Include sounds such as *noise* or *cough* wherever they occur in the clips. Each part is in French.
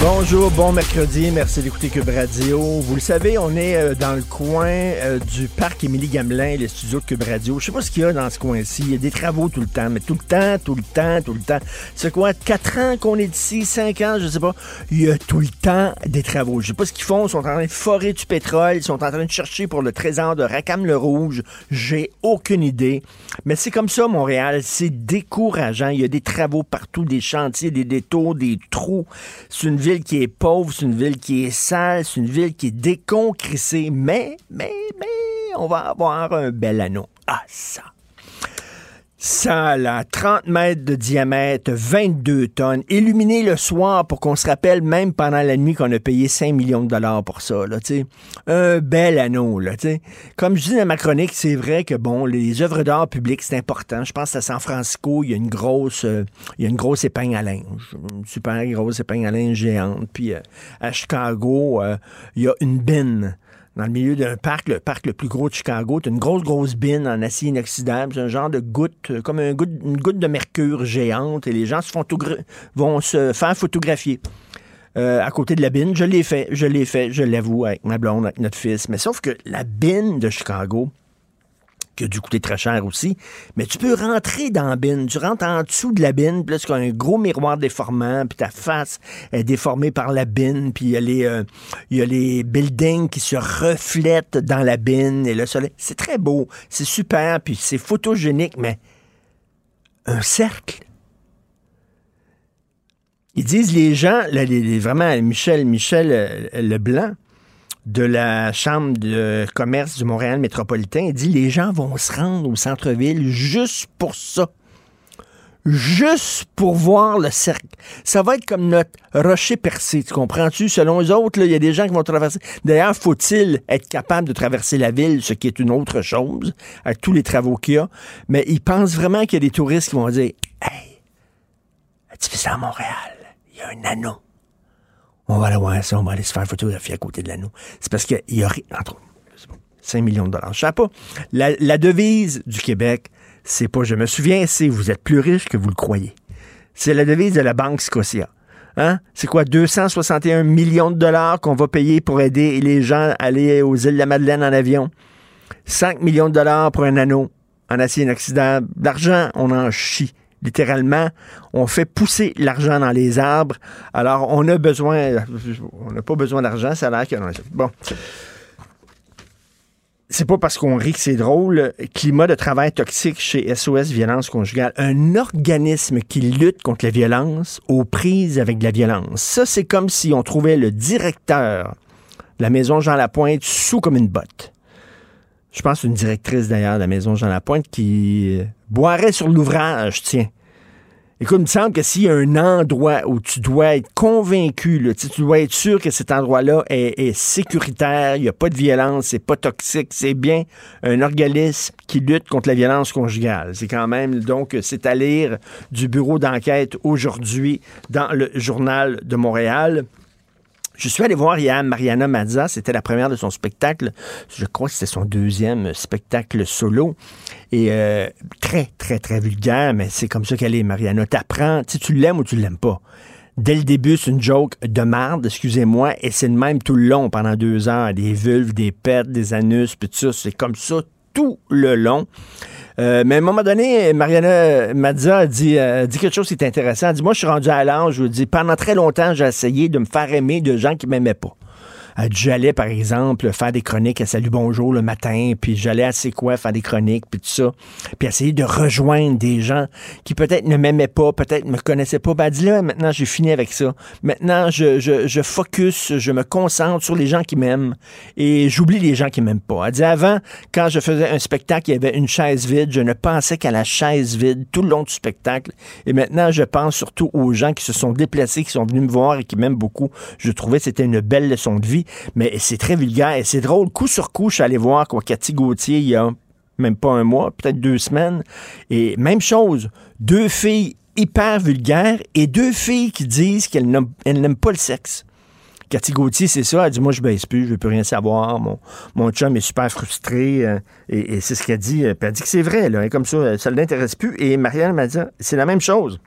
Bonjour, bon mercredi, merci d'écouter Cube Radio. Vous le savez, on est euh, dans le coin euh, du parc Émilie Gamelin, les studios de Cube Radio. Je sais pas ce qu'il y a dans ce coin-ci. Il y a des travaux tout le temps, mais tout le temps, tout le temps, tout le temps. C'est quoi, quatre ans qu'on est ici, cinq ans, je sais pas. Il y a tout le temps des travaux. Je sais pas ce qu'ils font. Ils sont en train de forer du pétrole. Ils sont en train de chercher pour le trésor de Racam-le-Rouge. J'ai aucune idée. Mais c'est comme ça, Montréal. C'est décourageant. Il y a des travaux partout, des chantiers, des détours, des trous. C'est une ville qui est pauvre, c'est une ville qui est sale, c'est une ville qui est déconcrissée, mais, mais, mais, on va avoir un bel anneau. Ah, ça. Ça, là, 30 mètres de diamètre, 22 tonnes, illuminé le soir pour qu'on se rappelle même pendant la nuit qu'on a payé 5 millions de dollars pour ça, là, tu. Un bel anneau, là, tu. Comme je dis dans ma chronique, c'est vrai que, bon, les œuvres d'art publiques, c'est important. Je pense à San Francisco, il y a une grosse, euh, il y a une grosse épingle à linge. Une super grosse épingle à linge géante. Puis euh, à Chicago, euh, il y a une bine dans le milieu d'un parc, le parc le plus gros de Chicago. Tu une grosse, grosse bine en acier inoxydable. C'est un genre de goutte, euh, comme une goutte de mercure géante. Et les gens se font vont se faire photographier. Euh, à côté de la bine. Je l'ai fait, je l'ai fait, je l'avoue, avec ma blonde, avec notre fils. Mais sauf que la bine de Chicago, qui a dû coûter très cher aussi. Mais tu peux rentrer dans la bine. Tu rentres en dessous de la bine, puis là, tu as un gros miroir déformant, puis ta face est déformée par la bine, puis il y, a les, euh, il y a les buildings qui se reflètent dans la bine et le soleil. C'est très beau, c'est super, puis c'est photogénique, mais un cercle. Ils disent les gens, là, les, vraiment Michel, Michel euh, Leblanc, de la Chambre de commerce du Montréal métropolitain. Il dit les gens vont se rendre au centre-ville juste pour ça. Juste pour voir le cercle. Ça va être comme notre rocher percé, tu comprends-tu? Selon les autres, il y a des gens qui vont traverser. D'ailleurs, faut-il être capable de traverser la ville, ce qui est une autre chose, avec tous les travaux qu'il y a? Mais ils pensent vraiment qu'il y a des touristes qui vont dire Hey, tu fais ça à Montréal, il y a un anneau on va aller voir ça, on va aller se faire photographier à côté de l'anneau. C'est parce qu'il y a entre 5 millions de dollars. Je sais pas. La, devise du Québec, c'est pas je me souviens, c'est vous êtes plus riche que vous le croyez. C'est la devise de la Banque Scotia. Hein? C'est quoi, 261 millions de dollars qu'on va payer pour aider les gens à aller aux îles de la Madeleine en avion? 5 millions de dollars pour un anneau en acier inoxydable. D'argent, on en chie littéralement, on fait pousser l'argent dans les arbres. Alors, on a besoin, on n'a pas besoin d'argent, ça a l'air que... Bon. C'est pas parce qu'on rit que c'est drôle. Climat de travail toxique chez SOS Violence Conjugale. Un organisme qui lutte contre la violence aux prises avec la violence. Ça, c'est comme si on trouvait le directeur de la maison Jean Lapointe sous comme une botte je pense une directrice d'ailleurs de la maison Jean Lapointe qui boirait sur l'ouvrage, tiens. Écoute, il me semble que s'il y a un endroit où tu dois être convaincu, tu dois être sûr que cet endroit-là est, sécuritaire, il n'y a pas de violence, c'est pas toxique, c'est bien un organisme qui lutte contre la violence conjugale. C'est quand même, donc, c'est à lire du bureau d'enquête aujourd'hui dans le journal de Montréal. Je suis allé voir hier Mariana Mazza, c'était la première de son spectacle. Je crois que c'était son deuxième spectacle solo. Et euh, très, très, très vulgaire, mais c'est comme ça qu'elle est, Mariana. T'apprends, tu tu l'aimes ou tu l'aimes pas. Dès le début, c'est une joke de marde, excusez-moi, et c'est le même tout le long, pendant deux heures. Des vulves, des pets, des anus, puis tout ça. C'est comme ça tout le long. Euh, mais à un moment donné, Mariana Mazza a dit, euh, dit quelque chose qui est intéressant. Elle dit, moi, je suis rendu à l'âge, je dis, pendant très longtemps, j'ai essayé de me faire aimer de gens qui m'aimaient pas. J'allais, par exemple, faire des chroniques à Salut Bonjour le matin, puis j'allais à C'est quoi faire des chroniques, puis tout ça, puis essayer de rejoindre des gens qui peut-être ne m'aimaient pas, peut-être me connaissaient pas. Ben, dit là, maintenant, j'ai fini avec ça. Maintenant, je, je, je focus, je me concentre sur les gens qui m'aiment et j'oublie les gens qui m'aiment pas. Elle dit avant, quand je faisais un spectacle, il y avait une chaise vide, je ne pensais qu'à la chaise vide tout le long du spectacle. Et maintenant, je pense surtout aux gens qui se sont déplacés, qui sont venus me voir et qui m'aiment beaucoup. Je trouvais que c'était une belle leçon de vie, mais c'est très vulgaire et c'est drôle. Coup sur coup, je suis allé voir quoi, Cathy Gauthier il y a même pas un mois, peut-être deux semaines. Et même chose, deux filles hyper vulgaires et deux filles qui disent qu'elles n'aiment pas le sexe. Cathy Gauthier, c'est ça. Elle dit Moi, je baisse plus, je veux plus rien savoir. Mon, mon chum est super frustré. Euh, et, c'est ce qu'elle dit. Puis elle dit que c'est vrai, là. comme ça, ça ne l'intéresse plus. Et Marianne m'a dit C'est la même chose.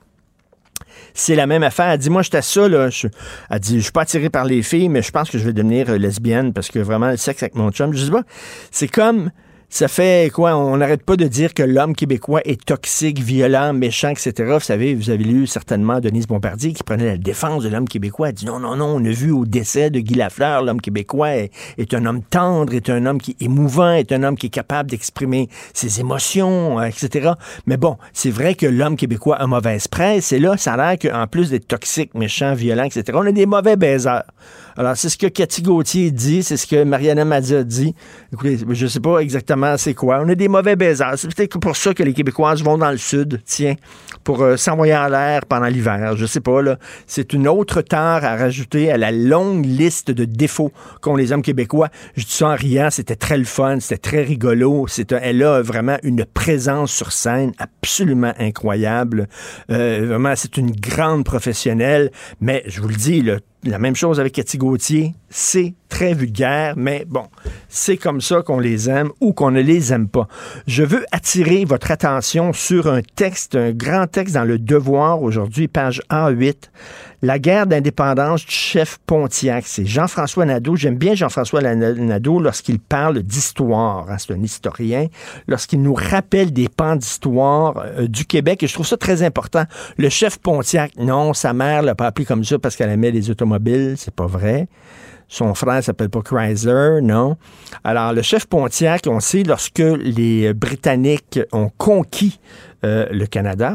C'est la même affaire. Elle dit, moi, j'étais ça, là. Je, elle dit, je suis pas attiré par les filles, mais je pense que je vais devenir euh, lesbienne parce que vraiment, le sexe avec mon chum, je sais pas. C'est comme, ça fait quoi? On n'arrête pas de dire que l'homme québécois est toxique, violent, méchant, etc. Vous savez, vous avez lu certainement Denise Bombardier qui prenait la défense de l'homme québécois. Elle dit non, non, non, on a vu au décès de Guy Lafleur, l'homme québécois est, un homme tendre, est un homme qui est émouvant, est un homme qui est capable d'exprimer ses émotions, euh, etc. Mais bon, c'est vrai que l'homme québécois a mauvaise presse. Et là, ça a l'air qu'en plus d'être toxique, méchant, violent, etc., on a des mauvais baisers. Alors, c'est ce que Cathy Gauthier dit, c'est ce que Mariana Mazza dit. Écoutez, je sais pas exactement c'est quoi. On a des mauvais baisers. C'est peut-être pour ça que les Québécoises vont dans le sud, tiens, pour euh, s'envoyer en l'air pendant l'hiver. Je sais pas, là. C'est une autre tare à rajouter à la longue liste de défauts qu'ont les hommes québécois. Je dis ça en riant, c'était très le fun, c'était très rigolo. Elle a vraiment une présence sur scène absolument incroyable. Euh, vraiment, c'est une grande professionnelle. Mais je vous le dis, là, la même chose avec Cathy Gauthier. C'est très vulgaire, mais bon, c'est comme ça qu'on les aime ou qu'on ne les aime pas. Je veux attirer votre attention sur un texte, un grand texte dans le Devoir aujourd'hui, page A8. La guerre d'indépendance du chef Pontiac. C'est Jean-François Nadeau. J'aime bien Jean-François Nadeau lorsqu'il parle d'histoire. Hein, c'est un historien. Lorsqu'il nous rappelle des pans d'histoire euh, du Québec. Et je trouve ça très important. Le chef Pontiac, non, sa mère l'a pas appelé comme ça parce qu'elle aimait les automobiles. C'est pas vrai. Son frère s'appelle pas Chrysler, non. Alors, le chef Pontiac, on sait, lorsque les Britanniques ont conquis euh, le Canada,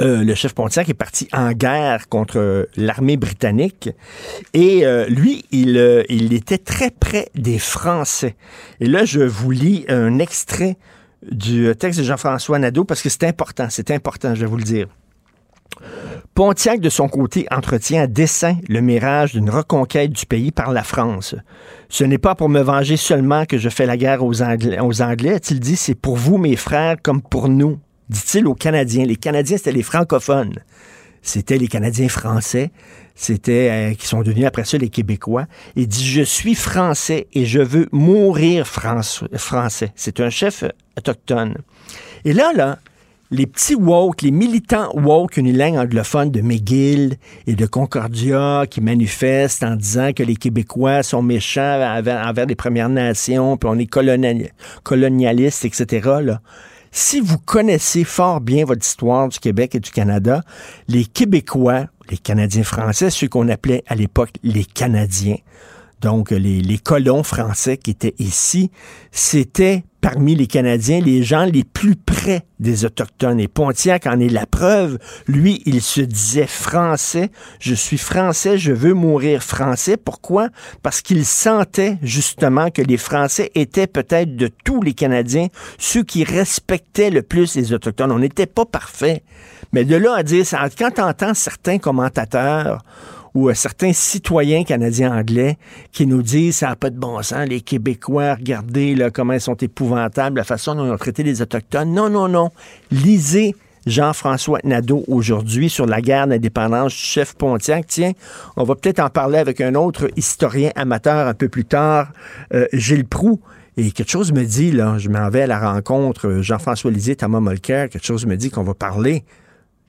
euh, le chef Pontiac est parti en guerre contre l'armée britannique et euh, lui, il, il était très près des Français. Et là, je vous lis un extrait du texte de Jean-François Nadeau parce que c'est important, c'est important, je vais vous le dire. Pontiac, de son côté, entretient à dessein le mirage d'une reconquête du pays par la France. Ce n'est pas pour me venger seulement que je fais la guerre aux Anglais, aux Anglais a-t-il dit, c'est pour vous, mes frères, comme pour nous, dit-il aux Canadiens. Les Canadiens, c'était les francophones. C'était les Canadiens français. C'était euh, qui sont devenus après ça les Québécois. Il dit je suis français et je veux mourir français. C'est un chef autochtone. Et là là, les petits woke, les militants woke unilingues anglophones de McGill et de Concordia qui manifestent en disant que les Québécois sont méchants envers, les Premières Nations, puis on est colonialistes, etc. Si vous connaissez fort bien votre histoire du Québec et du Canada, les Québécois, les Canadiens français, ceux qu'on appelait à l'époque les Canadiens, donc les, les colons français qui étaient ici, c'était parmi les Canadiens les gens les plus près des Autochtones. Et Pontiac en est la preuve. Lui, il se disait français. Je suis français, je veux mourir français. Pourquoi? Parce qu'il sentait justement que les Français étaient peut-être de tous les Canadiens ceux qui respectaient le plus les Autochtones. On n'était pas parfait. Mais de là à dire, quand tu entends certains commentateurs ou certains citoyens canadiens anglais qui nous disent ça n'a pas de bon sens, les Québécois, regardez comment ils sont épouvantables, la façon dont ils ont traité les Autochtones. Non, non, non. Lisez Jean-François Nadeau aujourd'hui sur la guerre d'indépendance du chef Pontiac. Tiens, on va peut-être en parler avec un autre historien amateur un peu plus tard, euh, Gilles Proux. Et quelque chose me dit, là, je m'en vais à la rencontre, euh, Jean-François Lisée, Thomas Molker, quelque chose me dit qu'on va parler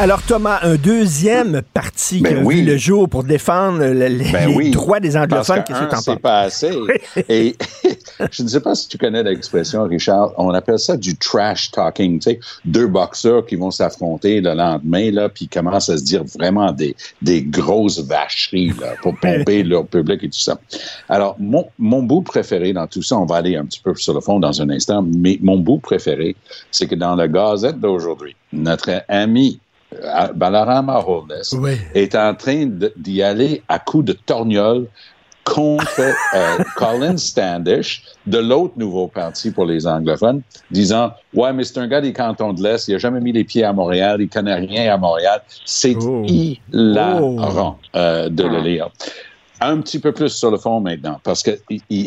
Alors, Thomas, un deuxième parti Ben qui a oui. vu le jour pour défendre le- Ben les oui. droits des anglophones. Qu'est-ce que, c'est pas assez. *laughs* Et *laughs* je ne sais pas si tu connais l'expression, Richard. On appelle ça du trash talking. Tu sais, deux boxeurs qui vont s'affronter le lendemain, là, puis commencent à se dire vraiment des, des grosses vacheries là, pour *laughs* pomper leur public et tout ça. Alors, mon, mon bout préféré dans tout ça, on va aller un petit peu sur le fond dans un instant, mais mon bout préféré, c'est que dans la Gazette d'aujourd'hui, notre ami Balarama Holness Oui. est en train d'y aller à coups de torgnole contre euh, *laughs* Colin Standish de l'autre nouveau parti pour les anglophones, disant Ouais, mais c'est un gars des cantons de l'Est, il n'a jamais mis les pieds à Montréal, il connaît rien à Montréal. C'est Oh. hilarant euh, de le lire. Un petit peu plus sur le fond maintenant, parce que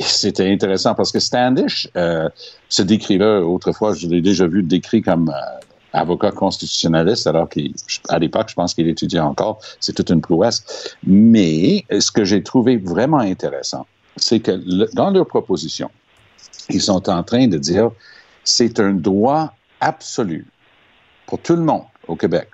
c'était intéressant, parce que Standish euh, se décrivait autrefois, je l'ai déjà vu décrit comme euh, avocat constitutionnaliste, alors qu'à l'époque, je pense qu'il étudiait encore. C'est toute une prouesse. Mais ce que j'ai trouvé vraiment intéressant, c'est que le- dans leur proposition, ils sont en train de dire c'est un droit absolu pour tout le monde au Québec,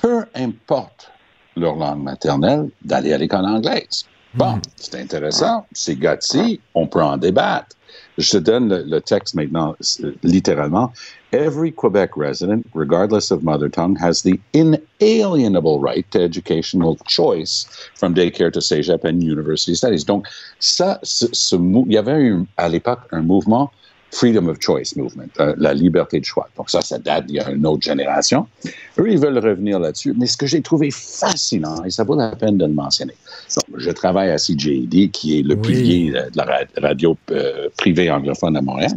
peu importe leur langue maternelle, d'aller à l'école anglaise. Bon, c'est intéressant, c'est gutsy, on peut en débattre. Je te donne le, le texte maintenant, euh, littéralement. Every Quebec resident, regardless of mother tongue, has the inalienable right to educational choice from daycare to cégep and university studies. Donc, ça, ce, ce il y avait eu, à l'époque un mouvement Freedom of Choice Movement, euh, la liberté de choix. Donc ça, ça date d'il y a une autre génération. Eux, ils veulent revenir là-dessus. Mais ce que j'ai trouvé fascinant, et ça vaut la peine de le mentionner, donc, je travaille à CJD, qui est le Oui. pilier euh, de la ra- radio euh, privée anglophone à Montréal.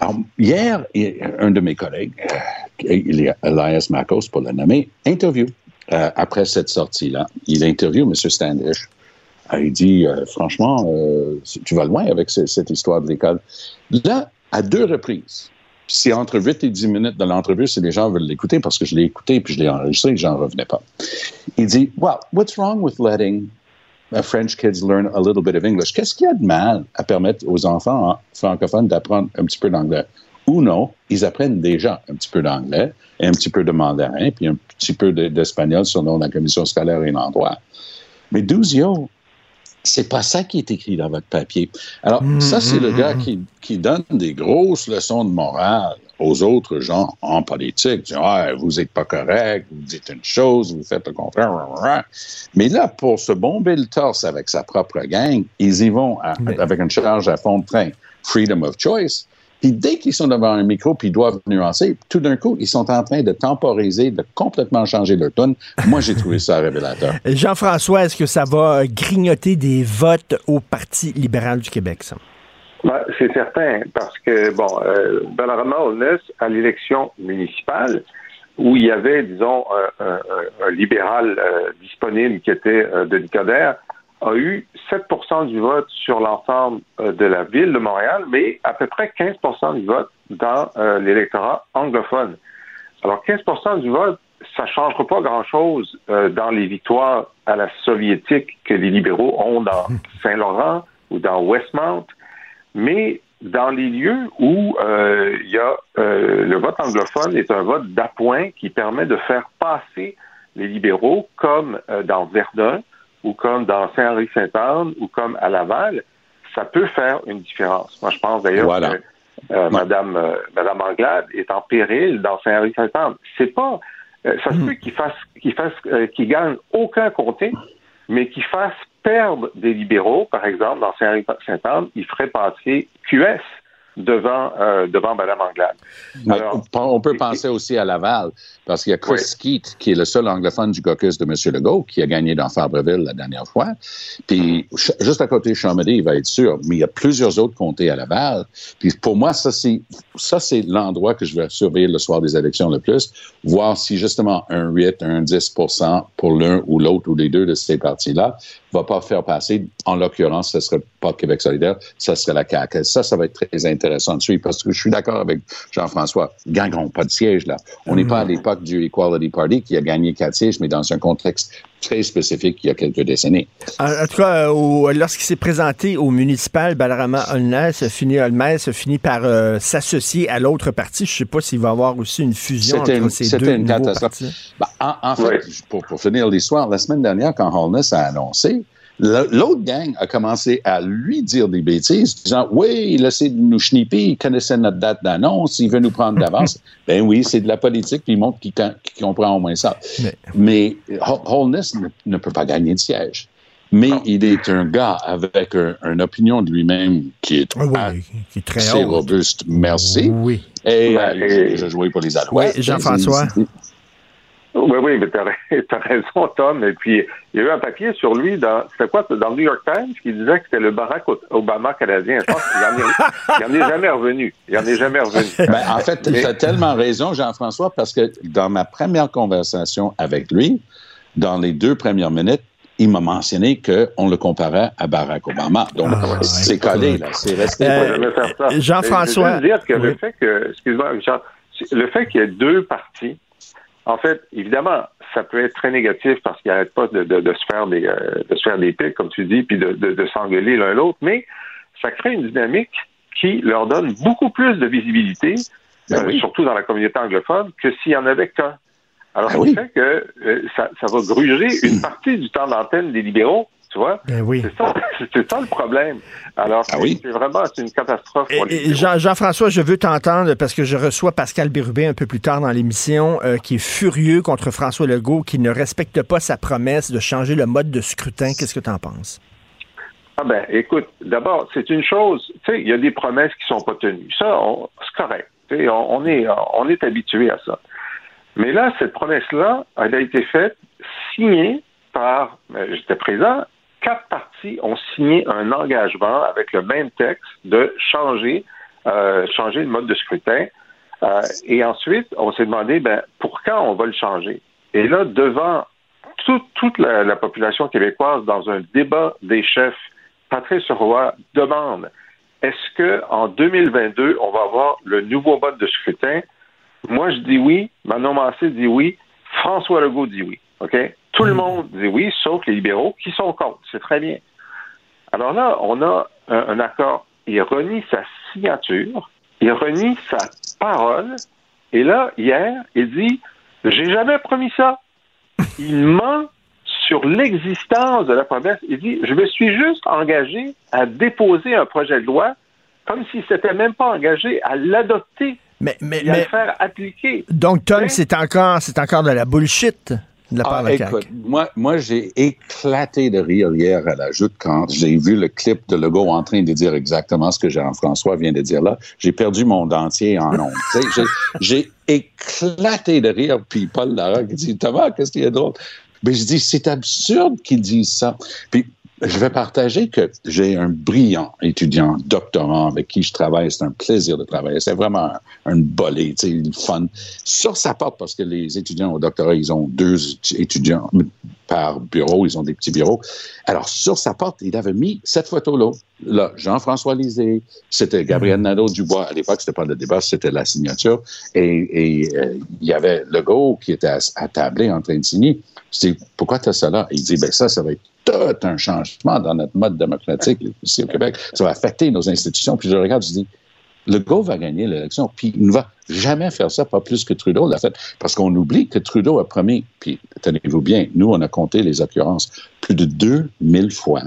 Alors, hier, un de mes collègues, euh, il Elias Makos, pour le nommer, interview euh, après cette sortie-là. Il interview M. Standish. Euh, Il dit, franchement, tu vas loin avec ce- cette histoire de l'école. Là, à deux reprises, c'est entre 8 et 10 minutes de l'entrevue si les gens veulent l'écouter, parce que je l'ai écouté puis je l'ai enregistré et j'en revenais pas. Il dit, well, what's wrong with letting French kids learn a little bit of English? Qu'est-ce qu'il y a de mal à permettre aux enfants hein, francophones d'apprendre un petit peu d'anglais? Ou non, ils apprennent déjà un petit peu d'anglais, et un petit peu de mandarin, puis un petit peu de- d'espagnol selon la commission scolaire et l'endroit. Mais Douzio, c'est pas ça qui est écrit dans votre papier. Alors, ça, c'est le gars qui, qui donne des grosses leçons de morale aux autres gens en politique. Disant, ah, vous n'êtes pas correct, vous dites une chose, vous faites le contraire. Mais là, pour se bomber le torse avec sa propre gang, ils y vont à- avec une charge à fond de train. Freedom of choice. Puis dès qu'ils sont devant un micro puis ils doivent nuancer, tout d'un coup, ils sont en train de temporiser, de complètement changer leur tune. Moi, j'ai trouvé ça révélateur. *laughs* Jean-François, est-ce que ça va grignoter des votes au Parti libéral du Québec, ça? Ben, c'est certain, parce que, bon, euh, Bellarama Holness, à l'élection municipale, où il y avait, disons, un, un- un- libéral euh, disponible qui était euh, Denis Coderre, a eu 7 du vote sur l'ensemble euh, de la ville de Montréal, mais à peu près 15 du vote dans euh, l'électorat anglophone. Alors, 15 du vote, ça ne changera pas grand-chose euh, dans les victoires à la soviétique que les libéraux ont dans Saint-Laurent ou dans Westmount, mais dans les lieux où euh, il y a euh, le vote anglophone est un vote d'appoint qui permet de faire passer les libéraux comme euh, dans Verdun ou comme dans Saint-Henri-Sainte-Anne ou comme à Laval, ça peut faire une différence. Moi, je pense d'ailleurs Voilà. que euh, Madame, Madame Anglade est en péril dans Saint-Henri-Sainte-Anne. C'est pas, ça se peut qu'il fasse, qu'il fasse, qu'il gagne aucun comté, mais qu'il fasse des libéraux, par exemple, dans Saint-Henri-Sainte-Anne, il ferait passer QS devant, euh, devant Mme Anglade. Alors- on, peut penser aussi à Laval, parce qu'il y a Chris Oui. Skeet, qui est le seul anglophone du caucus de M. Legault, qui a gagné dans Fabreville la dernière fois. Puis, juste à côté de Chamonix, il va être sûr. Mais il y a plusieurs autres comtés à Laval. Puis, pour moi, ça, c'est l'endroit que je vais surveiller le soir des élections le plus. Voir si, justement, un 8, un 10 pour l'un ou l'autre ou les deux de ces partis-là va pas faire passer, en l'occurrence, ce serait pas Québec solidaire, ça serait la CAQ. Ça, ça va être très intéressant de suivre parce que je suis d'accord avec Jean-François. Ils gagneront pas de siège, là. On n'est pas à l'époque du Equality Party qui a gagné quatre sièges, mais dans un contexte très spécifique il y a quelques décennies. En, en tout cas, euh, lorsqu'il s'est présenté au municipal, Balarama Holness a fini, Holness a fini par euh, s'associer à l'autre parti. Je ne sais pas s'il va y avoir aussi une fusion entre une, ces deux une nouveaux catastrophe. partis. Ben, en, en fait, pour, pour finir l'histoire, la semaine dernière, quand Holness a annoncé, l'autre gang a commencé à lui dire des bêtises, disant Oui, il essaie de nous schnipper, il connaissait notre date d'annonce, il veut nous prendre d'avance. *laughs* ben oui, c'est de la politique, puis il montre qu'il com- qu'il comprend au moins ça. Mais- Mais Hol- Holness ne, ne peut pas gagner de siège. Mais il est un gars avec un- une opinion de lui-même qui est Ah oui, assez qui est très robuste. Merci. Oui. Et Ouais, euh, et- je jouais pour les Alouettes. Oui, Jean-François. Oui, oui, mais t'as *laughs* as raison, Tom. Et puis, il y a eu un papier sur lui dans, c'était quoi, dans le New York Times qui disait que c'était le Barack Obama canadien. Je pense qu'il en est, il en est jamais revenu. Il en est jamais revenu. *laughs* Ben, en fait, tu Mais- as tellement raison, Jean-François, parce que dans ma première conversation avec lui, dans les deux premières minutes, il m'a mentionné qu'on le comparait à Barack Obama. Donc, Ah, c'est collé, là. C'est resté. Euh. Jean-François- Je veux dire que le fait que, excuse-moi, Richard, le fait qu'il y ait deux partis, en fait, évidemment, ça peut être très négatif parce qu'ils n'arrêtent pas de, de- de se faire des, euh, de se faire des pics, comme tu dis, puis de, s'engueuler l'un l'autre, mais ça crée une dynamique qui leur donne beaucoup plus de visibilité, Ben euh, oui. surtout dans la communauté anglophone, que s'il y en avait qu'un. Alors, Ben ça oui. fait que euh, ça, ça va gruger une *clears throat* partie du temps d'antenne des libéraux, vois? Ben oui. *laughs* C'est ça, le problème. Alors, Ah oui. c'est vraiment c'est une catastrophe pour les. Jean- Jean-François, je veux t'entendre parce que je reçois Pascal Bérubé un peu plus tard dans l'émission euh, qui est furieux contre François Legault qui ne respecte pas sa promesse de changer le mode de scrutin. Qu'est-ce que tu en penses? Ah ben, écoute, d'abord, c'est une chose, tu sais, il y a des promesses qui sont pas tenues. Ça, c'est correct. Tu sais, on, on est, on est habitué à ça. Mais là, cette promesse-là, elle a été faite, signée par, euh, j'étais présent, quatre partis ont signé un engagement avec le même texte de changer, euh, changer le mode de scrutin. Euh, et ensuite, on s'est demandé, ben, pour quand on va le changer? Et là, devant tout- toute la, la population québécoise dans un débat des chefs, Patrice Roy demande est-ce que en 2022 on va avoir le nouveau mode de scrutin? Moi, je dis oui. Manon Massé dit oui. François Legault dit oui. Ok? Tout le monde dit oui, sauf les libéraux qui sont contre. C'est très bien. Alors là, on a un, un accord. Il renie sa signature, il renie sa parole. Et là, hier, il dit j'ai jamais promis ça. *laughs* Il ment sur l'existence de la promesse. Il dit, je me suis juste engagé à déposer un projet de loi comme s'il s'était même pas engagé à l'adopter Mais, mais, et à le faire appliquer. donc, Tom, c'est encore, c'est encore de la bullshit de la part Ah, de la CAQ. écoute, moi, moi j'ai éclaté de rire hier à la joute quand j'ai vu le clip de Legault en train de dire exactement ce que Jean-François vient de dire là. J'ai perdu mon dentier en ondes. *laughs* J'ai- éclaté de rire. Puis Paul Larocque dit Thomas, qu'est-ce qu'il y a drôle? Ben, je dis, c'est absurde qu'ils disent ça. Puis je vais partager que j'ai un brillant étudiant doctorant avec qui je travaille. C'est un plaisir de travailler. C'est vraiment un, une bolée, tu sais, le fun. Sur sa porte, parce que les étudiants au doctorat, ils ont deux étudiants par bureau, ils ont des petits bureaux. Alors, sur sa porte, il avait mis cette photo-là. Là, Jean-François Lisée, c'était Gabriel Nadeau-Dubois. À l'époque, c'était pas le débat, c'était la signature. Et, et euh, il y avait Legault qui était à, à tablé en train de signer. Je dis, pourquoi tu as ça là? Il dit, ben ça, ça va être tout un changement dans notre mode démocratique ici au Québec. Ça va affecter nos institutions. Puis je regarde, je dis, Legault va gagner l'élection. Puis il ne va jamais faire ça, pas plus que Trudeau l'a fait. Parce qu'on oublie que Trudeau a promis, puis tenez-vous bien, nous, on a compté les occurrences plus de 2000 fois.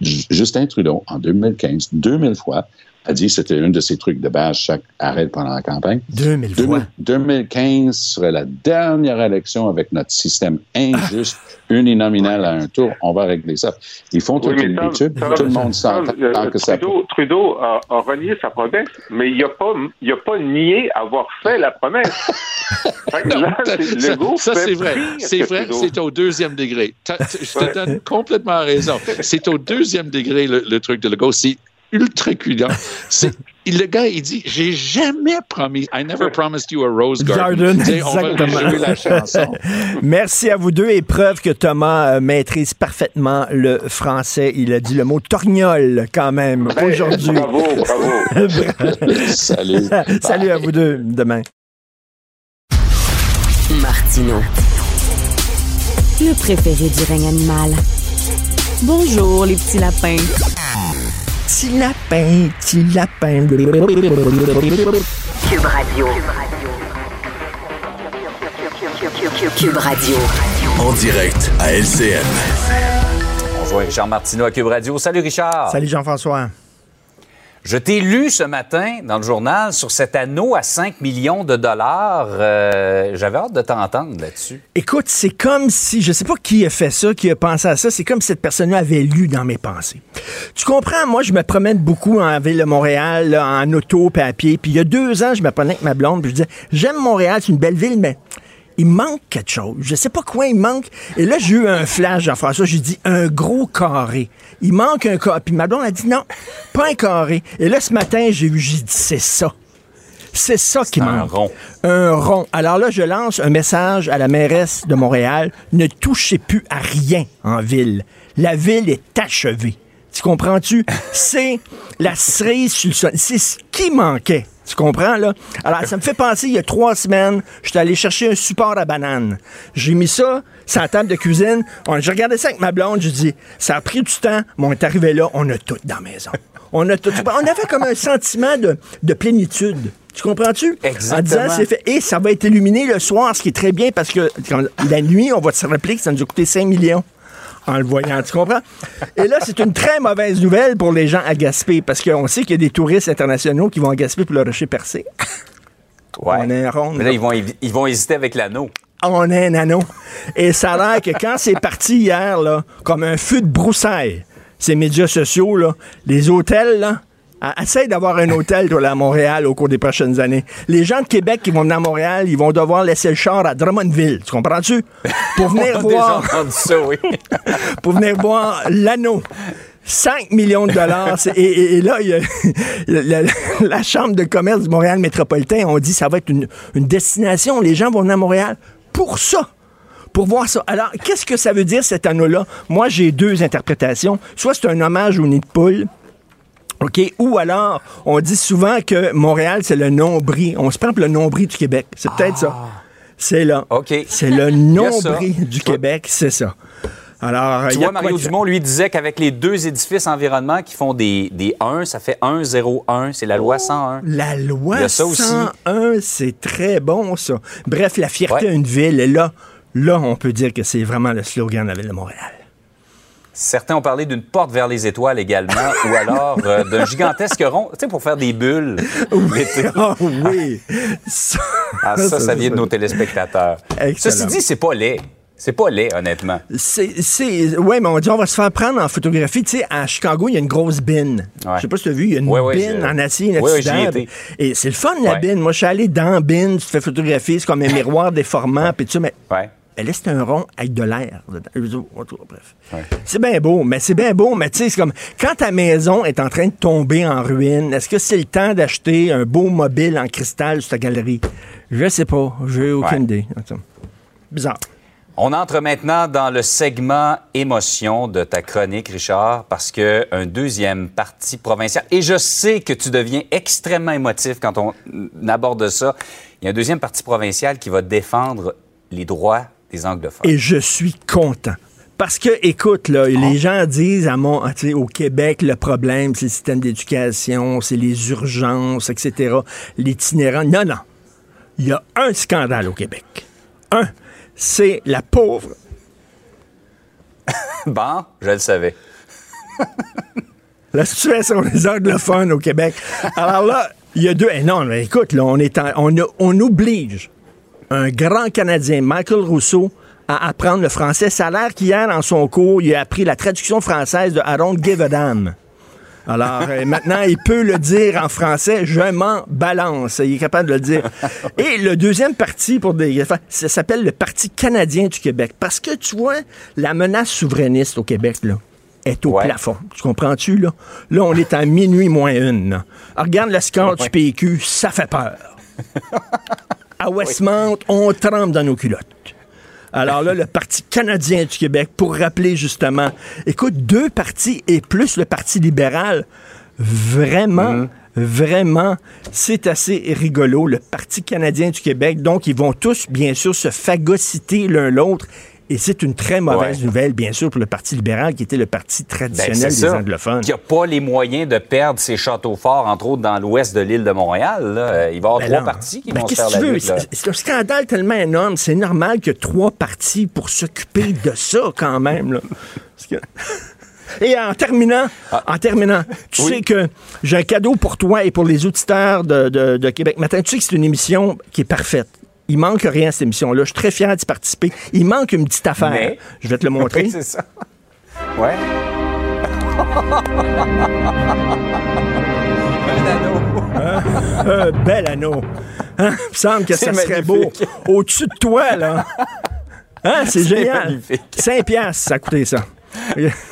Justin Trudeau, en 2015, 2000 fois, a dit que c'était un de ses trucs de base chaque arrêt pendant la campagne. 2000 fois. 2000 2015 serait la dernière élection avec notre système injuste, uninominal à un tour. On va régler ça. Ils font toute mais une Tom, étude. Tom, Tout le monde s'entend euh, que ça. Trudeau, Trudeau a, a renié sa promesse, mais il n'a pas, il a pas nié avoir fait la promesse. *laughs* Là, Ça, c'est vrai. C'est que vrai, Trudeau. c'est au deuxième degré. Je te Ouais. donne complètement raison. C'est au deuxième degré le, le truc de Legault. C'est ultra cuidant. C'est le gars, il dit, j'ai jamais promis, I never promised you a rose garden. Garden, exactement. jouer la chanson. *laughs* Merci à vous deux et preuve que Thomas euh, maîtrise parfaitement le français. Il a dit le mot torgnole quand même aujourd'hui. Bravo, bravo. *laughs* Salut. Salut à vous deux. Demain. Martino. Le préféré du règne animal. Bonjour, les petits lapins. Petit lapin, petit lapin. Cube Radio. Cube Radio. En direct à LCN. On avec Richard Martineau à Cube Radio. Salut Richard. Salut Jean-François. Je t'ai lu ce matin dans le journal sur cet anneau à 5 millions de dollars. Euh, J'avais hâte de t'entendre là-dessus. Écoute, c'est comme si, je sais pas qui a fait ça, qui a pensé à ça, c'est comme si cette personne-là avait lu dans mes pensées. Tu comprends, moi, je me promène beaucoup en ville de Montréal, là, en auto, pied. Puis il y a deux ans, je me prenais avec ma blonde, puis je disais, j'aime Montréal, c'est une belle ville, mais il manque quelque chose. Je sais pas quoi il manque. Et là, j'ai eu un flash, Jean-François. J'ai dit un gros carré. Il manque un carré. Puis ma blonde a dit non, pas un carré. Et là, ce matin, j'ai vu, j'ai dit, c'est ça. C'est ça qui un manque. rond. Un rond. Alors là, je lance un message à la mairesse de Montréal. Ne touchez plus à rien en ville. La ville est achevée. Tu comprends-tu? C'est la cerise sur le sol. C'est ce qui manquait. Tu comprends, là? Alors, ça me fait penser, il y a trois semaines, j'étais allé chercher un support à banane. J'ai mis ça sur la table de cuisine. J'ai regardé ça avec ma blonde. J'ai dit, ça a pris du temps, mais on est arrivé là, on a tout dans la maison. On a tout. On avait comme un sentiment de, de plénitude. Tu comprends-tu? Exactement. En disant, c'est fait. Et ça va être illuminé le soir, ce qui est très bien parce que la nuit, on va se rappeler que ça nous a coûté 5 millions en le voyant, tu comprends? Et là, c'est une très mauvaise nouvelle pour les gens à Gaspé, parce qu'on sait qu'il y a des touristes internationaux qui vont à Gaspé pour le rocher percé. Ouais. On est rond. Mais là, ils vont, ils vont hésiter avec l'anneau. On est un anneau. Et ça a l'air que quand c'est parti hier, là, comme un feu de broussailles, ces médias sociaux, là, les hôtels, là, essaye d'avoir un hôtel, toi, là, à Montréal, au cours des prochaines années. Les gens de Québec qui vont venir à Montréal, ils vont devoir laisser le char à Drummondville. Tu comprends-tu? Pour *laughs* venir voir ça, oui. *laughs* pour venir voir l'anneau. 5 millions de dollars. Et, et- et là, il y a *laughs* la, la- la Chambre de commerce du Montréal métropolitain, on dit que ça va être une, une destination. Les gens vont venir à Montréal pour ça. Pour voir ça. Alors, qu'est-ce que ça veut dire, cet anneau-là? Moi, j'ai deux interprétations. Soit c'est un hommage au nid de poule, OK? Ou alors, on dit souvent que Montréal, c'est le nombril. On se prend pour le nombril du Québec. C'est peut-être ça. C'est là. OK. C'est le *laughs* nombril du Québec, c'est ça. Alors, Tu il y a vois, Mario Dumont, lui, disait qu'avec les deux édifices environnement qui font des, des 1, ça fait 1-0-1. C'est la loi 101. La loi Il y a ça aussi. 101, c'est très bon, ça. Bref, la fierté Ouais. d'une ville, et là, là, on peut dire que c'est vraiment le slogan de la ville de Montréal. Certains ont parlé d'une porte vers les étoiles également, *laughs* ou alors euh, d'un gigantesque rond, tu sais, pour faire des bulles. l'été. Ah *laughs* oui! Ça, Ah, ça, ça vient de nos téléspectateurs. Excellent. Ceci dit, c'est pas laid. C'est pas laid, honnêtement. C'est, c'est, ouais, mais on dit on va se faire prendre en photographie. Tu sais, à Chicago, il y a une grosse bine. Ouais. Je sais pas si tu as vu, il y a une Ouais, ouais, bine je- en acier inoxydable. Et c'est le fun, la bine. Moi, je suis allé dans la bine, tu te fais photographier, c'est comme un miroir déformant, puis tout ça, mais. Elle laisse un rond avec de l'air. dedans. Bref. Ouais. C'est bien beau, mais c'est bien beau, mais tu sais, c'est comme quand ta maison est en train de tomber en ruine, est-ce que c'est le temps d'acheter un beau mobile en cristal sur ta galerie? Je sais pas. J'ai aucune Ouais. idée. Bizarre. On entre maintenant dans le segment émotion de ta chronique, Richard, parce que un deuxième parti provincial, et je sais que tu deviens extrêmement émotif quand on aborde ça, il y a un deuxième parti provincial qui va défendre les droits anglophones. Et je suis content. Parce que, écoute, là, les gens disent à mon, au Québec, le problème, c'est le système d'éducation, c'est les urgences, etc., l'itinérant. Non, non. Il y a un scandale au Québec. Un, c'est la pauvre *laughs* Bon, je le savais. *laughs* La situation des anglophones au Québec. Alors là, il y a deux. eh non, mais écoute, là, on, est en- on, on oblige un grand Canadien, Michael Rousseau, à apprendre le français. Ça a l'air qu'hier, dans son cours, il a appris la traduction française de I don't give a damn. Alors, euh, maintenant, il peut le dire en français, je m'en balance. Il est capable de le dire. Et le deuxième parti, pour des, ça s'appelle le Parti canadien du Québec. Parce que, tu vois, la menace souverainiste au Québec, là, est au plafond. Tu comprends-tu, là? Là, on est à minuit moins une. regarde le score du PQ, ça fait peur. *laughs* à Westmount, on trempe dans nos culottes. Alors là, le Parti canadien du Québec, pour rappeler justement, écoute, deux partis et plus le Parti libéral, vraiment, mm. vraiment, c'est assez rigolo. Le Parti canadien du Québec, donc, ils vont tous, bien sûr, se phagocyter l'un l'autre et c'est une très mauvaise nouvelle, bien sûr, pour le Parti libéral, qui était le parti traditionnel ben, des anglophones. Qui n'a pas les moyens de perdre ses châteaux forts, entre autres dans l'ouest de l'île de Montréal. Il va y avoir ben trois partis qui ben, vont se faire la lutte. C'est un scandale tellement énorme. C'est normal que trois partis pour s'occuper de ça, quand même. *laughs* Et en terminant, ah. en terminant, tu sais que j'ai un cadeau pour toi et pour les auditeurs de, de Québec Matin. Tu sais que c'est une émission qui est parfaite. Il manque rien à cette émission-là. Je suis très fier d'y participer. Il manque une petite affaire. Je vais te le montrer. *laughs* c'est ça. Ouais. *laughs* Un anneau. un bel anneau. Hein? Il me semble que ça serait beau. Au-dessus de toi, là. Hein? C'est génial. Magnifique. 5 piastres, ça a coûté ça.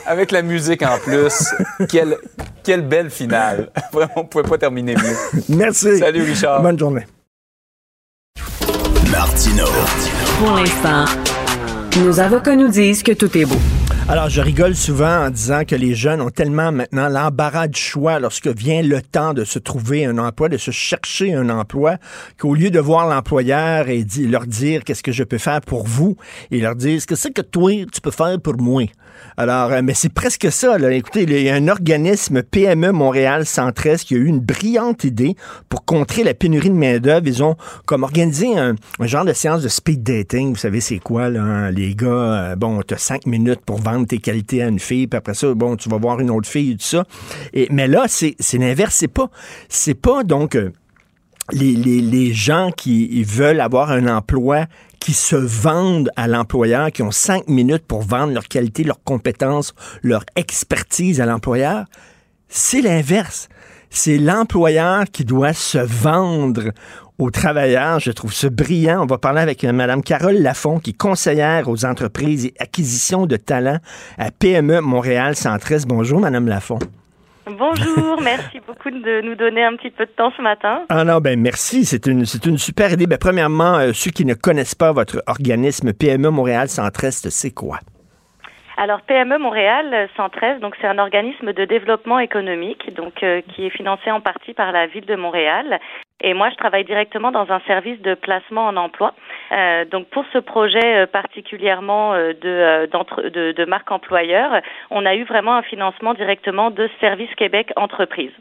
Avec la musique en plus, quelle, quelle belle finale. Vraiment, on ne pouvait pas terminer mieux. Merci. Salut Richard. Bonne journée. Martino. Pour l'instant, nos avocats nous disent que tout est beau. Alors, je rigole souvent en disant que les jeunes ont tellement maintenant l'embarras du choix lorsque vient le temps de se trouver un emploi, de se chercher un emploi, qu'au lieu de voir l'employeur et leur dire qu'est-ce que je peux faire pour vous, ils leur disent que c'est que toi, tu peux faire pour moi? Alors, euh, mais c'est presque ça. Là. Écoutez, il y a un organisme PME Montréal Centreste qui a eu une brillante idée pour contrer la pénurie de main-d'œuvre. Ils ont comme organisé un, genre de séance de speed dating. Vous savez, c'est quoi, là, hein? les gars? Euh, bon, tu as cinq minutes pour vendre tes qualités à une fille, puis après ça, bon, tu vas voir une autre fille et tout ça. Et, mais là, c'est l'inverse. C'est pas, c'est pas donc. Euh, les, les, les, gens qui veulent avoir un emploi qui se vendent à l'employeur, qui ont cinq minutes pour vendre leur qualité, leurs compétences, leur expertise à l'employeur, c'est l'inverse. C'est l'employeur qui doit se vendre aux travailleurs. Je trouve ça brillant. On va parler avec euh, Mme Carole Lafont, qui est conseillère aux entreprises et acquisition de talents à PME Montréal Centriste. Bonjour, Mme Lafont. Bonjour, merci beaucoup de nous donner un petit peu de temps ce matin. Ah non, ben merci, c'est une, c'est une super idée. Ben, premièrement, euh, ceux qui ne connaissent pas votre organisme PME Montréal Centriste, c'est quoi? Alors PME Montréal Centreste, donc c'est un organisme de développement économique, donc euh, qui est financé en partie par la ville de Montréal et moi, je travaille directement dans un service de placement en emploi. Euh, donc, pour ce projet euh, particulièrement euh, de, marque employeur, on a eu vraiment un financement directement de Service Québec Entreprise.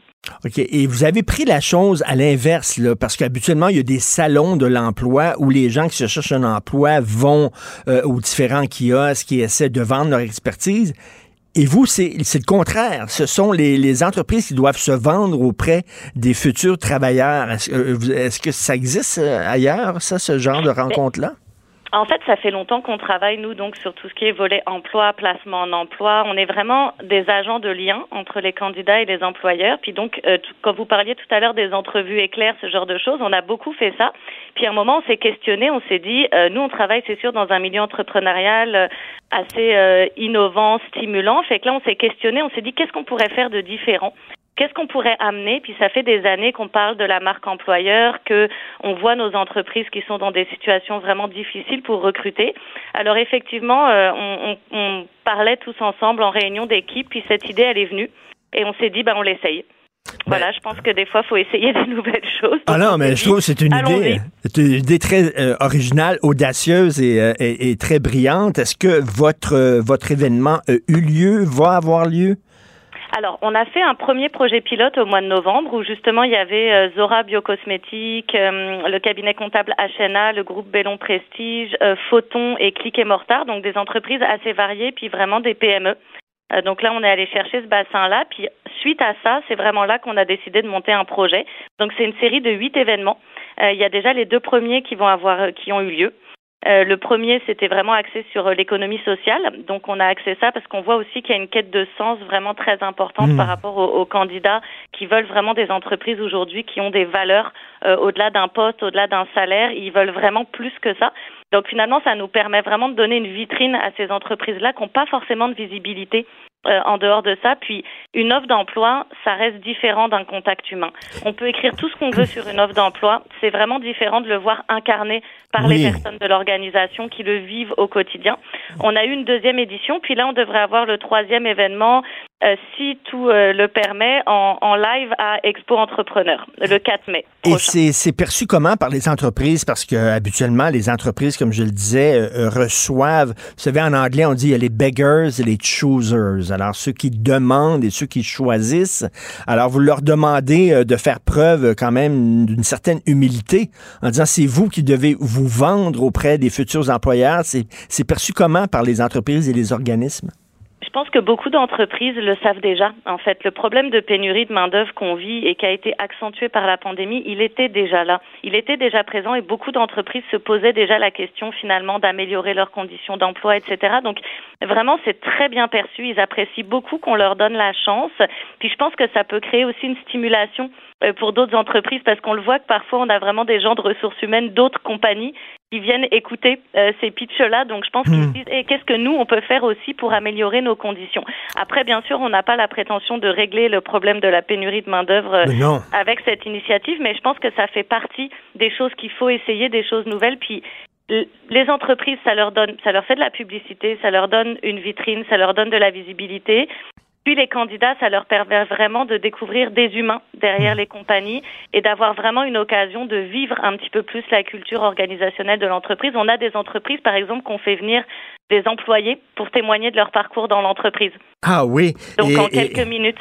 OK. Et vous avez pris la chose à l'inverse, là, parce qu'habituellement, il y a des salons de l'emploi où les gens qui se cherchent un emploi vont aux différents kiosques qui essaient de vendre leur expertise. Et vous, c'est le contraire. Ce sont les, les, entreprises qui doivent se vendre auprès des futurs travailleurs. Est-ce est que ça existe euh, ailleurs, ça, ce genre de rencontre-là? En fait, ça fait longtemps qu'on travaille, nous, donc, sur tout ce qui est volet emploi, placement en emploi. On est vraiment des agents de lien entre les candidats et les employeurs. Puis donc, euh, quand vous parliez tout à l'heure des entrevues éclairs, ce genre de choses, on a beaucoup fait ça. Puis à un moment, on s'est questionné, on s'est dit, euh, nous, on travaille, c'est sûr, dans un milieu entrepreneurial euh, assez innovant, stimulant. Fait que là, on s'est questionné, on s'est dit, qu'est-ce qu'on pourrait faire de différent? Qu'est-ce qu'on pourrait amener? Puis ça fait des années qu'on parle de la marque employeur, que on voit nos entreprises qui sont dans des situations vraiment difficiles pour recruter. Alors effectivement, euh, on, on, parlait tous ensemble en réunion d'équipe, puis cette idée elle est venue et on s'est dit ben on l'essaye. Voilà, je pense que des fois, il faut essayer de *laughs* nouvelles choses. Ah non, mais je trouve que c'est une idée, une idée très euh, originale, audacieuse et, euh, et, et, très brillante. Est-ce que votre, votre événement a eu lieu, va avoir lieu? Alors, on a fait un premier projet pilote au mois de novembre où justement il y avait euh, Zora Biocosmétique, euh, le cabinet comptable HNA, le groupe Bellon Prestige, euh, Photon et Click et Mortar, donc des entreprises assez variées, puis vraiment des PME. donc là, on est allé chercher ce bassin-là, puis suite à ça, c'est vraiment là qu'on a décidé de monter un projet. Donc c'est une série de huit événements. il y a déjà les deux premiers qui vont avoir, qui ont eu lieu. Euh, le premier, c'était vraiment axé sur euh, l'économie sociale. Donc, on a axé ça parce qu'on voit aussi qu'il y a une quête de sens vraiment très importante mmh. par rapport aux, candidats qui veulent vraiment des entreprises aujourd'hui qui ont des valeurs euh, au-delà d'un poste, au-delà d'un salaire. Ils veulent vraiment plus que ça. Donc, finalement, ça nous permet vraiment de donner une vitrine à ces entreprises-là qui n'ont pas forcément de visibilité euh, en dehors de ça. Puis une offre d'emploi, ça reste différent d'un contact humain. On peut écrire tout ce qu'on veut sur une offre d'emploi. C'est vraiment différent de le voir incarné par les personnes de l'organisation qui le vivent au quotidien. On a eu une deuxième édition, puis là on devrait avoir le troisième événement euh, si tout euh, le permet, en, live à Expo Entrepreneur, le 4 mai. Prochain. Et c'est perçu comment par les entreprises? Parce que habituellement, les entreprises, comme je le disais, reçoivent, vous savez, en anglais, on dit il y a les beggars et les choosers. Alors, ceux qui demandent et ceux qui choisissent. Alors, vous leur demandez de faire preuve quand même d'une certaine humilité en disant c'est vous qui devez vous vendre auprès des futurs employeurs. C'est perçu comment par les entreprises et les organismes? Je pense que beaucoup d'entreprises le savent déjà. En fait, le problème de pénurie de main-d'œuvre qu'on vit et qui a été accentué par la pandémie, il était déjà là. Il était déjà présent et beaucoup d'entreprises se posaient déjà la question finalement d'améliorer leurs conditions d'emploi, etc. Donc vraiment, c'est très bien perçu. Ils apprécient beaucoup qu'on leur donne la chance. Puis je pense que ça peut créer aussi une stimulation euh, pour d'autres entreprises parce qu'on le voit que parfois on a vraiment des gens de ressources humaines d'autres compagnies qui viennent écouter euh, ces pitchs-là. Donc, je pense qu'ils hmm. disent eh, qu'est-ce que nous, on peut faire aussi pour améliorer nos conditions? Après, bien sûr, on n'a pas la prétention de régler le problème de la pénurie de main-d'œuvre euh, avec cette initiative, mais je pense que ça fait partie des choses qu'il faut essayer, des choses nouvelles. Puis, les entreprises, ça leur donne, ça leur fait de la publicité, ça leur donne une vitrine, ça leur donne de la visibilité. Puis les candidats, ça leur permet vraiment de découvrir des humains derrière mmh. les compagnies et d'avoir vraiment une occasion de vivre un petit peu plus la culture organisationnelle de l'entreprise. On a des entreprises, par exemple, qu'on fait venir des employés pour témoigner de leur parcours dans l'entreprise. Ah oui. Donc en quelques minutes.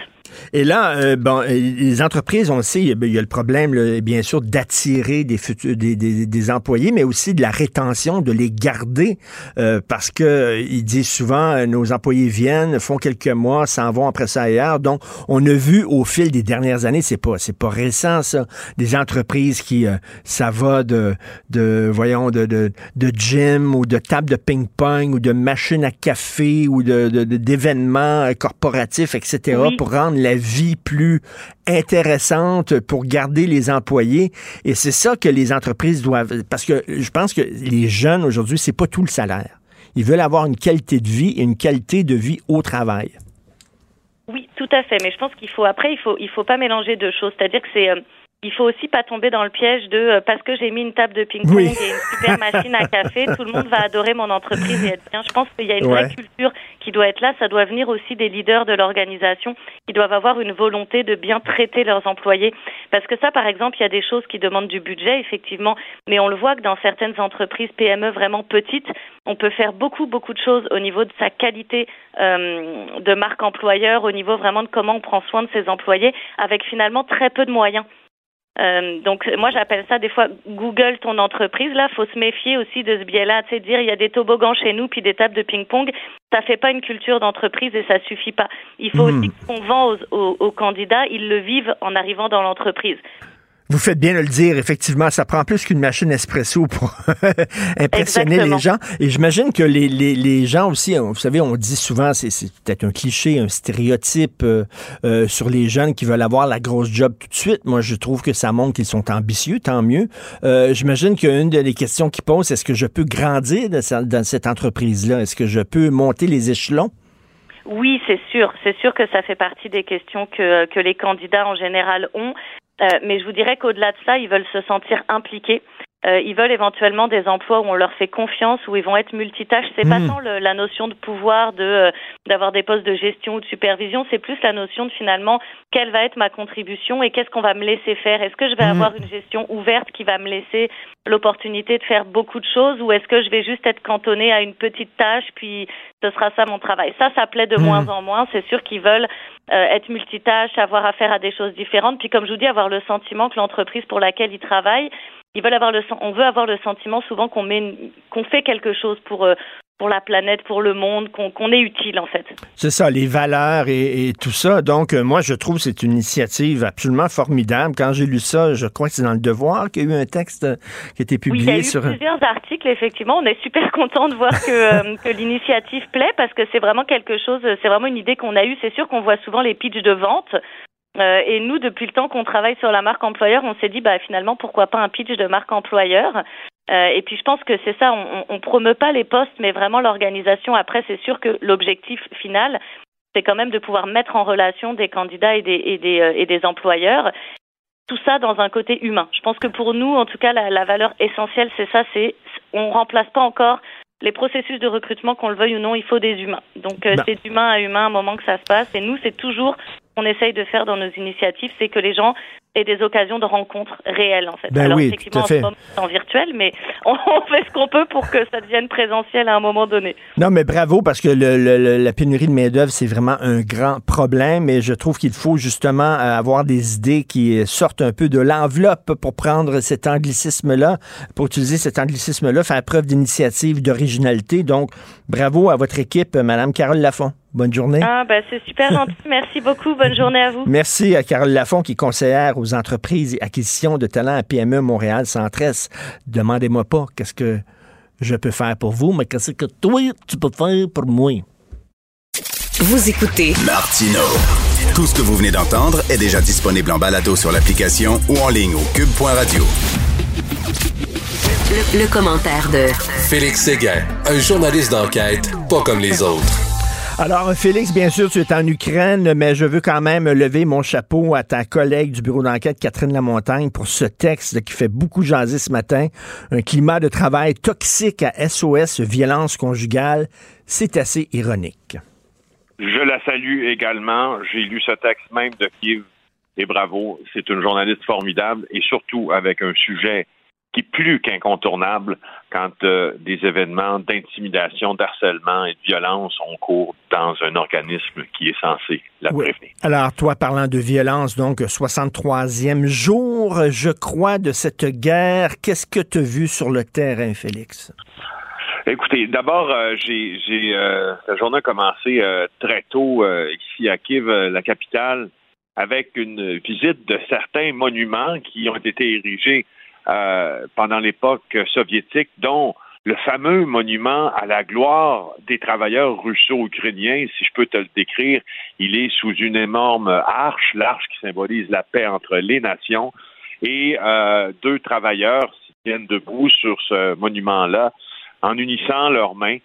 Et là, euh, bon, les entreprises, on le sait, il y a le problème, bien sûr, d'attirer des, des, des, des, employés, mais aussi de la rétention, de les garder, euh, parce que euh, ils disent souvent, nos employés viennent, font quelques mois, s'en vont après ça ailleurs. Donc, on a vu au fil des dernières années, c'est pas, c'est pas récent ça, des entreprises qui, ça va de, de voyons, de, de, de gym ou de table de ping-pong ou de machine à café ou de, d'événements corporatifs, etc., pour rendre la vie plus intéressante pour garder les employés. Et c'est ça que les entreprises doivent, parce que je pense que les jeunes aujourd'hui, c'est pas tout le salaire. Ils veulent avoir une qualité de vie et une qualité de vie au travail. Oui, tout à fait. Mais je pense qu'il faut après, il faut il faut pas mélanger deux choses. C'est-à-dire que c'est euh, il faut aussi pas tomber dans le piège de euh, parce que j'ai mis une table de ping-pong et une super machine à café, tout le monde va adorer mon entreprise et être bien. Je pense qu'il y a une vraie culture qui doit être là. Ça doit venir aussi des leaders de l'organisation qui doivent avoir une volonté de bien traiter leurs employés. Parce que ça, par exemple, il y a des choses qui demandent du budget, effectivement, mais on le voit que dans certaines entreprises PME vraiment petites, on peut faire beaucoup, beaucoup de choses au niveau de sa qualité euh, de marque employeur, au niveau vraiment de comment on prend soin de ses employés, avec finalement très peu de moyens. Euh, donc moi j'appelle ça des fois Google ton entreprise. Là, faut se méfier aussi de ce biais-là, tu sais, dire il y a des toboggans chez nous puis des tables de ping-pong. Ça fait pas une culture d'entreprise et ça suffit pas. Il faut hmm. aussi qu'on vend aux, aux, candidats, ils le vivent en arrivant dans l'entreprise. Vous faites bien de le dire, effectivement, ça prend plus qu'une machine espresso pour *laughs* impressionner les gens. Et j'imagine que les, les, les, gens aussi, vous savez, on dit souvent, c'est peut-être un cliché, un stéréotype euh, euh, sur les jeunes qui veulent avoir la grosse job tout de suite. Moi, je trouve que ça montre qu'ils sont ambitieux, tant mieux. Euh, j'imagine qu'une des questions qu'ils posent, est-ce que je peux grandir dans cette entreprise-là? Est-ce que je peux monter les échelons? Oui, c'est sûr. C'est sûr que ça fait partie des questions que, que les candidats en général ont. Euh, mais je vous dirais qu'au-delà de ça, ils veulent se sentir impliqués. Euh, ils veulent éventuellement des emplois où on leur fait confiance, où ils vont être multitâches. C'est pas hmm. tant la notion de pouvoir, de euh, d'avoir des postes de gestion ou de supervision. C'est plus la notion de finalement quelle va être ma contribution et qu'est-ce qu'on va me laisser faire. Est-ce que je vais hmm. avoir une gestion ouverte qui va me laisser l'opportunité de faire beaucoup de choses, ou est-ce que je vais juste être cantonné à une petite tâche puis ce sera ça mon travail? Ça, ça plaît de hmm. moins en moins. C'est sûr qu'ils veulent euh, être multitâches, avoir affaire à des choses différentes. Puis comme je vous dis, avoir le sentiment que l'entreprise pour laquelle ils travaillent ils veulent avoir le on veut avoir le sentiment souvent qu'on met qu'on fait quelque chose pour euh, pour la planète, pour le monde, qu'on est utile en fait. C'est ça, les valeurs et, tout ça. Donc euh, moi je trouve que c'est une initiative absolument formidable. Quand j'ai lu ça, je crois que c'est dans le Devoir qu'il y a eu un texte euh, qui a été publié oui, il y a eu sur plusieurs articles effectivement. On est super *laughs* content de voir que, que l'initiative plaît parce que c'est vraiment quelque chose, c'est vraiment une idée qu'on a eue. C'est sûr qu'on voit souvent les pitchs de vente euh, et nous, depuis le temps qu'on travaille sur la marque employeur, on s'est dit, bah, finalement, pourquoi pas un pitch de marque employeur? Euh, Et puis, je pense que c'est ça, on, on promeut pas les postes, mais vraiment l'organisation. Après, c'est sûr que l'objectif final, c'est quand même de pouvoir mettre en relation des candidats et des, et des, euh, et des employeurs. Tout ça dans un côté humain. Je pense que pour nous, en tout cas, la, la valeur essentielle, c'est ça, c'est on remplace pas encore les processus de recrutement, qu'on le veuille ou non, il faut des humains. Donc euh, Ben. c'est d'humain à humain un moment que ça se passe. Et nous, c'est toujours qu'on essaye de faire dans nos initiatives, c'est que les gens aient des occasions de rencontres réelles, en fait. Ben Alors oui, effectivement, tout à fait. en ce moment, virtuel, mais on, *laughs* on fait ce qu'on peut pour que ça devienne présentiel à un moment donné. Non, mais bravo, parce que le- le- le- la pénurie de main-d'œuvre, c'est vraiment un grand problème. Et je trouve qu'il faut justement euh, avoir des idées qui sortent un peu de l'enveloppe pour prendre cet anglicisme-là, pour utiliser cet anglicisme-là, faire preuve d'initiative, d'originalité. Donc, bravo à votre équipe, euh, Madame Carole Lafont. Bonne journée. Ah, bah, c'est super *laughs* gentil. Merci beaucoup. Bonne journée à vous. Merci à Carole Lafont, qui est conseillère aux entreprises et acquisition de talents à PME Montréal Centresse. Demandez-moi pas qu'est-ce que je peux faire pour vous, mais qu'est-ce que toi, tu peux faire pour moi? Vous écoutez Martino. Tout ce que vous venez d'entendre est déjà disponible en balado sur l'application ou en ligne au cube.radio. le, le commentaire de Félix Séguin, un journaliste d'enquête pas comme les autres. Alors, Félix, bien sûr, tu es en Ukraine, mais je veux quand même lever mon chapeau à ta collègue du bureau d'enquête, Catherine Lamontagne, pour ce texte qui fait beaucoup jaser ce matin. Un climat de travail toxique à SOS, violence conjugale. C'est assez ironique. Je la salue également. J'ai lu ce texte même de Kiev et bravo. C'est une journaliste formidable et surtout avec un sujet qui est plus qu'incontournable quand euh, des événements d'intimidation, d'harcèlement et de violence ont cours dans un organisme qui est censé la Oui. prévenir. Alors, toi, parlant de violence, donc 63e jour, je crois, de cette guerre. Qu'est-ce que tu as vu sur le terrain, Félix? Écoutez, d'abord, euh, j'ai, j'ai euh, la journée a commencé très tôt ici à Kiev, la capitale, avec une visite de certains monuments qui ont été érigés euh, pendant l'époque soviétique, dont le fameux monument à la gloire des travailleurs russo-ukrainiens, si je peux te le décrire, il est sous une énorme arche, l'arche qui symbolise la paix entre les nations, et euh, deux travailleurs viennent debout sur ce monument-là en unissant leurs mains.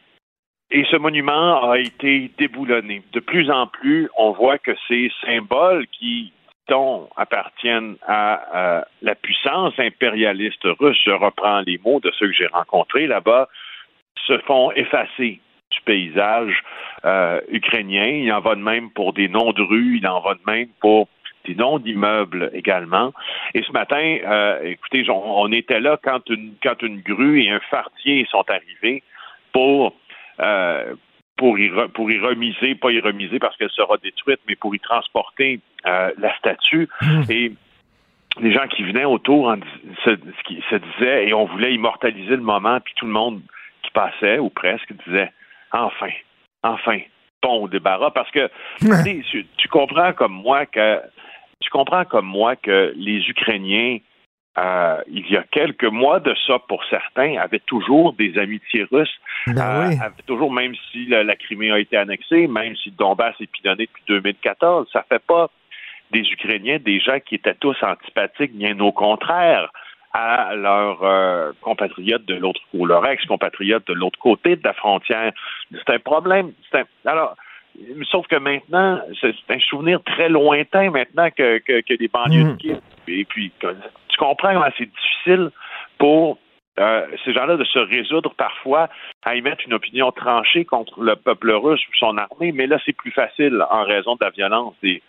Et ce monument a été déboulonné. De plus en plus, on voit que ces symboles qui appartiennent à la puissance impérialiste russe, je reprends les mots de ceux que j'ai rencontrés là-bas, se font effacer du paysage euh, ukrainien. Il en va de même pour des noms de rues, il en va de même pour des noms d'immeubles également. Et ce matin, euh, écoutez, on, était là quand une, quand une grue et un fardier sont arrivés pour euh, pour y, re, pour y remiser, pas y remiser parce qu'elle sera détruite, mais pour y transporter euh, la statue. Mmh. Et les gens qui venaient autour en, se, se, disaient, et on voulait immortaliser le moment, puis tout le monde qui passait, ou presque, disait enfin, enfin, bon débarras, parce que *laughs* tu, tu comprends comme moi que tu comprends comme moi que les Ukrainiens euh, il y a quelques mois de ça, pour certains, avaient toujours des amitiés russes. Ben euh, oui. avaient toujours, même si la, la, Crimée a été annexée, même si le Donbass est pilonné depuis 2014, ça fait pas des Ukrainiens des gens qui étaient tous antipathiques, bien au contraire à leurs euh, compatriotes de l'autre côté, leurs ex-compatriotes de l'autre côté de la frontière. C'est un problème. Un... Alors, sauf que maintenant, c'est un souvenir très lointain maintenant que, que, que les banlieues mmh. de Kiev. Et puis, tu comprends comment c'est difficile pour euh, ces gens-là de se résoudre parfois à émettre une opinion tranchée contre le peuple russe ou son armée, mais là, c'est plus facile en raison de la violence des,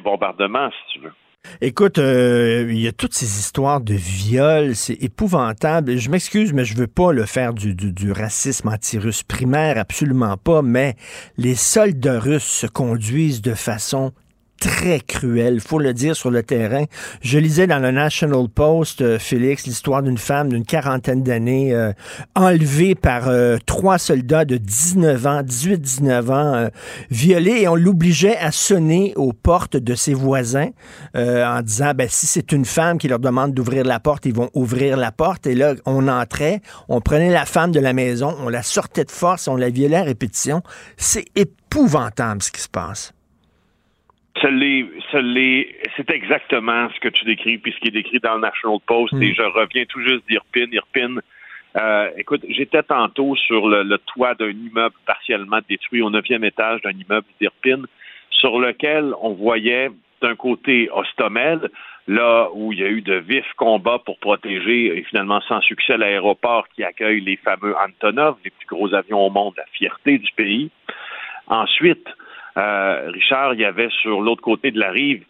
bombardements, si tu veux. Écoute, euh, il y a toutes ces histoires de viol, c'est épouvantable. Je m'excuse, mais je veux pas le faire du, du racisme anti-russe primaire, absolument pas. Mais les soldats russes se conduisent de façon très cruel, faut le dire sur le terrain. Je lisais dans le National Post, euh, Félix, l'histoire d'une femme d'une quarantaine d'années euh, enlevée par euh, trois soldats de 19 ans, 18-19 ans, euh, violée et on l'obligeait à sonner aux portes de ses voisins en disant, ben, si c'est une femme qui leur demande d'ouvrir la porte, ils vont ouvrir la porte. Et là, on entrait, on prenait la femme de la maison, on la sortait de force, on la violait à répétition. C'est épouvantable ce qui se passe. C'est exactement ce que tu décris, puis ce qui est décrit dans le National Post. Mm. Et je reviens tout juste d'Irpin. Irpin, Euh, écoute, j'étais tantôt sur le, le toit d'un immeuble partiellement détruit au neuvième étage d'un immeuble d'Irpine, sur lequel on voyait d'un côté Ostomel, là où il y a eu de vifs combats pour protéger, et finalement sans succès, l'aéroport qui accueille les fameux Antonov, les plus gros avions au monde, la fierté du pays. Ensuite, euh, Richard, il y avait sur l'autre côté de la rive,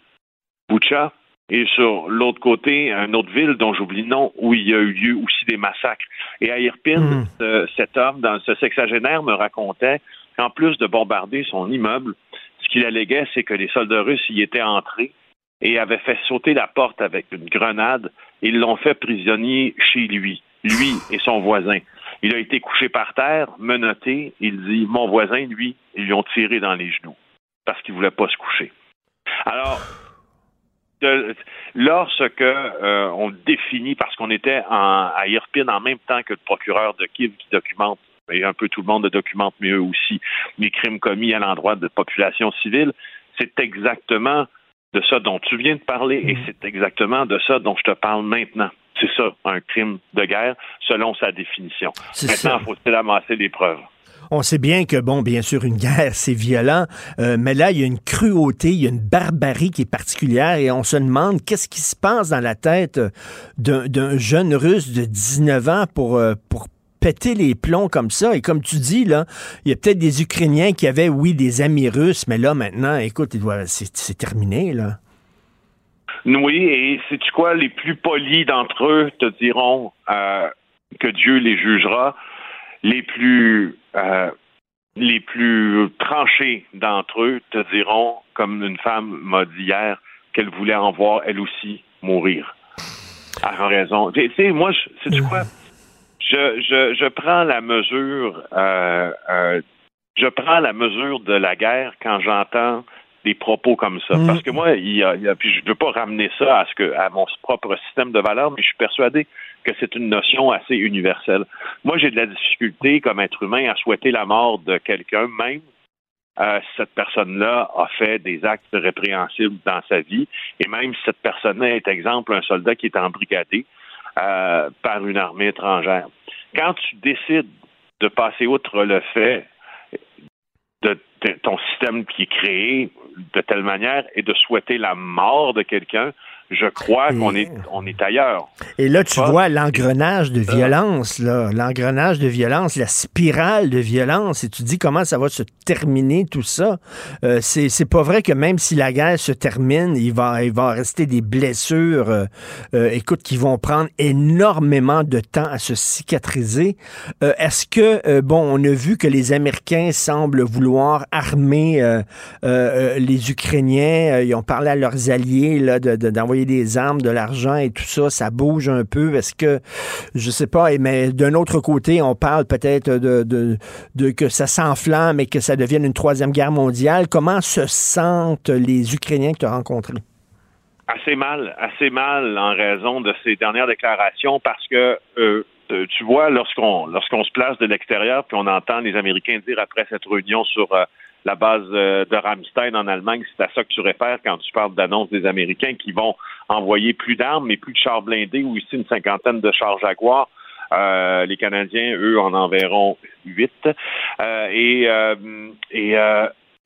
Boucha, et sur l'autre côté, une autre ville dont j'oublie le nom, où il y a eu lieu aussi des massacres. Et à Irpine, Hmm. cet homme, dans ce sexagénaire, me racontait qu'en plus de bombarder son immeuble, ce qu'il alléguait, c'est que les soldats russes y étaient entrés et avaient fait sauter la porte avec une grenade et ils l'ont fait prisonnier chez lui, lui et son voisin. Il a été couché par terre, menotté. Il dit, mon voisin, lui, ils lui ont tiré dans les genoux parce qu'il voulait pas se coucher. Alors, de- lorsque euh, on définit, parce qu'on était en- à Irpine en même temps que le procureur de Kiev qui documente, et un peu tout le monde le documente, mais eux aussi, les crimes commis à l'endroit de population civile, c'est exactement de ça dont tu viens de parler et c'est exactement de ça dont je te parle maintenant. C'est ça, un crime de guerre, selon sa définition. Maintenant, faut-il amasser les preuves? On sait bien que, bon, bien sûr, une guerre, c'est violent, euh, mais là, il y a une cruauté, il y a une barbarie qui est particulière et on se demande qu'est-ce qui se passe dans la tête d'un jeune russe de 19 ans pour, euh, pour péter les plombs comme ça. Et comme tu dis, là, il y a peut-être des Ukrainiens qui avaient, oui, des amis russes, mais là, maintenant, écoute, c'est terminé, là. Oui, et sais-tu quoi? Les plus polis d'entre eux te diront euh, que Dieu les jugera. Les plus euh, les plus tranchés d'entre eux te diront, comme une femme m'a dit hier, qu'elle voulait en voir elle aussi mourir. A raison. Tu sais, moi, je- sais-tu quoi? Je, je, je prends la mesure euh, je prends la mesure de la guerre quand j'entends des propos comme ça. Mm. Parce que moi, il y a, il y a- puis je ne veux pas ramener ça à ce que à mon propre système de valeurs, mais je suis persuadé que c'est une notion assez universelle. Moi, j'ai de la difficulté comme être humain à souhaiter la mort de quelqu'un, même euh, si cette personne-là a fait des actes répréhensibles dans sa vie, et même si cette personne-là est, exemple, un soldat qui est embrigadé euh, par une armée étrangère. Quand tu décides de passer outre le fait de, ton système qui est créé de telle manière et de souhaiter la mort de quelqu'un, je crois qu'on est, on est ailleurs. Et là, tu Pas- vois l'engrenage de violence, là, l'engrenage de violence, la spirale de violence, et tu dis comment ça va se terminer tout ça. Euh, c'est c'est pas vrai que même si la guerre se termine, il va, il va rester des blessures, euh, euh, écoute, qui vont prendre énormément de temps à se cicatriser. Euh, Est-ce que, euh, bon, on a vu que les Américains semblent vouloir armer euh, euh, euh, les Ukrainiens. Euh, ils ont parlé à leurs alliés là, de- de- d'envoyer des armes, de l'argent et tout ça. Ça bouge un peu. Est-ce que, je sais pas, et- mais d'un autre côté, on parle peut-être de que ça s'enflamme et que ça devienne une troisième guerre mondiale. Comment se sentent les Ukrainiens que tu as rencontrés? Assez mal, assez mal en raison de ces dernières déclarations parce que euh, euh, tu vois, lorsqu'on lorsqu'on se place de l'extérieur, puis on entend les Américains dire après cette réunion sur euh, la base euh, de Ramstein en Allemagne, c'est à ça que tu réfères quand tu parles d'annonce des Américains qui vont envoyer plus d'armes, mais plus de chars blindés ou ici une cinquantaine de chars Jaguar. Euh, les Canadiens, eux, en enverront huit. Euh,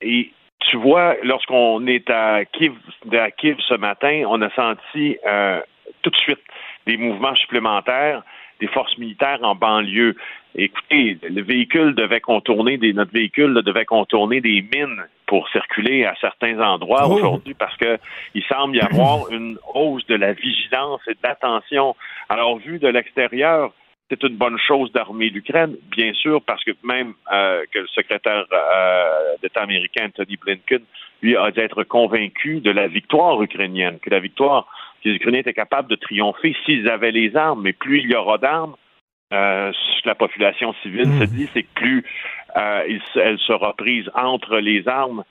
et tu vois, lorsqu'on est à Kiev, à Kiev ce matin, on a senti tout de suite des mouvements supplémentaires des forces militaires en banlieue. Écoutez, le véhicule devait contourner des, notre véhicule là, devait contourner des mines pour circuler à certains endroits Oh. aujourd'hui parce que il semble y avoir *clears throat* une hausse de la vigilance et de l'attention. Alors, vu de l'extérieur, c'est une bonne chose d'armer l'Ukraine, bien sûr, parce que même euh, que le secrétaire euh, d'État américain Anthony Blinken, lui, a d'être convaincu de la victoire ukrainienne, que la victoire, que les Ukrainiens étaient capables de triompher s'ils avaient les armes, mais plus il y aura d'armes, euh, la population civile se dit, c'est que plus euh, elle sera prise entre les armes,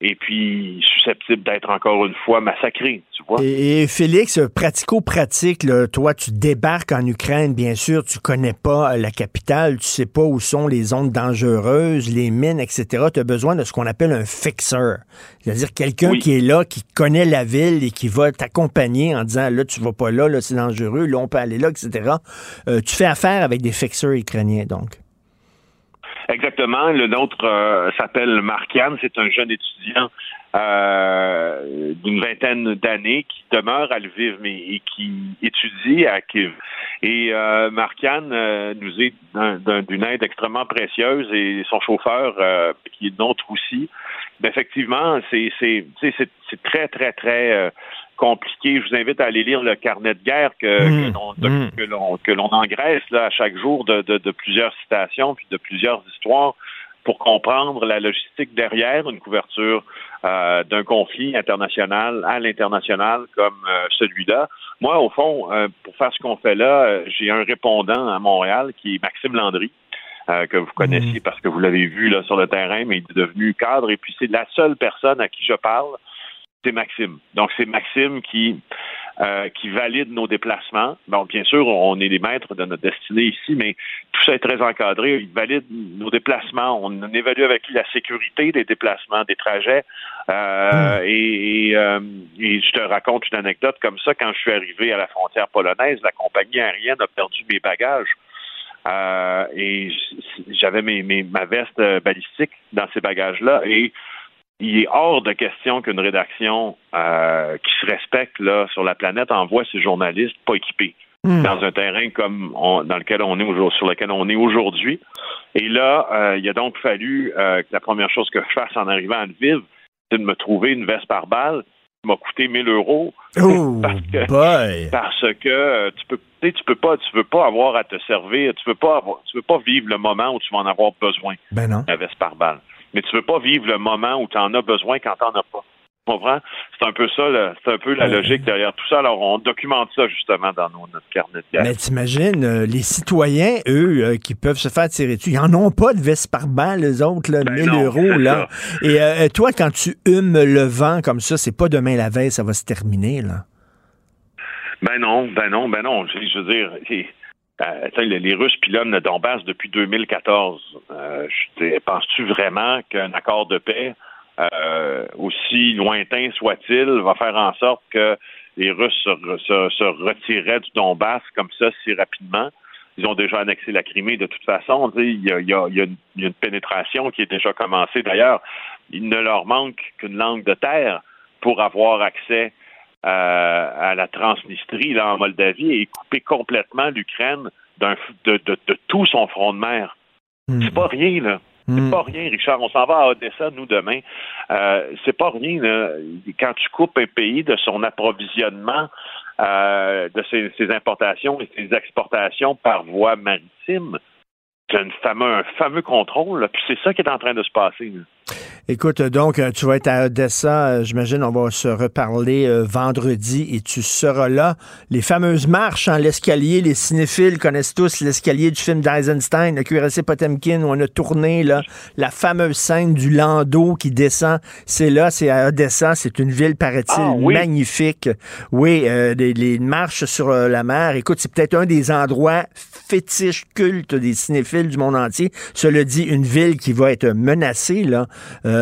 et puis susceptible d'être encore une fois massacré, tu vois. Et, Félix, pratico-pratique, toi, tu débarques en Ukraine, bien sûr, tu connais pas la capitale, tu sais pas où sont les zones dangereuses, les mines, etc. Tu as besoin de ce qu'on appelle un fixer, c'est-à-dire quelqu'un qui est là, qui connaît la ville et qui va t'accompagner en disant, là, tu vas pas là, là, c'est dangereux, là, on peut aller là, etc. Euh, tu fais affaire avec des fixers ukrainiens, donc. Exactement. Le nôtre euh, s'appelle Markian. C'est un jeune étudiant euh, d'une vingtaine d'années qui demeure à Lviv mais et qui étudie à Kiev. Et euh, Markian euh, nous est d'une aide extrêmement précieuse et son chauffeur, qui est nôtre aussi. Ben, effectivement, c'est très, très, très compliqué. Je vous invite à aller lire le carnet de guerre que, mmh. mmh. que l'on que l'on engraisse là, à chaque jour de, de, de, plusieurs citations puis de plusieurs histoires pour comprendre la logistique derrière une couverture euh, d'un conflit international à l'international comme euh, celui-là. Moi, au fond, euh, pour faire ce qu'on fait là, j'ai un répondant à Montréal qui est Maxime Landry. que vous connaissiez mmh. parce que vous l'avez vu là sur le terrain, mais il est devenu cadre et puis c'est la seule personne à qui je parle c'est Maxime. Donc, c'est Maxime qui, euh, qui valide nos déplacements. Bon, bien sûr, on est les maîtres de notre destinée ici, mais tout ça est très encadré. Il valide nos déplacements. On évalue avec lui la sécurité des déplacements, des trajets. Euh, hmm. et, euh, et, je te raconte une anecdote comme ça. Quand je suis arrivé à la frontière polonaise, la compagnie aérienne a perdu mes bagages. Et j'avais mes, mes, ma veste balistique dans ces bagages-là. Et il est hors de question qu'une rédaction euh, qui se respecte là sur la planète envoie ses journalistes pas équipés hmm. dans un terrain comme dans lequel on est aujourd'hui, sur lequel on est aujourd'hui. Et là, euh, il a donc fallu euh, que la première chose que je fasse en arrivant à Lviv, c'est de me trouver une veste par balle qui m'a coûté 1000 euros oh, parce que, parce que tu peux tu peux pas tu veux pas avoir à te servir tu veux pas tu veux pas vivre le moment où tu vas en avoir besoin ben non. la veste par balle mais tu veux pas vivre le moment où tu en as besoin quand tu n'en as pas. Tu comprends? C'est un peu ça, c'est un peu la logique derrière tout ça. Alors, on documente ça justement dans notre carnet de guerre. Mais t'imagines, euh, les citoyens, eux, euh, qui peuvent se faire tirer dessus, ils n'en ont pas de veste par balle, les autres, là, 1000 ben euros. Là. Et euh, toi, quand tu humes le vent comme ça, c'est pas demain la veille, ça va se terminer, là. Ben non, ben non, ben non. Je, veux dire, euh, les Russes pilonnent le Donbass depuis 2014. Euh, Penses-tu vraiment qu'un accord de paix, euh, aussi lointain soit-il, va faire en sorte que les Russes se, retireraient du Donbass comme ça si rapidement? Ils ont déjà annexé la Crimée de toute façon. Il y, a, il, y a, une, pénétration qui est déjà commencée. D'ailleurs, il ne leur manque qu'une langue de terre pour avoir accès euh, à la Transnistrie, là, en Moldavie, et couper complètement l'Ukraine de, de, de, tout son front de mer. Hmm. C'est pas rien, là. C'est hmm. pas rien, Richard. On s'en va à Odessa, nous, demain. Euh, c'est pas rien, là. Quand tu coupes un pays de son approvisionnement, euh, de ses, ses, importations et ses exportations par voie maritime, c'est un fameux, un fameux contrôle. Puis c'est ça qui est en train de se passer. Là. Écoute, donc, euh, tu vas être à Odessa. Euh, j'imagine, on va se reparler euh, vendredi et tu seras là. Les fameuses marches en l'escalier, les cinéphiles connaissent tous l'escalier du film d'Eisenstein, le QRC Potemkin, où on a tourné là, la fameuse scène du landau qui descend. C'est là, c'est à Odessa. C'est une ville, paraît-il, ah, magnifique. Oui, les, marches sur la mer. Écoute, c'est peut-être un des endroits fétiches cultes des cinéphiles du monde entier. Cela dit, une ville qui va être menacée, là. Euh,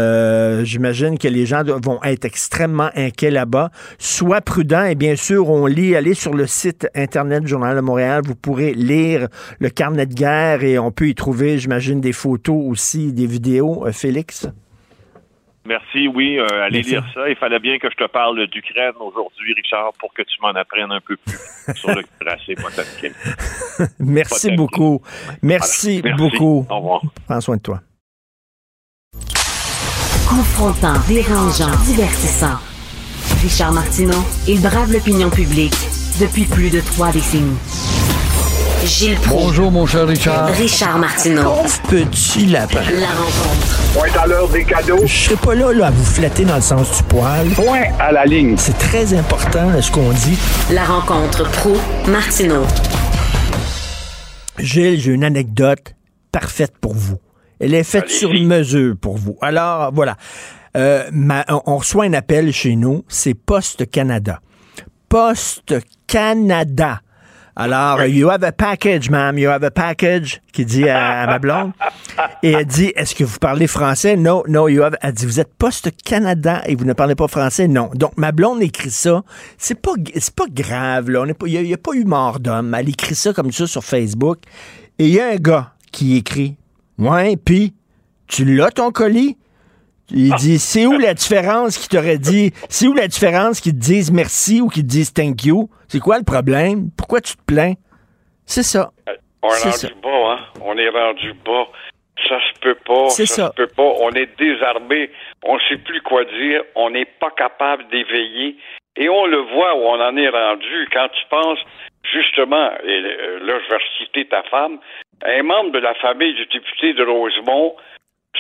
j'imagine que les gens vont être extrêmement inquiets là-bas. Sois prudent et bien sûr, on lit, allez sur le site Internet du Journal de Montréal, vous pourrez lire le carnet de guerre et on peut y trouver, j'imagine, des photos aussi, des vidéos. Euh, Félix? Merci, oui, euh, allez lire ça. Il fallait bien que je te parle d'Ukraine aujourd'hui, Richard, pour que tu m'en apprennes un peu plus *laughs* sur le tracé Merci beaucoup. Merci, Merci beaucoup. Au revoir. Prends soin de toi. Confrontant, dérangeant, divertissant. Richard Martineau, il brave l'opinion publique depuis plus de trois décennies. Gilles Bonjour, mon cher Richard. Richard Martineau. petit lapin. La rencontre. Point à l'heure des cadeaux. Je serai pas là, là, à vous flatter dans le sens du poil. Point à la ligne. C'est très important, ce qu'on dit. La rencontre pro martineau Gilles, j'ai une anecdote parfaite pour vous. Elle est faite sur mesure pour vous. Alors, voilà. Euh, ma- on- reçoit un appel chez nous, c'est Poste Canada. Poste Canada. Alors, you have a package, ma'am, you have a package, qui dit à, à ma blonde. Et elle dit, est-ce que vous parlez français? No, no, you have. Elle dit, vous êtes Poste Canada et vous ne parlez pas français? Non. Donc, ma blonde écrit ça. C'est pas, c'est pas grave, là. On est pas- Il n'y a, pas eu mort d'homme. Elle écrit ça comme ça sur Facebook. Et il y a un gars qui écrit, ouais, puis, tu l'as ton colis? Il dit, c'est où la différence qui t'aurait dit, c'est où la différence qu'ils te disent merci ou qu'ils te disent thank you? C'est quoi le problème? Pourquoi tu te plains? C'est ça. On est rendu ça. bas, hein? On est rendu bas. Ça se peut pas. C'est ça. ça. se peut pas. On est désarmé. On sait plus quoi dire. On n'est pas capable d'éveiller. Et on le voit où on en est rendu. Quand tu penses, justement, et euh, là, je vais citer ta femme, un membre de la famille du député de Rosemont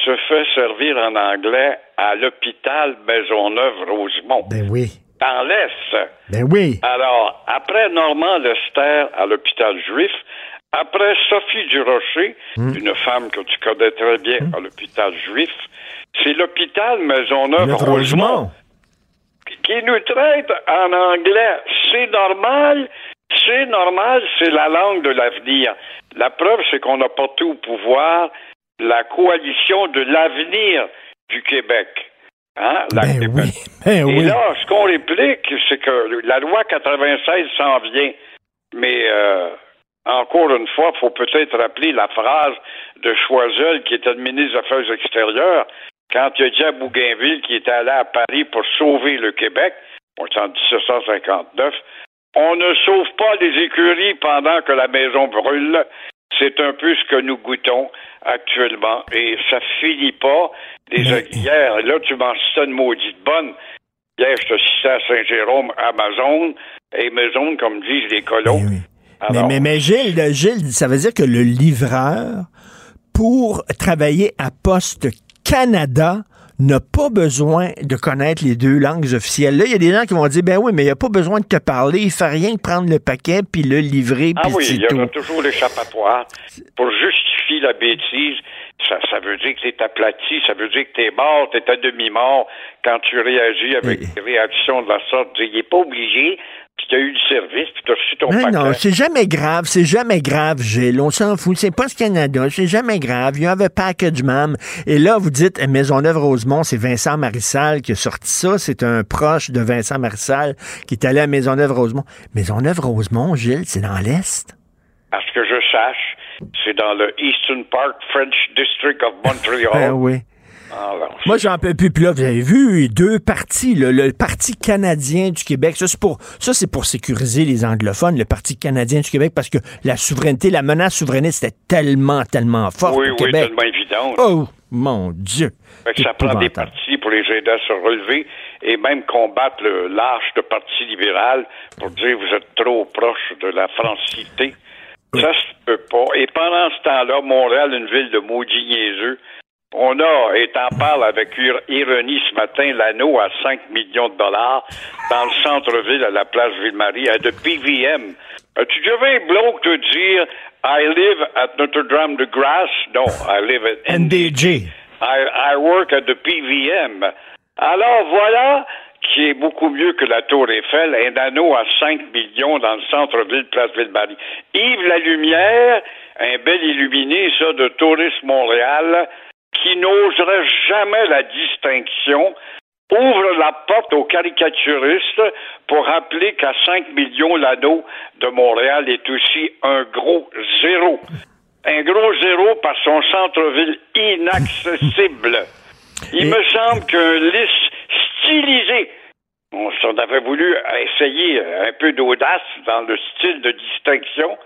se fait servir en anglais à l'hôpital Maisonneuve-Rosemont. Ben oui. Dans l'Est. Ben oui. Alors, après Normand Lester à l'hôpital juif, après Sophie Durocher, Hmm. une femme que tu connais très bien à l'hôpital juif, c'est l'hôpital Maisonneuve-Rosemont Rosemont. qui nous traite en anglais. C'est normal, c'est normal, c'est la langue de l'avenir. La preuve, c'est qu'on a porté au pouvoir la coalition de l'avenir du Québec. Hein? La Ben Québec. oui. *laughs* Ben Et oui. là, ce qu'on réplique, c'est que la loi 96 s'en vient. Mais euh, encore une fois, il faut peut-être rappeler la phrase de Choiseul, qui était le ministre des Affaires extérieures, quand il a dit à Bougainville qu'il était allé à Paris pour sauver le Québec, on est en 1759, on ne sauve pas les écuries pendant que la maison brûle. C'est un peu ce que nous goûtons actuellement. Et ça finit pas. Hier, là, tu m'en citais une maudite bonne. Hier, je te citais à Saint-Jérôme, Amazon, et Maison, comme disent les colons. Mais, Alors, mais, mais Gilles, le- Gilles, ça veut dire que le livreur, pour travailler à Poste Canada, n'a pas besoin de connaître les deux langues officielles. Là, il y a des gens qui vont dire, ben oui, mais il n'y a pas besoin de te parler, il fait rien que prendre le paquet puis le livrer, Ah puis oui, il y aura toujours l'échappatoire. Pour justifier la bêtise, ça, ça veut dire que t'es aplati, ça veut dire que t'es mort, t'es à demi-mort quand tu réagis avec des réactions de la sorte. Il n'est pas obligé, puis t'as eu du service, puis t'as reçu ton Mais non, c'est jamais grave, c'est jamais grave, Gilles. On s'en fout. C'est pas ce Canada, c'est jamais grave. You have a package, ma'am. Et là, vous dites eh, Maisonneuve-Rosemont, c'est Vincent Marissal qui a sorti ça. C'est un proche de Vincent Marissal qui est allé à Maisonneuve-Rosemont. Maisonneuve-Rosemont, Gilles, c'est dans l'Est? À ce que je sache, c'est dans le Eastern Park French District of Montreal. Ben oui. Alors, Moi, j'en peux plus. Puis là, vous avez vu deux partis. le Parti canadien du Québec, ça, c'est pour, ça, c'est pour sécuriser les anglophones, le Parti canadien du Québec, parce que la souveraineté, la menace souverainiste était tellement, tellement forte oui, au oui, Québec. tellement évident. Oh, mon Dieu. Fait que ça prend des partis pour les aider à se relever et même combattre le lâche de parti libéral pour dire vous êtes trop proche de la francité. Ça se peut pas. Et pendant ce temps-là, Montréal, une ville de maudits niaiseux, on a, et t'en parle avec ir- ironie ce matin, l'anneau à 5 millions de dollars dans le centre-ville à la place Ville-Marie, à de PVM. As-tu déjà vu un bloke te dire I live at Notre-Dame de Grâce? Non, I live at *laughs* NDG. I, I work at the PVM. Alors voilà qui est beaucoup mieux que la Tour Eiffel, un anneau à 5 millions dans le centre-ville, place Ville-Marie. Yves Lalumière, un bel illuminé, ça, de Tourisme Montréal, qui n'oserait jamais la distinction, ouvre la porte aux caricaturistes pour rappeler qu'à 5 millions, l'anneau de Montréal est aussi un gros zéro. Un gros zéro par son centre-ville inaccessible. Il me semble qu'un lisse stylisé, on s'en avait voulu essayer un peu d'audace dans le style de distinction,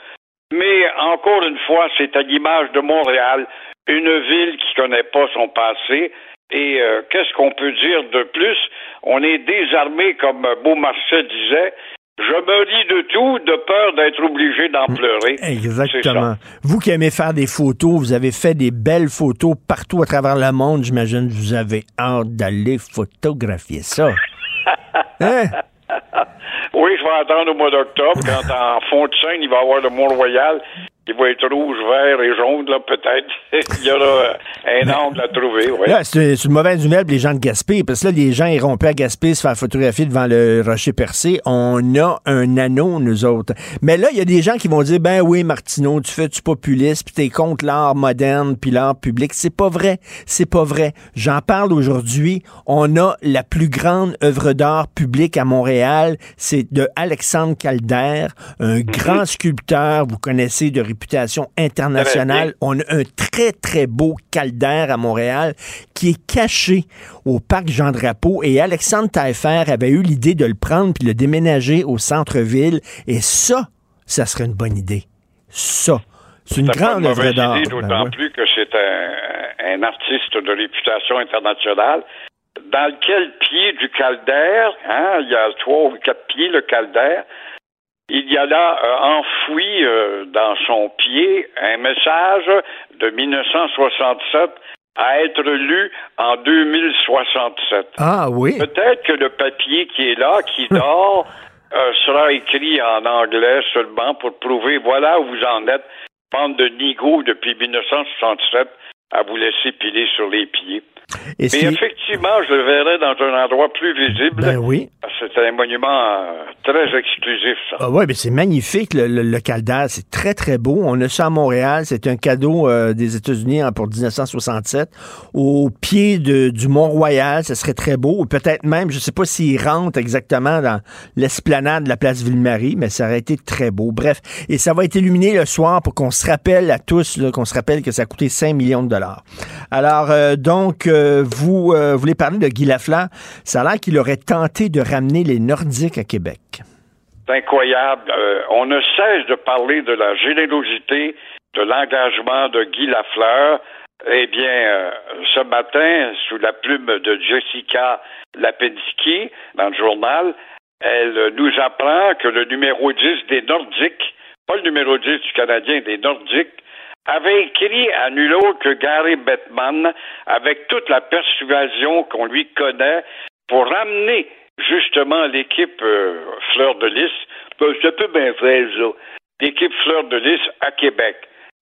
mais encore une fois, c'est à l'image de Montréal, une ville qui connaît pas son passé. Et euh, qu'est-ce qu'on peut dire de plus? On est désarmé, comme Beaumarchais disait. Je me ris de tout, de peur d'être obligé d'en pleurer. C'est Exactement. Vous qui aimez faire des photos, vous avez fait des belles photos partout à travers le monde. J'imagine que vous avez hâte d'aller photographier ça. *laughs* Hein? Oui, je vais attendre au mois d'octobre, quand en fond de scène, il va y avoir le Mont-Royal qui va être rouge, vert et jaune, là, peut-être. *laughs* Il y aura un angle à trouver, oui. Là, c'est c'est une mauvaise nouvelle pour les gens de Gaspé, parce que là, les gens iront pas à Gaspé se faire photographier devant le rocher percé. On a un anneau, nous autres. Mais là, il y a des gens qui vont dire, ben oui, Martineau, tu fais du populisme, puis t'es contre l'art moderne, puis l'art public. C'est pas vrai. C'est pas vrai. J'en parle aujourd'hui. On a la plus grande œuvre d'art publique à Montréal. C'est de Alexandre Calder, un grand sculpteur, vous connaissez, de réputation internationale. On a un très, très beau Calder à Montréal qui est caché au parc Jean Drapeau et Alexandre Taillefer avait eu l'idée de le prendre puis le déménager au centre-ville et ça, ça serait une bonne idée. Ça. C'est une pas grande une œuvre d'art. Ben d'autant ouais. plus que c'est un, un artiste de réputation internationale. Dans lequel pied du caldaire, hein, il y a trois ou quatre pieds, le caldaire, il y a là euh, enfoui euh, dans son pied un message de 1967 à être lu en 2067. Ah oui. Peut-être que le papier qui est là, qui dort, euh, sera écrit en anglais seulement pour prouver voilà où vous en êtes, bande de nigo depuis 1967 à vous laisser piler sur les pieds. Et Mais si- effectivement, je le verrai dans un endroit plus visible. Ben oui. C'est un monument euh, très exclusif, ça. Ah ouais, ben c'est magnifique, le, le, le Calder. C'est très, très beau. On a ça à Montréal. C'est un cadeau euh, des États-Unis hein, pour 1967. Au pied de, du Mont-Royal, ce serait très beau. Peut-être même, je sais pas s'il rentre exactement dans l'esplanade de la place Ville-Marie, mais ça aurait été très beau. Bref, et ça va être illuminé le soir pour qu'on se rappelle à tous, qu'on se rappelle que ça a coûté 5 millions de dollars. Alors, euh, donc, euh, vous euh, voulez parler de Guy Lafleur. Ça a l'air qu'il aurait tenté de ramener les Nordiques à Québec. C'est incroyable. On ne cesse de parler de la générosité, de l'engagement de Guy Lafleur. Eh bien, ce matin, sous la plume de Jessica Lapinski, dans le journal, elle nous apprend que le numéro 10 des Nordiques, pas le numéro 10 du Canadien, des Nordiques, avait écrit à nul autre que Gary Bettman avec toute la persuasion qu'on lui connaît pour ramener justement l'équipe euh, Fleur de Lys. Ben, ça peut bien ça. L'équipe Fleur de Lys à Québec.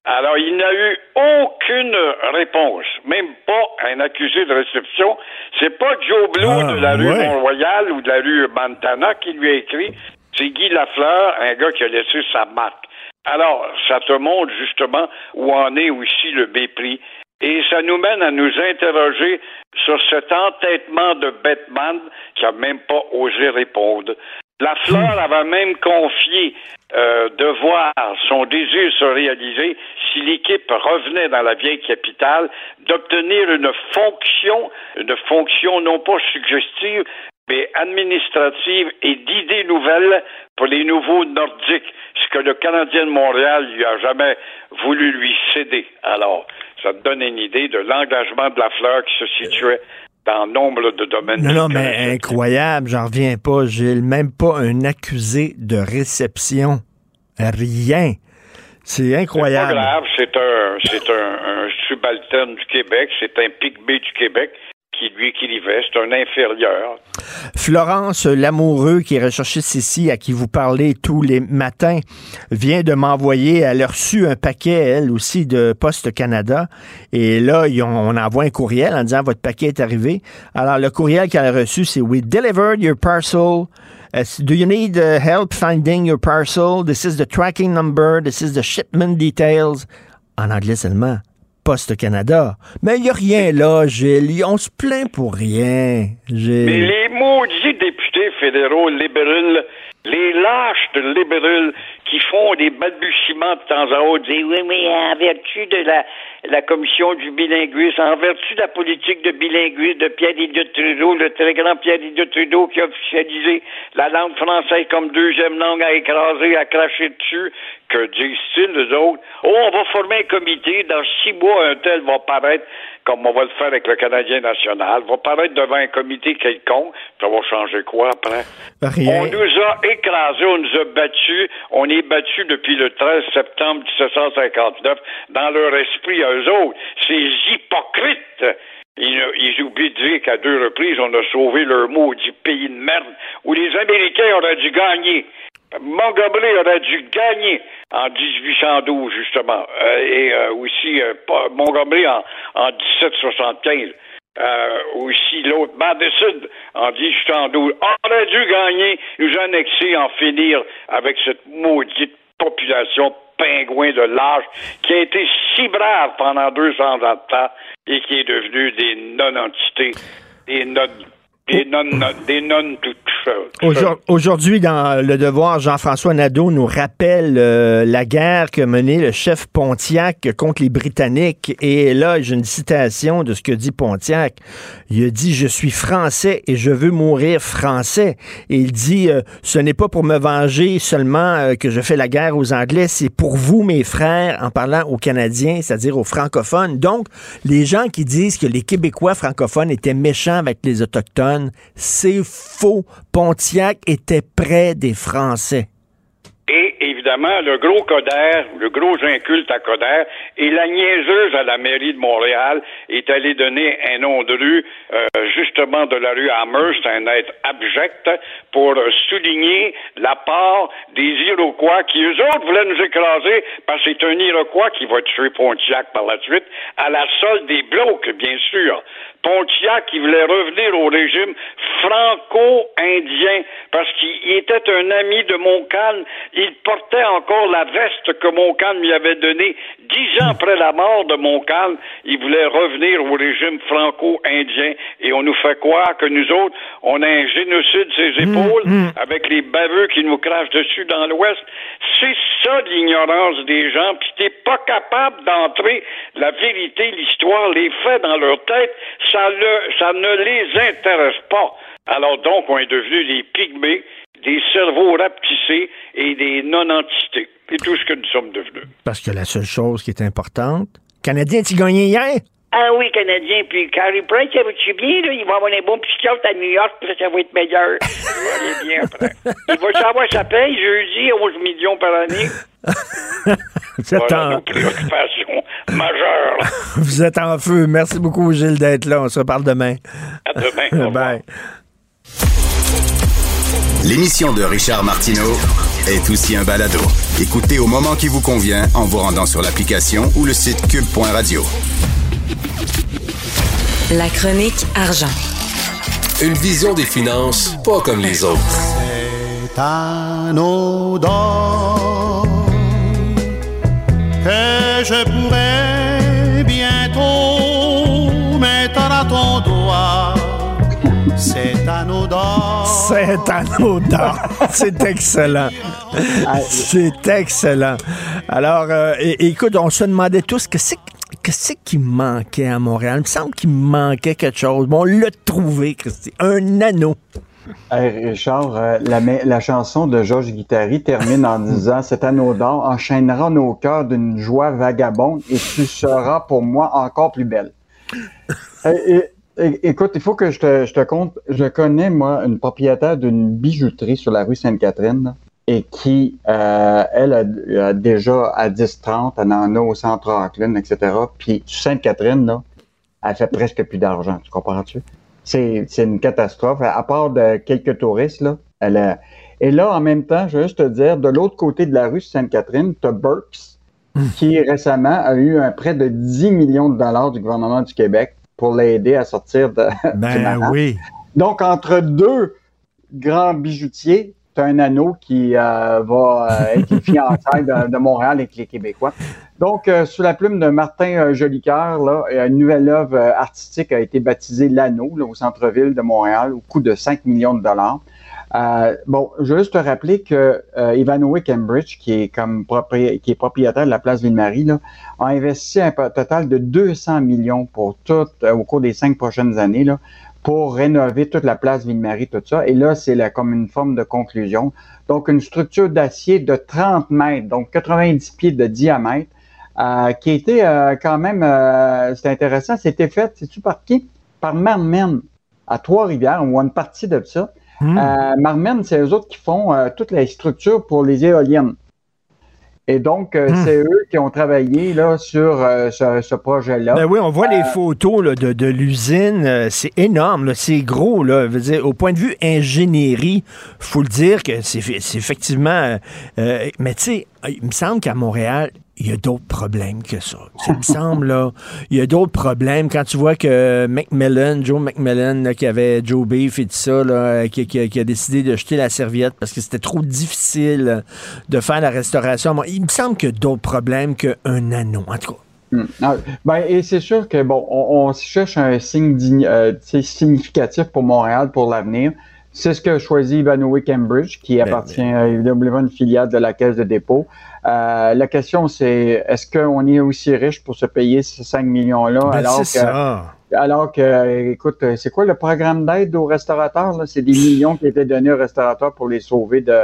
Alors, il n'a eu aucune réponse, même pas un accusé de réception. C'est pas Joe Blue Ah, de la rue. Mont-Royal ou de la rue Montana qui lui a écrit. C'est Guy Lafleur, un gars qui a laissé sa marque. Alors, ça te montre justement où en est aussi le mépris. Et ça nous mène à nous interroger sur cet entêtement de Batman qui a même pas osé répondre. La fleur avait même confié euh, de voir son désir se réaliser si l'équipe revenait dans la vieille capitale, d'obtenir une fonction, une fonction non pas suggestive, mais administrative et d'idées nouvelles pour les nouveaux nordiques, ce que le Canadien de Montréal lui a jamais voulu lui céder. Alors, ça te donne une idée de l'engagement de la fleur qui se situait dans nombre de domaines. Non, non, mais incroyable, j'en reviens pas, Gilles. Même pas un accusé de réception. Rien. C'est C'est pas incroyable. grave, c'est un, c'est un, un subalterne du Québec, c'est un pygmée du Québec Florence Lamoureux, qui est recherchiste ici, à qui vous parlez tous les matins, vient de m'envoyer, elle a reçu un paquet, elle aussi, de Poste Canada. Et là, ont- on envoie un courriel en disant votre paquet est arrivé. Alors, le courriel qu'elle a reçu, c'est We delivered your parcel. Uh, do you need uh, help finding your parcel? This is the tracking number. This is the shipment details. En anglais seulement. Poste Canada. Mais il n'y a rien là, Gilles. On se plaint pour rien, Gilles. Mais les maudits députés fédéraux libéraux, les lâches de libéraux qui font des balbutiements de temps à autre, disent oui, mais en vertu de la, la commission du bilinguisme, en vertu de la politique de bilinguisme de Pierre-Éliott Trudeau, le très grand Pierre-Éliott Trudeau qui a officialisé la langue française comme deuxième langue à écraser, à cracher dessus, que disent-ils, les autres? Oh, on va former un comité, dans six mois, un tel va paraître, comme on va le faire avec le Canadien national, va paraître devant un comité quelconque, ça va changer quoi après? Rien. On nous a écrasés, on nous a battus, on est battus depuis le 13 septembre 1759 dans leur esprit eux autres. Ces hypocrites! Ils, ils oublient de dire qu'à deux reprises, on a sauvé leur maudit pays de merde où les Américains auraient dû gagner. Montgomery aurait dû gagner en 1812, justement, euh, et euh, aussi euh, Montgomery en, en 1775. Aussi l'autre, Madison, en 1812, aurait dû gagner, nous annexer, en finir avec cette maudite population pingouin de l'âge qui a été si brave pendant 200 ans de temps et qui est devenue des non-entités, des non des nonnes, toutes Aujourd'hui, dans Le Devoir, Jean-François Nadeau nous rappelle euh, la guerre que menait le chef Pontiac contre les Britanniques. Et là, j'ai une citation de ce que dit Pontiac. Il a dit, je suis français et je veux mourir français. Et il dit, euh, ce n'est pas pour me venger seulement euh, que je fais la guerre aux Anglais, c'est pour vous, mes frères, en parlant aux Canadiens, c'est-à-dire aux francophones. Donc, les gens qui disent que les Québécois francophones étaient méchants avec les Autochtones, c'est faux. Pontiac était près des Français. Et évidemment, le gros Coder, le gros inculte à Coder, et la niaiseuse à la mairie de Montréal est allée donner un nom de rue, euh, justement de la rue Amherst, un être abject, pour souligner la part des Iroquois qui, eux autres, voulaient nous écraser parce que c'est un Iroquois qui va tuer Pontiac par la suite, à la solde des blocs, bien sûr. Pontiac qui voulait revenir au régime franco-indien parce qu'il était un ami de Montcalm. Il portait encore la veste que Montcalm lui avait donnée dix ans après la mort de Montcalm. Il voulait revenir au régime franco-indien et on nous fait croire que nous autres, on a un génocide ses mmh, épaules mmh. avec les baveux qui nous crachent dessus dans l'Ouest. C'est ça l'ignorance des gens. Puis t'es pas capable d'entrer la vérité, l'histoire, les faits dans leur tête ça, ne les intéresse pas. Alors donc, on est devenus des pygmées, des cerveaux rapetissés et des non-entités. C'est tout ce que nous sommes devenus. Parce que la seule chose qui est importante, Canadien, tu gagnais hier? Ah oui, Canadien. Puis Carrie Price, ça va-tu bien? Là? Il va avoir un bon psychiatre à New York, puis ça va être meilleur. *laughs* Il va aller bien après. Il va savoir sa paye jeudi, 11 millions par année. *laughs* Vous êtes voilà en... préoccupation majeure. *laughs* Vous êtes en feu. Merci beaucoup, Gilles, d'être là. On se reparle demain. À demain. Bye. L'émission de Richard Martineau est aussi un balado. Écoutez au moment qui vous convient en vous rendant sur l'application ou le site cube.radio. La chronique argent. Une vision des finances pas comme les autres. C'est anodin que je pourrais bientôt mettre à ton doigt. C'est anodin. C'est anodin. C'est excellent. C'est excellent. Alors, euh, écoute, on se demandait tous que c'est qu'est-ce qui manquait à Montréal? Il me semble qu'il manquait quelque chose. Bon, on l'a trouvé, Christy. Un anneau. Richard, euh, la, chanson de Georges Guittari termine en disant Cet anneau d'or enchaînera nos cœurs d'une joie vagabonde et tu seras pour moi encore plus belle. Écoute, il faut que je te, je te compte. Je connais, moi, une propriétaire d'une bijouterie sur la rue Sainte-Catherine et qui, euh, elle, a, déjà à 10-30, elle en a au centre Auckland, etc. Puis Sainte-Catherine, là, elle fait presque plus d'argent. Tu comprends-tu? C'est, c'est une catastrophe. À part de quelques touristes, là, elle a... Et là, en même temps, je veux juste te dire, de l'autre côté de la rue Sainte-Catherine, tu as Burks, hmm. qui récemment a eu un prêt de 10 millions de dollars du gouvernement du Québec pour l'aider à sortir de. *laughs* Ben oui. Donc, entre deux grands bijoutiers, un anneau qui euh, va euh, être fiançailles de, de, Montréal avec les Québécois. Donc, euh, sous la plume de Martin Jolicoeur, une nouvelle œuvre artistique a été baptisée L'Anneau au centre-ville de Montréal au coût de 5 millions de dollars. bon, je veux juste te rappeler que Ivanhoe Cambridge, qui est comme propriétaire de la place Ville-Marie, a investi un total de 200 millions pour tout au cours des cinq prochaines années pour rénover toute la place Ville-Marie, tout ça. Et là, c'est comme une forme de conclusion. Donc, une structure d'acier de 30 mètres, donc 90 pieds de diamètre, euh, qui était euh, quand même, euh, c'est intéressant, c'était fait, sais-tu par qui? Par Marmen, à Trois-Rivières, ou une partie de ça. Hmm. Marmen, c'est eux autres qui font toutes les structures pour les éoliennes. Et donc, euh, Hmm. c'est eux qui ont travaillé là, sur euh, ce, ce projet-là. Ben oui, on voit Euh, les photos là, de, de l'usine. euh, C'est énorme, là, c'est gros. Là, Je veux dire, au point de vue ingénierie, faut le dire que c'est c'est effectivement. euh, mais tu sais, il me semble qu'à Montréal, il y a d'autres problèmes que ça. Il me semble, là, il y a d'autres problèmes. Quand tu vois que Macmillan, Joe Macmillan, là, qui avait Joe Beef et tout ça, là, qui, a décidé de jeter la serviette parce que c'était trop difficile de faire la restauration. Il me semble qu'il y a d'autres problèmes qu'un anneau. En tout cas, Hmm. Ah, ben, et c'est sûr que bon, on, cherche un signe digni- euh, significatif pour Montréal pour l'avenir. C'est ce que a choisi Ivanhoe Cambridge, qui appartient à évidemment une filiale de la Caisse de dépôt. Euh, la question, c'est est-ce qu'on est aussi riche pour se payer ces 5 millions-là Ben, alors que ça. alors que, écoute, c'est quoi le programme d'aide aux restaurateurs? C'est des millions qui étaient donnés aux restaurateurs pour les sauver de,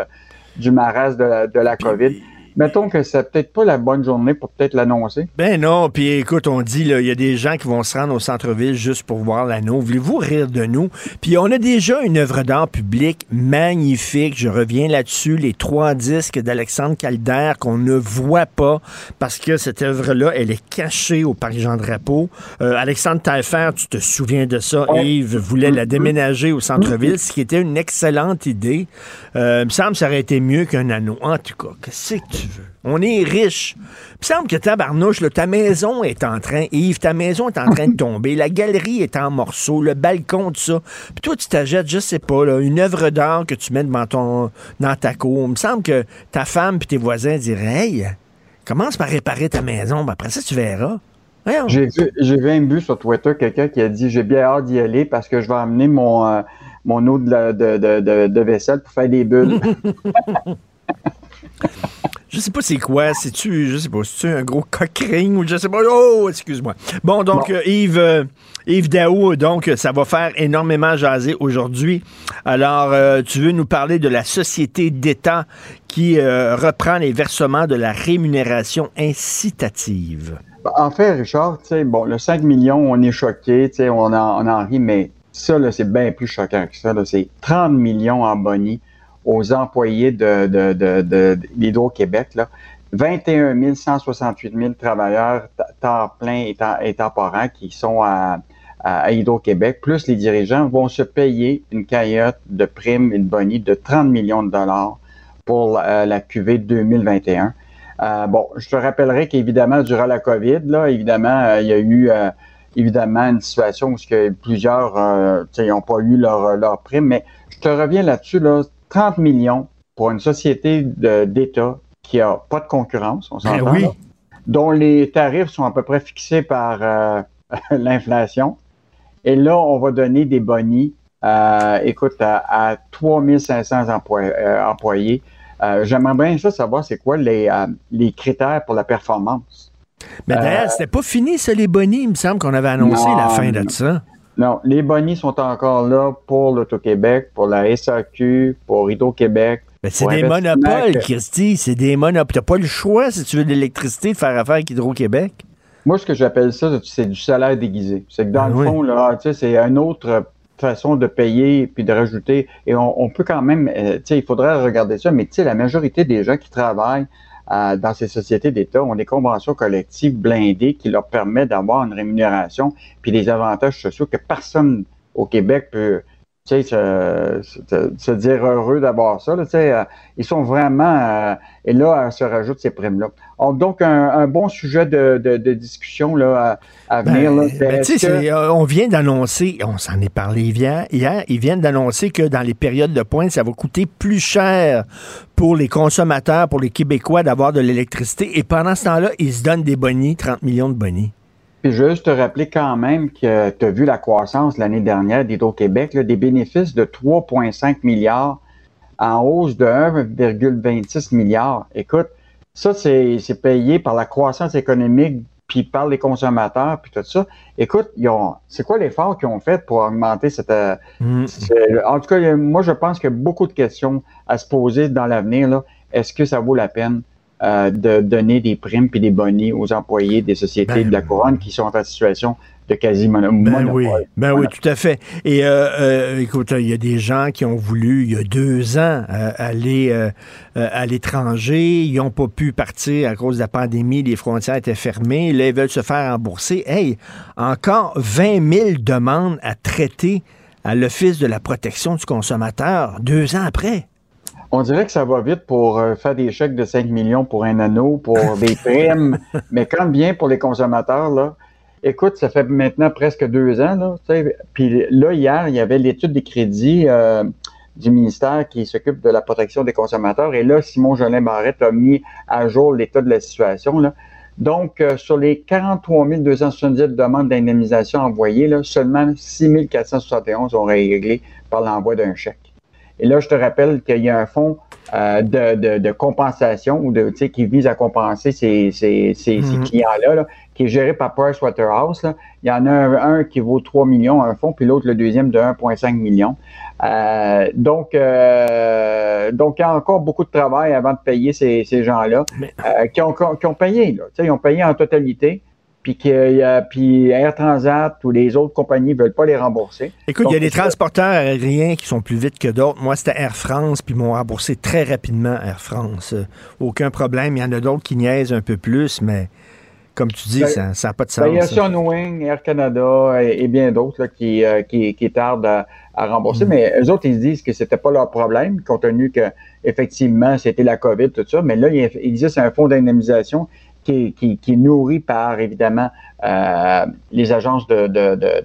du de la, de la COVID. Mettons que c'est peut-être pas la bonne journée pour peut-être l'annoncer. Ben non, puis écoute, on dit, là, il y a des gens qui vont se rendre au centre-ville juste pour voir l'anneau. Voulez-vous rire de nous? Puis on a déjà une œuvre d'art publique magnifique. Je reviens là-dessus, les trois disques d'Alexandre Calder qu'on ne voit pas parce que cette œuvre-là, elle est cachée au Parc Jean-Drapeau. Euh, Alexandre Taillefer, tu te souviens de ça, Yves voulait la déménager au centre-ville, ce qui était une excellente idée. Euh, il me semble que ça aurait été mieux qu'un anneau. En tout cas, qu'est-ce que tu veux? On est riche. Il me semble que tabarnouche, là, ta maison est en train, Yves, ta maison est en train de tomber, la galerie est en morceaux, le balcon, tout ça. Puis toi, tu t'achètes, je sais pas, là, une œuvre d'art que tu mets devant ton, dans ta cour. Il me semble que ta femme puis tes voisins diraient, hey, commence par réparer ta maison, puis après ça, tu verras. J'ai vu, j'ai même vu sur Twitter quelqu'un qui a dit j'ai bien hâte d'y aller parce que je vais amener mon, euh, mon eau de, la- de, de, de, de vaisselle pour faire des bulles. *laughs* Je sais pas c'est quoi, c'est-tu, je sais pas, c'est-tu un gros cockring ou je sais pas? Oh, excuse-moi. Bon, donc, Bon. euh, Yves, euh, Yves Daou, donc, ça va faire énormément jaser aujourd'hui. Alors, euh, tu veux nous parler de la société d'État qui euh, reprend les versements de la rémunération incitative. En fait, Richard, tu sais, bon, le 5 millions, on est choqué, tu sais, on en, on en rit, mais ça, là, c'est bien plus choquant que ça. là. C'est 30 millions en boni aux employés de, de, de, de, d'Hydro-Québec, là. 21 168 000 travailleurs temps plein et, temps- et temporaires qui sont à, Hydro-Québec, plus les dirigeants vont se payer une cagnotte de primes et de boni de 30 millions de dollars pour euh, la QV 2021. Euh, bon, je te rappellerai qu'évidemment, durant la COVID, là, évidemment, euh, il y a eu évidemment une situation où plusieurs n'ont pas eu leur, leur prime, mais je te reviens là-dessus, là, 30 millions pour une société d'État qui a pas de concurrence, on s'entend, Ben oui. dont les tarifs sont à peu près fixés par euh, *laughs* l'inflation. Et là, on va donner des bonis, euh, écoute, à, à 3500 emplois- euh, employés. J'aimerais bien ça savoir c'est quoi les, les critères pour la performance. Mais d'ailleurs, c'était pas fini, ça, les bonnies. Il me semble qu'on avait annoncé Non, la fin de ça. Non, les bonis sont encore là pour l'Auto-Québec, pour la SAQ, pour Hydro-Québec. Ben, c'est des monopoles, Christy. C'est des monopoles. T'as pas le choix, si tu veux de l'électricité, de faire affaire avec Hydro-Québec. Moi, ce que j'appelle ça, c'est du salaire déguisé. C'est que dans Ah le oui. fond, là, tu sais, c'est une autre façon de payer puis de rajouter. Et on, on peut quand même, euh, tu sais, il faudrait regarder ça, mais tu sais, la majorité des gens qui travaillent euh, dans ces sociétés d'État ont des conventions collectives blindées qui leur permettent d'avoir une rémunération puis des avantages sociaux que personne au Québec peut, tu sais, se, se- se dire heureux d'avoir ça. Là, tu sais, euh, ils sont vraiment... euh, et là, euh, se rajoutent ces primes-là. Donc, un, un bon sujet de, de- de discussion là, à, à venir. là, Ben, que- euh, on vient d'annoncer, on s'en est parlé hier, hier, ils viennent d'annoncer que dans les périodes de pointe, ça va coûter plus cher pour les consommateurs, pour les Québécois d'avoir de l'électricité. Et pendant ce temps-là, ils se donnent des bonnies, 30 millions de bonnies. Puis juste te rappeler quand même que tu as vu la croissance l'année dernière d'Hydro-Québec, des bénéfices de 3,5 milliards en hausse de 1,26 milliards. Écoute, ça, c'est payé par la croissance économique, puis par les consommateurs, puis tout ça. Écoute, c'est quoi l'effort qu'ils ont fait pour augmenter cette... euh, c'est- En tout cas, moi, je pense qu'il y a beaucoup de questions à se poser dans l'avenir. Est-ce que ça vaut la peine? Euh, de donner des primes puis des bonnies aux employés des sociétés de la couronne qui sont en situation de quasi Ben monopole. oui, ben oui, tout à fait. Et euh, euh, écoute, il y a des gens qui ont voulu, il y a deux ans, euh, aller à l'étranger. Ils n'ont pas pu partir à cause de la pandémie. Les frontières étaient fermées. Là, ils veulent se faire rembourser. Hey, encore 20 000 demandes à traiter à l'Office de la protection du consommateur deux ans après. On dirait que ça va vite pour euh, faire des chèques de 5 millions pour un anneau, pour *laughs* des primes, mais quand bien pour les consommateurs, là, écoute, ça fait maintenant presque deux ans, là, puis là, hier, il y avait l'étude des crédits euh, du ministère qui s'occupe de la protection des consommateurs, et là, Simon Jolin Barrette a mis à jour l'état de la situation, là. Donc, euh, sur les 43 277 demandes d'indemnisation envoyées, là, seulement 6 471 ont réglé par l'envoi d'un chèque. Et là, je te rappelle qu'il y a un fonds euh, de, de, de compensation ou de, tu sais, qui vise à compenser ces, ces, ces, ces Mhm. clients-là, là, qui est géré par Pricewaterhouse. Là. Il y en a un, un qui vaut 3 millions, un fonds, puis l'autre, le deuxième, de 1,5 million. Euh, donc, euh, donc, il y a encore beaucoup de travail avant de payer ces, ces gens-là euh, qui, ont, qui ont payé. Là, Tu sais, ils ont payé en totalité. Puis, que, puis Air Transat ou les autres compagnies ne veulent pas les rembourser. Écoute, il y a des transporteurs aériens qui sont plus vite que d'autres. Moi, c'était Air France, puis ils m'ont remboursé très rapidement Air France. Euh, aucun problème. Il y en a d'autres qui niaisent un peu plus, mais comme tu dis, Ben, ça n'a pas de sens. Il y a. Sunwing, Air Canada et, et bien d'autres qui, euh, qui, qui tardent à, à rembourser. Mm. Mais eux autres, ils disent que c'était pas leur problème, compte tenu que effectivement c'était la COVID, tout ça. Mais là, il, il existe un fonds d'indemnisation qui, est- qui, qui est nourri par, évidemment, euh, les agences de, de, de,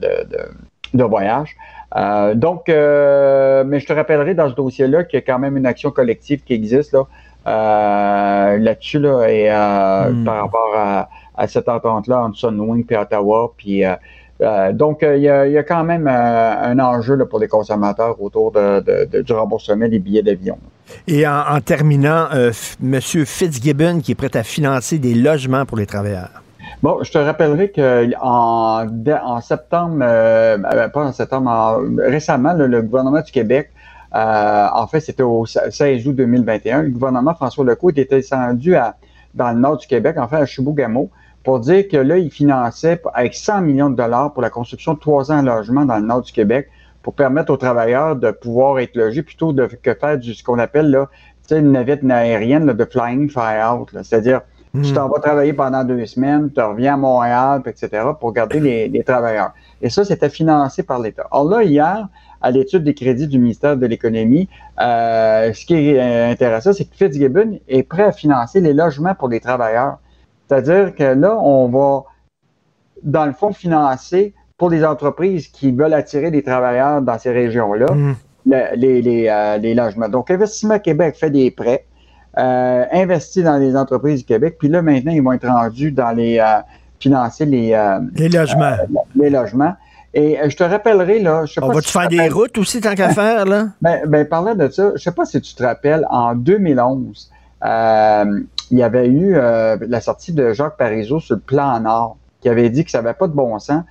de, voyage. Euh, donc, euh, mais je te rappellerai dans ce dossier-là qu'il y a quand même une action collective qui existe là, euh, là-dessus là, et euh, Mm. par rapport à, à cette entente-là entre Sunwing et Ottawa. Puis, euh, donc, il y, a, il y a quand même un enjeu là, pour les consommateurs autour de, de- de- du remboursement des billets d'avion. Et en, terminant, euh, M. Fitzgibbon qui est prêt à financer des logements pour les travailleurs. Bon, je te rappellerai que en, septembre, euh, euh, pas en septembre, en- récemment, le gouvernement du Québec, en fait, c'était au 16 août 2021, le gouvernement François Legault était descendu dans le nord du Québec, en fait à Chibougamau, pour dire que là, il finançait avec 100 millions de dollars pour la construction de 300 logements dans le nord du Québec pour permettre aux travailleurs de pouvoir être logés plutôt de, que faire du, ce qu'on appelle là, tu sais, une navette aérienne là, de flying fire out, c'est-à-dire tu t'en vas travailler pendant deux semaines, tu reviens à Montréal, etc., pour garder les, les travailleurs. Et ça, c'était financé par l'État. Alors là, hier, à l'étude des crédits du ministère de l'Économie, euh, ce qui est euh, intéressant, c'est que Fitzgibbon est prêt à financer les logements pour les travailleurs. C'est-à-dire que là, on va, dans le fond, financer pour les entreprises qui veulent attirer des travailleurs dans ces régions-là, le- les, les, euh, les logements. Donc, Investissement Québec fait des prêts, euh, investit dans les entreprises du Québec, puis là, maintenant, ils vont être rendus dans les euh, financer les, Les logements. les logements. Et je te rappellerai, là, je sais On pas va-tu si faire te des rappelles- routes aussi, tant qu'à faire, là? *laughs* ben, ben, parlant de ça, je sais pas si tu te rappelles, en 2011, euh, il y avait eu euh, la sortie de Jacques Parizeau sur le plan Nord, qui avait dit que ça n'avait pas de bon sens,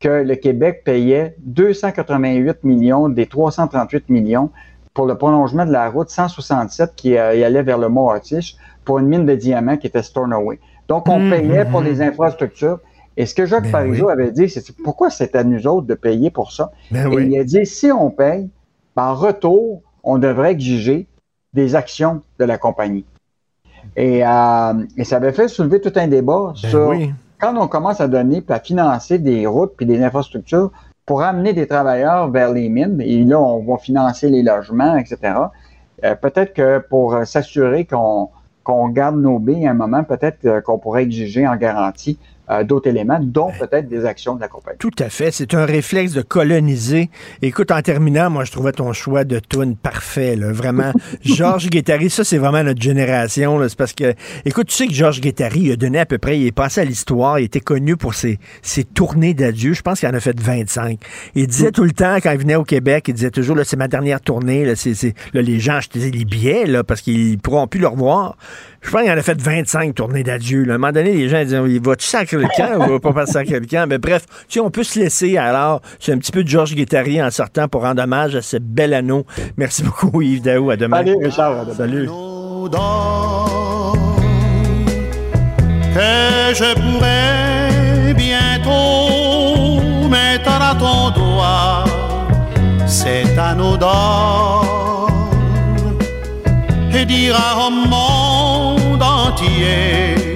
que le Québec payait 288 millions des 338 millions pour le prolongement de la route 167 qui euh, allait vers le Mont Otis pour une mine de diamants qui était Stornoway. Donc, on Mmh, payait mmh, pour mmh. les infrastructures. Et ce que Jacques Ben Parizeau oui. avait dit, c'est pourquoi c'est à nous autres de payer pour ça? Ben Et oui. il a dit, si on paye, ben, en retour, on devrait exiger des actions de la compagnie. Et, euh, et ça avait fait soulever tout un débat Ben sur oui. Quand on commence à donner puis à financer des routes puis des infrastructures pour amener des travailleurs vers les mines, et là, on va financer les logements, etc. Euh, peut-être que pour euh, s'assurer qu'on qu'on garde nos billes à un moment, peut-être euh, qu'on pourrait exiger en garantie euh, d'autres éléments, dont peut-être des actions de la compagnie. Tout à fait. C'est un réflexe de coloniser. Écoute, en terminant, moi, je trouvais ton choix de tune parfait, là. Vraiment. *laughs* Georges Guettari, ça, c'est vraiment notre génération. C'est parce que, écoute, tu sais que Georges Guettari, il a donné à peu près, il est passé à l'histoire, il était connu pour ses, ses tournées d'adieu. Je pense qu'il en a fait 25. Il disait tout le temps, quand il venait au Québec, il disait toujours, là, c'est ma dernière tournée, là, c'est, les gens achetaient les billets, là, parce qu'ils pourront plus le revoir. Je pense qu'il en a fait 25 tournées d'adieu. À un moment donné, les gens disaient, il va-tu sacrer le camp ou pas sacrer le camp? Mais bref, tu sais, on peut se laisser, alors, c'est un petit peu de Georges Guettari en sortant pour rendre hommage à ce bel anneau. Merci beaucoup, Yves Daou. À demain. Allez, Richard, à demain. Salut. que je pourrais bientôt à ton doigt cet anneau d'or et dira au monde entier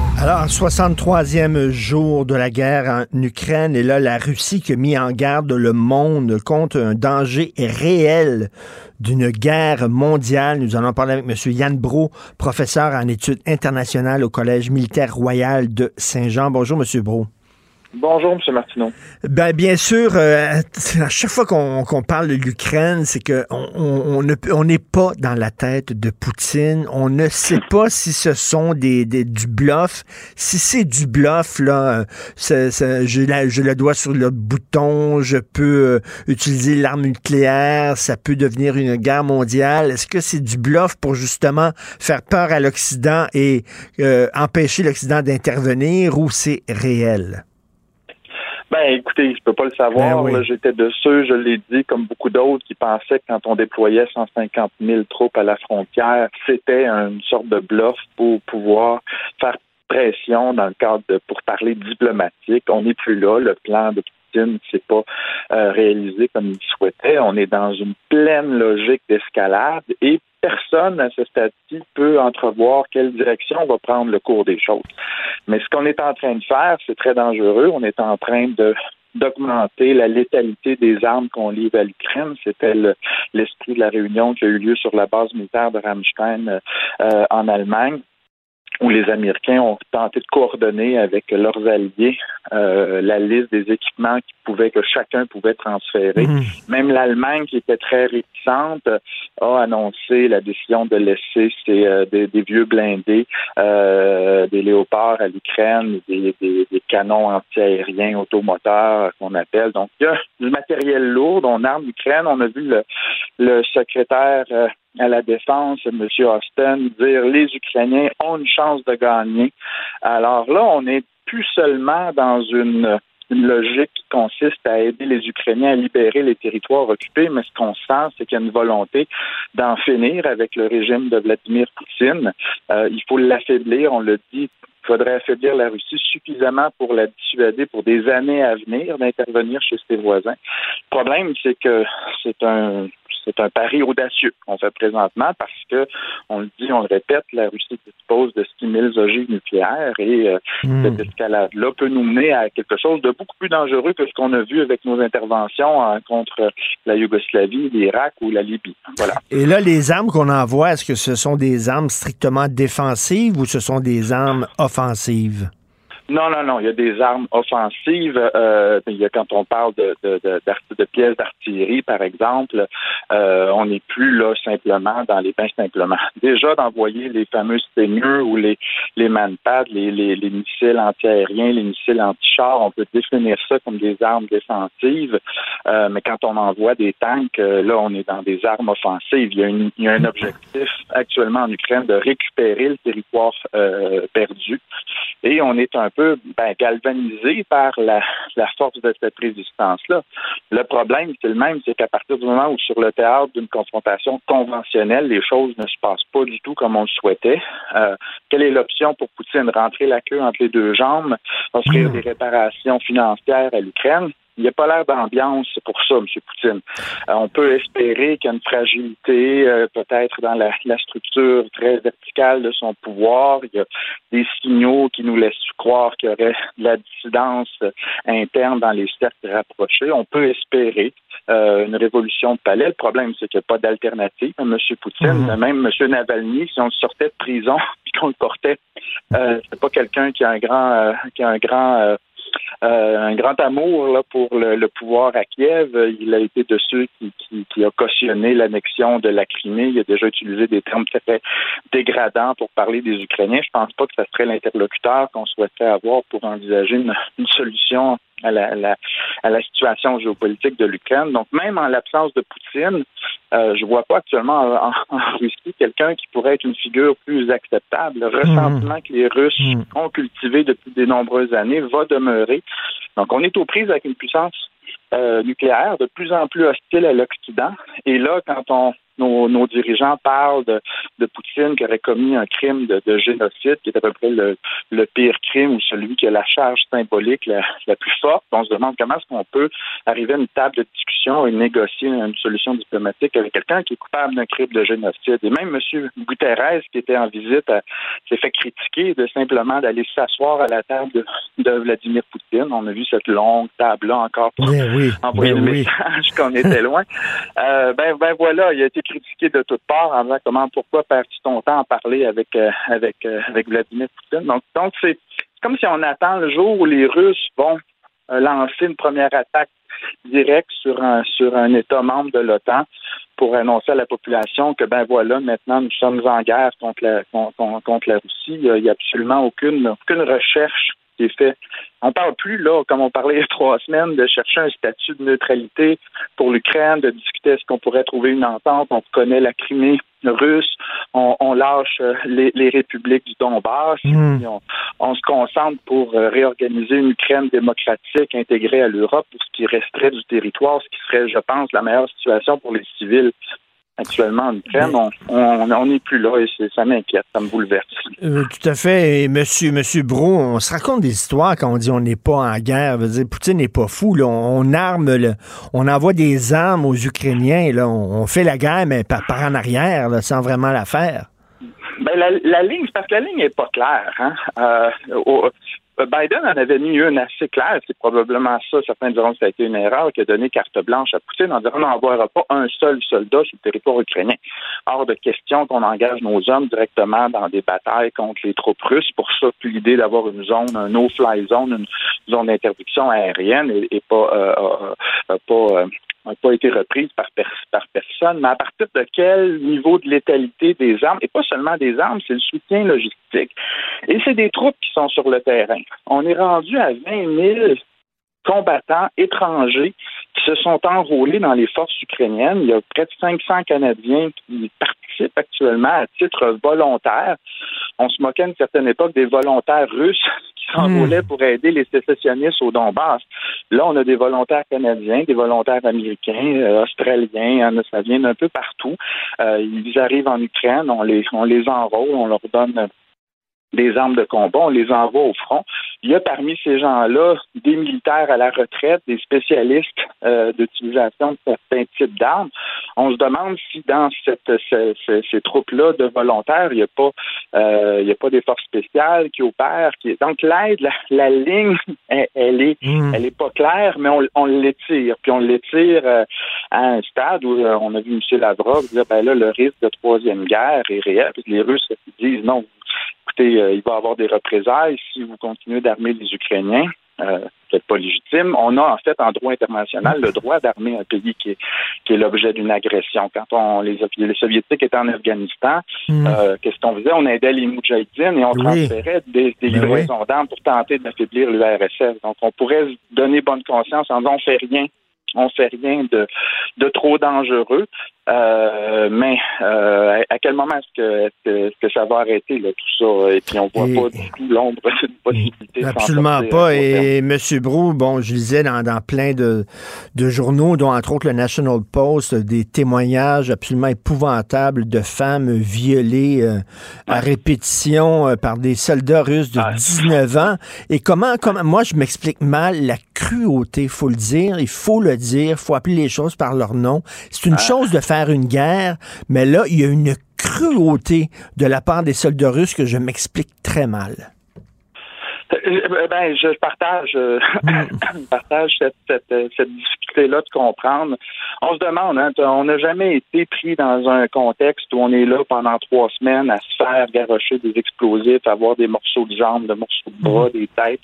Alors, 63e jour de la guerre en Ukraine, et là, la Russie qui a mis en garde le monde contre un danger réel d'une guerre mondiale. Nous allons parler avec M. Yann Bro, professeur en études internationales au Collège militaire royal de Saint-Jean. Bonjour, M. Bro. Bonjour, M. Martineau. Ben, bien sûr, euh, à chaque fois qu'on parle de l'Ukraine, c'est qu'on on, on n'est pas dans la tête de Poutine. On ne sait pas si ce sont des, des du bluff. Si c'est du bluff, là, je, la, le dois sur le bouton, je peux euh, utiliser l'arme nucléaire, ça peut devenir une guerre mondiale. Est-ce que c'est du bluff pour justement faire peur à l'Occident et euh, empêcher l'Occident d'intervenir ou c'est réel? Ben, écoutez, je peux pas le savoir. Ben J'étais de ceux, je l'ai dit, comme beaucoup d'autres, qui pensaient que quand on déployait 150 000 troupes à la frontière, c'était une sorte de bluff pour pouvoir faire pression dans le cadre de pour parler diplomatique. On n'est plus là. Le plan de Poutine ne s'est pas euh, réalisé comme il souhaitait. On est dans une pleine logique d'escalade et personne à ce stade-ci peut entrevoir quelle direction va prendre le cours des choses. Mais ce qu'on est en train de faire, c'est très dangereux. On est en train de d'augmenter la létalité des armes qu'on livre à l'Ukraine. C'était l'esprit de la réunion qui a eu lieu sur la base militaire de Ramstein euh, en Allemagne où les Américains ont tenté de coordonner avec leurs alliés euh, la liste des équipements qui pouvaient que chacun pouvait transférer. Mhm. Même l'Allemagne, qui était très réticente, a annoncé la décision de laisser ses, euh, des, vieux blindés, euh, des léopards à l'Ukraine, des, des, des, canons antiaériens automoteurs qu'on appelle. Donc, il y a du matériel lourd, on arme l'Ukraine. On a vu le, le secrétaire à la défense, M. Austin, dire les Ukrainiens ont une chance de gagner. Alors là, on n'est plus seulement dans une, logique qui consiste à aider les Ukrainiens à libérer les territoires occupés, mais ce qu'on sent, c'est qu'il y a une volonté d'en finir avec le régime de Vladimir Poutine. Euh, il faut l'affaiblir, on le dit il faudrait affaiblir la Russie suffisamment pour la dissuader pour des années à venir d'intervenir chez ses voisins. Le problème, c'est que c'est un c'est un pari audacieux qu'on fait présentement parce que, on le dit, on le répète, la Russie dispose de 6 000 ogives nucléaires et euh, Hmm. cette escalade-là peut nous mener à quelque chose de beaucoup plus dangereux que ce qu'on a vu avec nos interventions euh, contre la Yougoslavie, l'Irak ou la Libye. Voilà. Et là, les armes qu'on envoie, est-ce que ce sont des armes strictement défensives ou ce sont des armes offensives? Non, non, non. Il y a des armes offensives. Euh, il y a, quand on parle de, de, de, de pièces d'artillerie, par exemple, euh, on n'est plus là simplement dans les bains simplement. *laughs* Déjà d'envoyer les fameux seigneurs ou les les manpads, les, les, les missiles antiaériens, les missiles anti-chars, on peut définir ça comme des armes défensives. Euh, mais quand on envoie des tanks, euh, là, on est dans des armes offensives. Il y a, une, il y a un objectif actuellement en Ukraine de récupérer le territoire euh, perdu. Et on est un peu ben, galvanisé par la, la force de cette résistance-là. Le problème, c'est le même, c'est qu'à partir du moment où sur le théâtre d'une confrontation conventionnelle, les choses ne se passent pas du tout comme on le souhaitait, euh, quelle est l'option pour Poutine? Rentrer la queue entre les deux jambes, offrir des réparations financières à l'Ukraine? Il n'y a pas l'air d'ambiance pour ça, M. Poutine. Euh, on peut espérer qu'il y a une fragilité, euh, peut-être dans la, la, structure très verticale de son pouvoir. Il y a des signaux qui nous laissent croire qu'il y aurait de la dissidence interne dans les cercles rapprochés. On peut espérer euh, une révolution de palais. Le problème, c'est qu'il n'y a pas d'alternative à M. Poutine. Mhm. Même M. Navalny, si on le sortait de prison *laughs* puis qu'on le portait, c'est pas quelqu'un qui a un grand, qui a un grand euh, un grand amour là, pour le, le, pouvoir à Kiev. Il a été de ceux qui, qui, qui a cautionné l'annexion de la Crimée. Il a déjà utilisé des termes très dégradants pour parler des Ukrainiens. Je pense pas que ce serait l'interlocuteur qu'on souhaiterait avoir pour envisager une, une solution à la, à la, à la situation géopolitique de l'Ukraine. Donc, même en l'absence de Poutine, Euh, je vois pas actuellement en, en Russie quelqu'un qui pourrait être une figure plus acceptable. Le ressentiment que les Russes ont cultivé depuis de nombreuses années va demeurer. Donc, on est aux prises avec une puissance euh, nucléaire de plus en plus hostile à l'Occident. Et là, quand on nos, dirigeants parlent de, de, Poutine qui aurait commis un crime de, génocide, qui est à peu près le, pire crime ou celui qui a la charge symbolique la, plus forte. On se demande comment est-ce qu'on peut arriver à une table de discussion et négocier une solution diplomatique avec quelqu'un qui est coupable d'un crime de génocide. Et même M. Guterres, qui était en visite, s'est fait critiquer de simplement d'aller s'asseoir à la table de, Vladimir Poutine. On a vu cette longue table-là encore pour envoyer le message qu'on était loin. *laughs* Euh, ben, ben voilà, il a été critiqué de toutes parts en disant comment pourquoi perds-tu ton temps à parler avec euh, euh, avec Vladimir Poutine. Donc donc c'est comme si on attend le jour où les Russes vont euh, lancer une première attaque directe sur un sur un État membre de l'OTAN pour annoncer à la population que ben voilà maintenant nous sommes en guerre contre la contre, contre la Russie. Il n'y a absolument aucune aucune recherche qui est faite on parle plus, là, comme on parlait il y a trois semaines, de chercher un statut de neutralité pour l'Ukraine, de discuter est-ce qu'on pourrait trouver une entente. On connaît la Crimée russe, on, lâche euh, les, républiques du Donbass, hmm. on, se concentre pour euh, réorganiser une Ukraine démocratique intégrée à l'Europe pour ce qui resterait du territoire, ce qui serait, je pense, la meilleure situation pour les civils actuellement en Ukraine, on n'est plus là et ça m'inquiète, ça me bouleverse. Euh, tout à fait. Et monsieur, monsieur Bro, on se raconte des histoires quand on dit on n'est pas en guerre. Veut dire, Poutine n'est pas fou. On, arme, on envoie des armes aux Ukrainiens. Là. On, fait la guerre, mais par, en arrière, sans vraiment la faire. Ben, la, ligne, parce que la ligne n'est pas claire. Hein? Euh, euh, Biden en avait mis une assez claire. C'est probablement ça. Certains diront que ça a été une erreur qui a donné carte blanche à Poutine en disant on n'envoiera pas un seul soldat sur le territoire ukrainien. Hors de question qu'on engage nos hommes directement dans des batailles contre les troupes russes. Pour ça, l'idée d'avoir une zone, un no-fly zone, une zone d'interdiction aérienne et, pas, euh, euh, pas n'a pas été reprise par, par personne, mais à partir de quel niveau de létalité des armes, et pas seulement des armes, c'est le soutien logistique. Et c'est des troupes qui sont sur le terrain. On est rendu à 20 000 combattants étrangers qui se sont enrôlés dans les forces ukrainiennes. Il y a près de 500 Canadiens qui participent actuellement à titre volontaire. On se moquait à une certaine époque des volontaires russes *laughs* qui hmm. pour aider les sécessionnistes au Donbass. Là, on a des volontaires canadiens, des volontaires américains, euh, australiens, ça vient d'un peu partout. Euh, ils arrivent en Ukraine, on les, on les enrôle, on leur donne des armes de combat, on les envoie au front. Il y a parmi ces gens-là des militaires à la retraite, des spécialistes euh, d'utilisation de certains types d'armes. On se demande si dans cette, ces, troupes-là de volontaires, il n'y a pas euh, il y a pas des forces spéciales qui opèrent. Qui... Donc l'aide, la, ligne, *laughs* elle, est hmm. elle est pas claire, mais on, on l'étire. Puis on l'étire euh, à un stade où on a vu M. Lavrov dire ben là, le risque de troisième guerre est réel. Puis les Russes disent non, écoutez, euh, il va y avoir des représailles si vous continuez d'armer les Ukrainiens. Euh, peut-être pas légitime. On a en fait en droit international le droit d'armer un pays qui est, qui est l'objet d'une agression. Quand on les, les soviétiques étaient en Afghanistan, hmm. euh, qu'est-ce qu'on faisait? On aidait les Moudjahidines et on transférait des, des ben livraisons d'armes pour tenter d'affaiblir l'URSS. Donc on pourrait donner bonne conscience en disant on fait rien on fait rien de, de trop dangereux. Euh, mais euh, à quel moment est-ce que, que, ça va arrêter là, tout ça? Et puis on voit pas du tout l'ombre d'une possibilité. Absolument pas. Et M. Brou, bon, je lisais dans, dans plein de, de journaux, dont entre autres le National Post, des témoignages absolument épouvantables de femmes violées euh, à répétition par des soldats russes de 19 ans. Et comment, comment moi je m'explique mal la cruauté, faut le dire, il faut le dire, faut appeler les choses par leur nom. C'est une chose de faire une guerre, mais là, il y a une cruauté de la part des soldats russes que je m'explique très mal. Euh, ben, je partage, euh, mm. *coughs* partage cette, cette, cette difficulté-là de comprendre. On se demande, hein, on n'a jamais été pris dans un contexte où on est là pendant trois semaines à se faire garocher des explosifs, avoir des morceaux de jambes, des morceaux de bras, mm. des têtes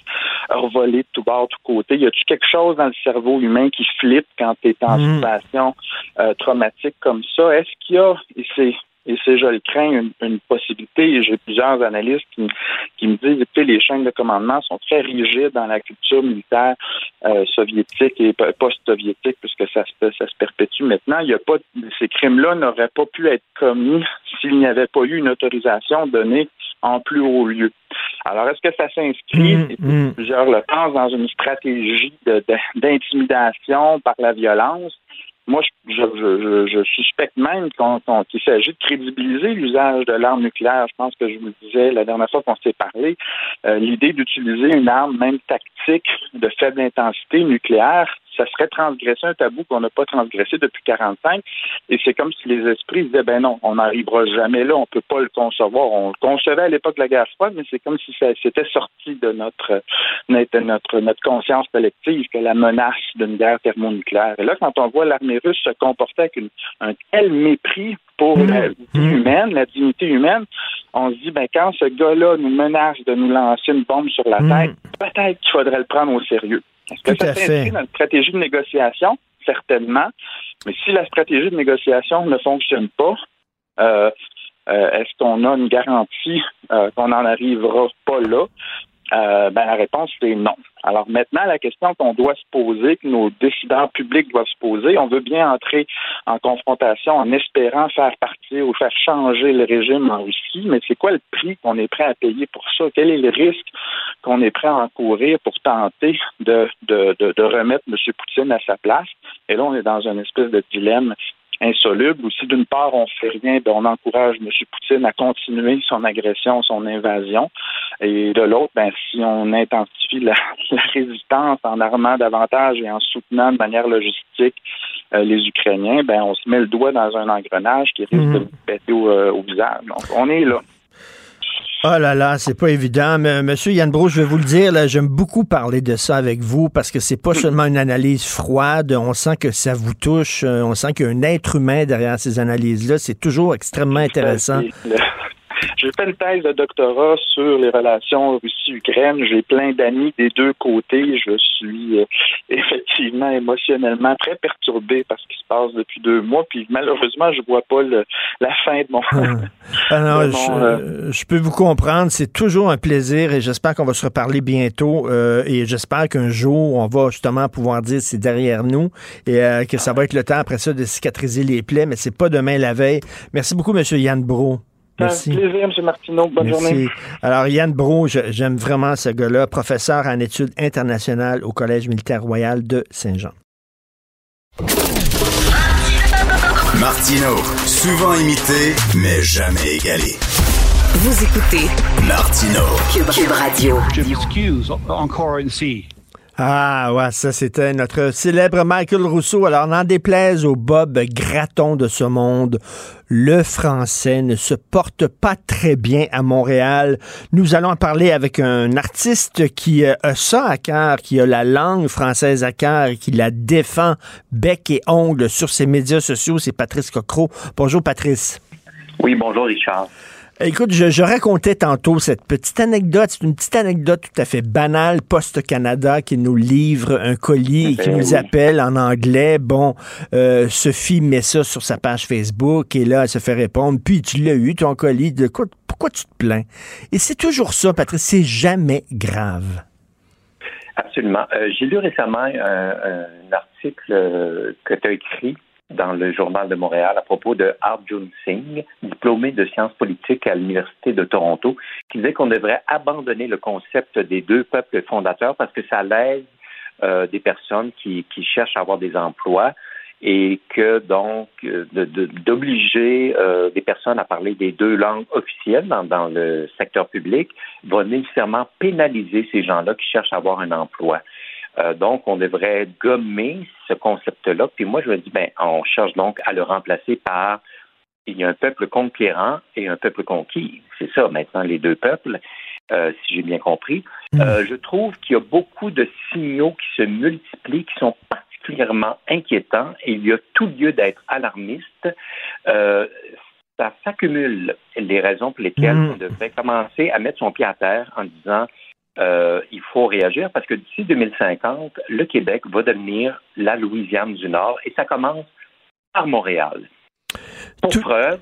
revolées de tout bord, de tout côté. Y a-tu quelque chose dans le cerveau humain qui flippe quand tu es en mm. situation euh, traumatique comme ça? Est-ce qu'il y a, et c'est et c'est, je le crains, une, une possibilité. J'ai plusieurs analystes qui, qui me disent, écoutez, les chaînes de commandement sont très rigides dans la culture militaire euh, soviétique et post-soviétique, puisque ça se, ça se perpétue maintenant. Il y a pas, ces crimes-là n'auraient pas pu être commis s'il n'y avait pas eu une autorisation donnée en plus haut lieu. Alors, est-ce que ça s'inscrit, Mmh, et mmh. plusieurs le pensent, dans une stratégie d'intimidation par la violence? Moi, je, je, je, je suspecte même qu'il s'agit de crédibiliser l'usage de l'arme nucléaire. Je pense que je vous le disais la dernière fois qu'on s'est parlé. Euh, L'idée d'utiliser une arme, même tactique, de faible intensité nucléaire, ça serait transgresser un tabou qu'on n'a pas transgressé depuis 45. Et c'est comme si les esprits disaient, ben non, on n'arrivera jamais là, on peut pas le concevoir. On le concevait à l'époque de la guerre froide, mais c'est comme si ça c'était sorti de notre, notre, notre, notre conscience collective que la menace d'une guerre thermonucléaire. Et là, quand on voit l'armée russe se comporter avec une- un tel mépris pour la vie humaine, la dignité humaine, on se dit, ben quand ce gars-là nous menace de nous lancer une bombe sur la tête, peut-être qu'il faudrait le prendre au sérieux. Est-ce que Tout ça s'inscrit dans une stratégie de négociation? Certainement. Mais si la stratégie de négociation ne fonctionne pas, euh, euh, est-ce qu'on a une garantie euh, qu'on n'en arrivera pas là? Euh, ben, la réponse, c'est non. Alors maintenant, la question qu'on doit se poser, que nos décideurs publics doivent se poser, on veut bien entrer en confrontation en espérant faire partir ou faire changer le régime en Russie, mais c'est quoi le prix qu'on est prêt à payer pour ça? Quel est le risque qu'on est prêt à encourir pour tenter de, de, de, de remettre M. Poutine à sa place? Et là, on est dans une espèce de dilemme insoluble ou si d'une part on fait rien, ben, on encourage M. Poutine à continuer son agression, son invasion, et de l'autre, ben, si on intensifie la, *laughs* la résistance en armant davantage et en soutenant de manière logistique euh, les Ukrainiens, ben, on se met le doigt dans un engrenage qui risque de nous péter au, euh, au visage. Donc, on est là. Oh là là, c'est pas évident. Mais, Monsieur Yann Bro, je vais vous le dire, là, j'aime beaucoup parler de ça avec vous parce que c'est pas seulement une analyse froide. On sent que ça vous touche. euh, On sent qu'il y a un être humain derrière ces analyses-là. C'est toujours extrêmement intéressant. J'ai fait une thèse de doctorat sur les relations Russie-Ukraine. J'ai plein d'amis des deux côtés. Je suis euh, *laughs* effectivement émotionnellement très perturbé par ce qui se passe depuis deux mois. Puis malheureusement, je vois pas le- la fin de mon. Ah *laughs* non, de je, mon, euh, je peux vous comprendre. C'est toujours un plaisir et j'espère qu'on va se reparler bientôt. euh, et j'espère qu'un jour, on va justement pouvoir dire c'est derrière nous et euh, que ça va être le temps après ça de cicatriser les plaies, mais c'est pas demain la veille. Merci beaucoup, Monsieur Yann Bro. Merci. Un plaisir, M. Martineau. Bonne Merci. journée. Alors, Yann Bro, j'aime vraiment ce gars-là, professeur en études internationales au Collège militaire royal de Saint-Jean. Martino, souvent imité, mais jamais égalé. Vous écoutez Martino. Cube, Cube Radio. Je m'excuse encore ici. Ah, ouais, ça, c'était notre célèbre Michael Rousseau. Alors, n'en déplaise au Bob Gratton de ce monde, le français ne se porte pas très bien à Montréal. Nous allons en parler avec un artiste qui euh, a ça à cœur, qui a la langue française à cœur et qui la défend bec et ongle sur ses médias sociaux. C'est Patrice Cocro. Bonjour, Patrice. Oui, bonjour Richard. Écoute, je, je racontais tantôt cette petite anecdote. C'est une petite anecdote tout à fait banale. Poste Canada qui nous livre un colis et qui Ben nous appelle en anglais. Bon, euh, Sophie met ça sur sa page Facebook et là, elle se fait répondre. Puis tu l'as eu, ton colis. De quoi, pourquoi tu te plains? Et c'est toujours ça, Patrice. C'est jamais grave. Absolument. Euh, J'ai lu récemment un, un article euh, que tu as écrit dans le Journal de Montréal à propos de Arjun Singh, diplômé de sciences politiques à l'Université de Toronto, qui disait qu'on devrait abandonner le concept des deux peuples fondateurs parce que ça lèse euh, des personnes qui, qui cherchent à avoir des emplois et que donc euh, d'obliger euh, des personnes à parler des deux langues officielles dans, dans le secteur public va nécessairement pénaliser ces gens-là qui cherchent à avoir un emploi. Euh, donc, on devrait gommer ce concept-là. Puis moi, je me dis, ben, on cherche donc à le remplacer par il y a un peuple conquérant et un peuple conquis. C'est ça maintenant les deux peuples, euh, si j'ai bien compris. Euh, je trouve qu'il y a beaucoup de signaux qui se multiplient, qui sont particulièrement inquiétants et il y a tout lieu d'être alarmiste. Ça s'accumule les raisons pour lesquelles Mm. on devrait commencer à mettre son pied à terre en disant euh, il faut réagir parce que d'ici 2050, le Québec va devenir la Louisiane du Nord et ça commence par Montréal. Pour preuve,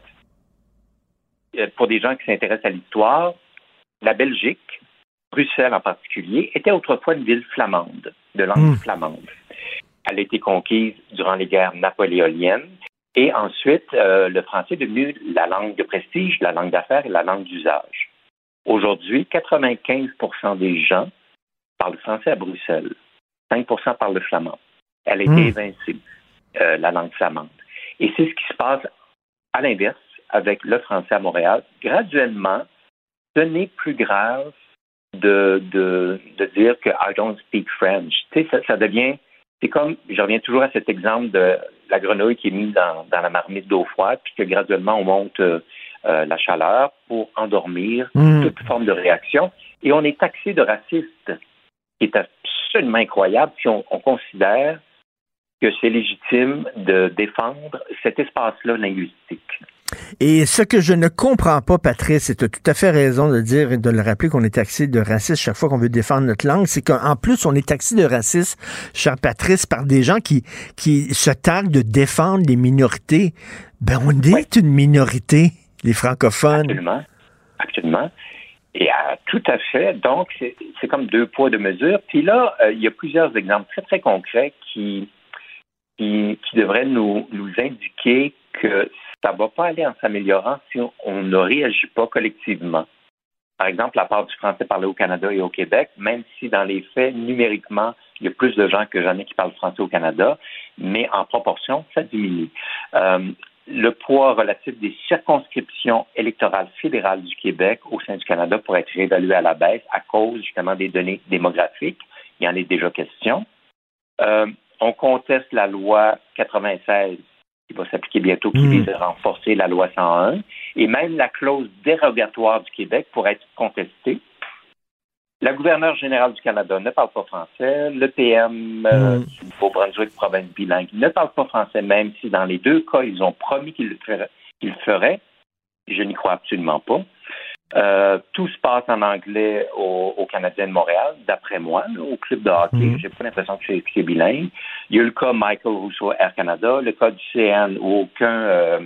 euh, pour des gens qui s'intéressent à l'histoire, la Belgique, Bruxelles en particulier, était autrefois une ville flamande, de langue Hmm. flamande. Elle a été conquise durant les guerres napoléoniennes. Et ensuite, euh, le français est devenu la langue de prestige, la langue d'affaires et la langue d'usage. Aujourd'hui, 95% des gens parlent français à Bruxelles. 5% parlent le flamand. Elle a été Hmm. évincée, euh, la langue flamande. Et c'est ce qui se passe à l'inverse avec le français à Montréal. Graduellement, ce n'est plus grave de, de, de dire que I don't speak French. Tu sais, ça, ça devient, c'est comme, je reviens toujours à cet exemple de la grenouille qui est mise dans, dans la marmite d'eau froide, puis que graduellement on monte euh, euh, la chaleur pour endormir Mm. toute forme de réaction. Et on est taxé de raciste, qui est absolument incroyable si on, on considère que c'est légitime de défendre cet espace-là linguistique. Et ce que je ne comprends pas, Patrice, et tu as tout à fait raison de dire et de le rappeler qu'on est taxé de raciste chaque fois qu'on veut défendre notre langue, c'est qu'en plus, on est taxé de raciste, cher Patrice, par des gens qui, qui se targuent de défendre les minorités. Ben, on est une minorité, les francophones. Absolument. Absolument. Et euh, tout à fait. Donc, c'est comme deux poids, deux mesures. Puis là, euh, il y a plusieurs exemples très, très concrets qui, qui, devraient nous, nous indiquer que ça ne va pas aller en s'améliorant si on, on ne réagit pas collectivement. Par exemple, la part du français parlé au Canada et au Québec, même si dans les faits, numériquement, il y a plus de gens que jamais qui parlent français au Canada, mais en proportion, ça diminue. Euh, le poids relatif des circonscriptions électorales fédérales du Québec au sein du Canada pourrait être réévalué à la baisse à cause justement des données démographiques. Il y en est déjà question. Euh, on conteste la loi 96 qui va s'appliquer bientôt, qui Mm. vise à renforcer la loi 101. Et même la clause dérogatoire du Québec pourrait être contestée. La gouverneure générale du Canada ne parle pas français. Le PM euh, Mm. du Beau-Brunswick, province bilingue, ne parle pas français, même si dans les deux cas, ils ont promis qu'ils le feraient. Je n'y crois absolument pas. Euh, tout se passe en anglais au, au Canadien de Montréal, d'après moi, là, au club de hockey. Mhm. J'ai pas l'impression que c'est, bilingue. Il y a le cas Michael Rousseau Air Canada, le cas du CN où aucun, euh,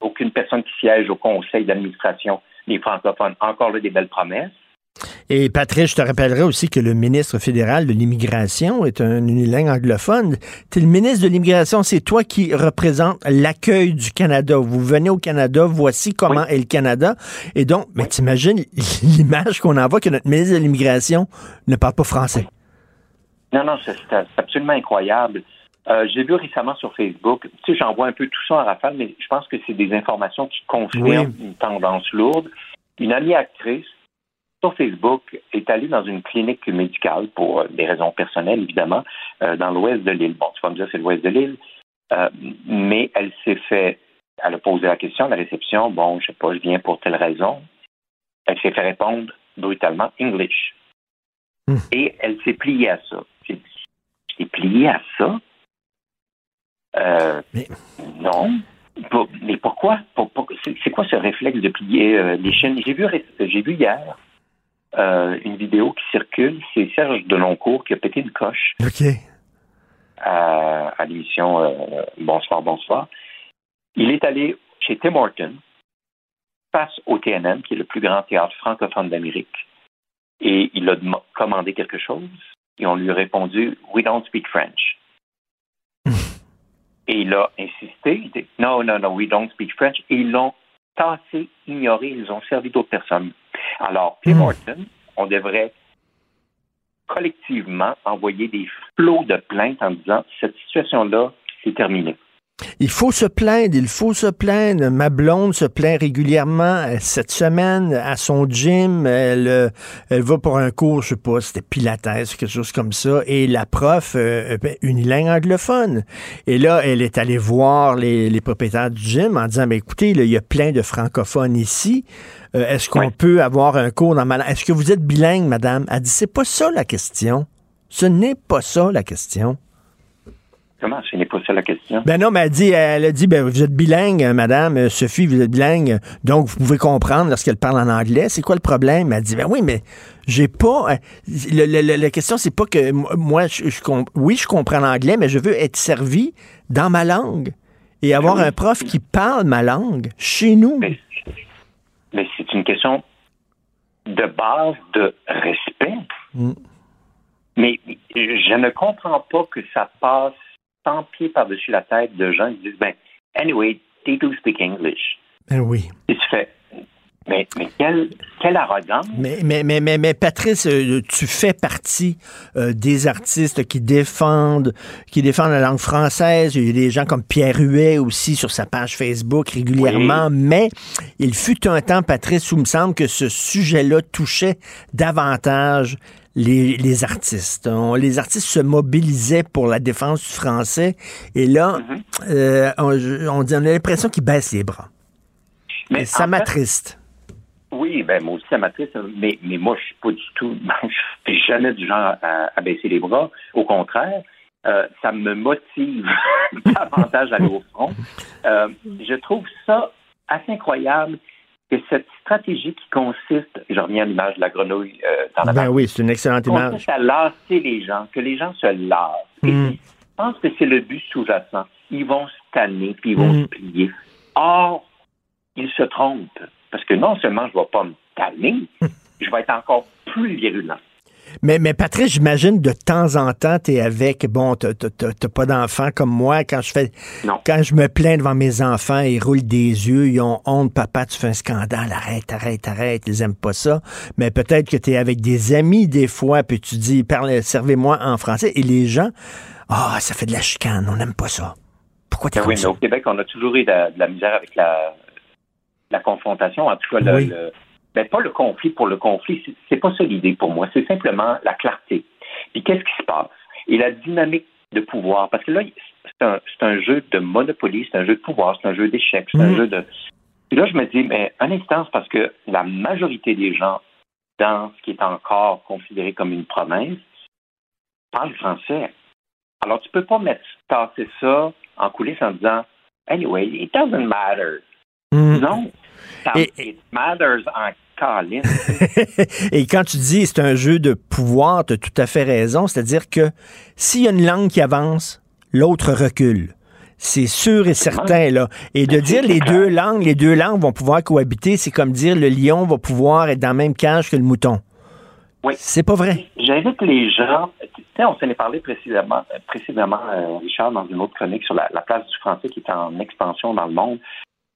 aucune personne qui siège au conseil d'administration des francophones. Encore là, des belles promesses. Et Patrice, je te rappellerai aussi que le ministre fédéral de l'immigration est un unilingue anglophone. T'es le ministre de l'immigration, c'est toi qui représente l'accueil du Canada. Vous venez au Canada, voici comment est le Canada. Et donc, mais t'imagines *laughs* l'image qu'on envoie que notre ministre de l'immigration ne parle pas français. Non, non, c'est, c'est absolument incroyable. Euh, j'ai vu récemment sur Facebook, tu sais, j'envoie un peu tout ça en rafale, mais je pense que c'est des informations qui confirment Oui. une tendance lourde. Une amie actrice sur Facebook est allée dans une clinique médicale pour euh, des raisons personnelles, évidemment, euh, dans l'ouest de l'île. Bon, tu vas me dire c'est l'ouest de l'île, euh, mais elle s'est fait, elle a posé la question à la réception, bon, je sais pas, je viens pour telle raison. Elle s'est fait répondre brutalement English. Et elle s'est pliée à ça. J'ai dit, je t'ai pliée à ça? Euh, Non. Pour- mais pourquoi? Pour- pour- c'est quoi ce réflexe de plier euh, les chaînes? J'ai vu, j'ai vu hier euh, une vidéo qui circule. C'est Serge Deloncourt qui a pété une coche OK. à, à l'émission euh, Bonsoir, bonsoir. Il est allé chez Tim Horton face au TNM, qui est le plus grand théâtre francophone d'Amérique, et il a commandé quelque chose, et on lui a répondu We don't speak French. *laughs* et il a insisté, il dit No, no, no, we don't speak French, et ils l'ont tassé, ignoré, ils ont servi d'autres personnes. Alors, Tim Horton, on devrait collectivement envoyer des flots de plaintes en disant cette situation-là, c'est terminé. Il faut se plaindre, il faut se plaindre. Ma blonde se plaint régulièrement euh, cette semaine à son gym. Elle, euh, elle va pour un cours, je sais pas, c'était Pilates, quelque chose comme ça. Et la prof, euh, euh, unilingue anglophone. Et là, elle est allée voir les, les propriétaires du gym en disant, ben, écoutez, là, il y a plein de francophones ici. Euh, Est-ce qu'on peut avoir un cours dans ma langue? Est-ce que vous êtes bilingue, madame? Elle dit, c'est pas ça la question. Ce n'est pas ça la question. Comment? Ce n'est pas ça la question. Ben non, mais elle, dit, elle a dit, ben, vous êtes bilingue, euh, madame, euh, Sophie, vous êtes bilingue, donc vous pouvez comprendre lorsqu'elle parle en anglais. C'est quoi le problème? Elle dit, ben oui, mais j'ai pas. euh, le- le- le- la question, c'est pas que mo- moi, je, je oui, je comprends l'anglais, mais je veux être servi dans ma langue et avoir un prof qui parle ma langue chez nous. mais c'est une question de base de respect. Mm. Mais je ne comprends pas que ça passe pied par-dessus la tête de gens qui disent, ben, anyway, they do speak English. Ben oui. Et tu fais, mais, mais quelle, quelle arrogance. Mais, mais, mais, mais, mais Patrice, euh, tu fais partie euh, des artistes qui défendent, qui défendent la langue française. Il y a des gens comme Pierre Huet aussi sur sa page Facebook régulièrement. Mais il fut un temps, Patrice, où il me semble que ce sujet-là touchait davantage les, les artistes. On- les artistes se mobilisaient pour la défense du français. Et là, euh, on, on, dit- on a l'impression qu'ils baissent les bras. Mais Et ça m'attriste. Oui, ben moi aussi, ça m'attriste, mais, mais moi, je suis pas du tout, *laughs* je suis jamais du genre à, à baisser les bras. Au contraire, euh, ça me motive *laughs* davantage à aller au front. Euh, je trouve ça assez incroyable que cette stratégie qui consiste, je reviens à l'image de la grenouille euh, dans la Ben oui, c'est une excellente image. consiste à lasser les gens, que les gens se lassent. Mm. Je pense que c'est le but sous-jacent. Ils vont se tanner, puis ils vont Mm. se plier. Or, ils se trompent. Parce que non seulement je ne vais pas me tanner, *laughs* je vais être encore plus virulent. Mais, mais Patrice, j'imagine de temps en temps, tu es avec, bon, t'as pas d'enfants comme moi. Quand je fais, quand je me plains devant mes enfants, ils roulent des yeux, ils ont honte, papa, tu fais un scandale, arrête, arrête, arrête, ils aiment pas ça. Mais peut-être que tu es avec des amis des fois, puis tu dis, parlez, servez-moi en français. Et les gens, ah, ça fait de la chicane, on n'aime pas ça. Pourquoi t'es Ben comme oui, mais au Québec, on a toujours eu de la, de la misère avec la, la confrontation. En tout cas, le, Oui. le- ben, pas le conflit pour le conflit. C'est- pas ça l'idée pour moi. C'est simplement la clarté. Puis qu'est-ce qui se passe? Et la dynamique de pouvoir. Parce que là, c'est un, un jeu de monopoly, c'est un jeu de pouvoir, c'est un jeu d'échecs, c'est un Mhm. jeu de. Puis là, je me dis, mais un instant, c'est parce que la majorité des gens dans ce qui est encore considéré comme une province parlent français. Alors, tu peux pas mettre tasser ça en coulisses en disant Anyway, it doesn't matter. Mm. Non. Ça, it matters en *laughs* Et quand tu dis c'est un jeu de pouvoir, tu as tout à fait raison. C'est-à-dire que s'il y a une langue qui avance, l'autre recule. C'est sûr et certain, là. Et de dire les deux langues, les deux langues vont pouvoir cohabiter, c'est comme dire le lion va pouvoir être dans la même cage que le mouton. Oui. C'est pas vrai. J'invite les gens, tu sais, on s'en est parlé précédemment, euh, précédemment euh, Richard, dans une autre chronique sur la, la place du français qui est en expansion dans le monde.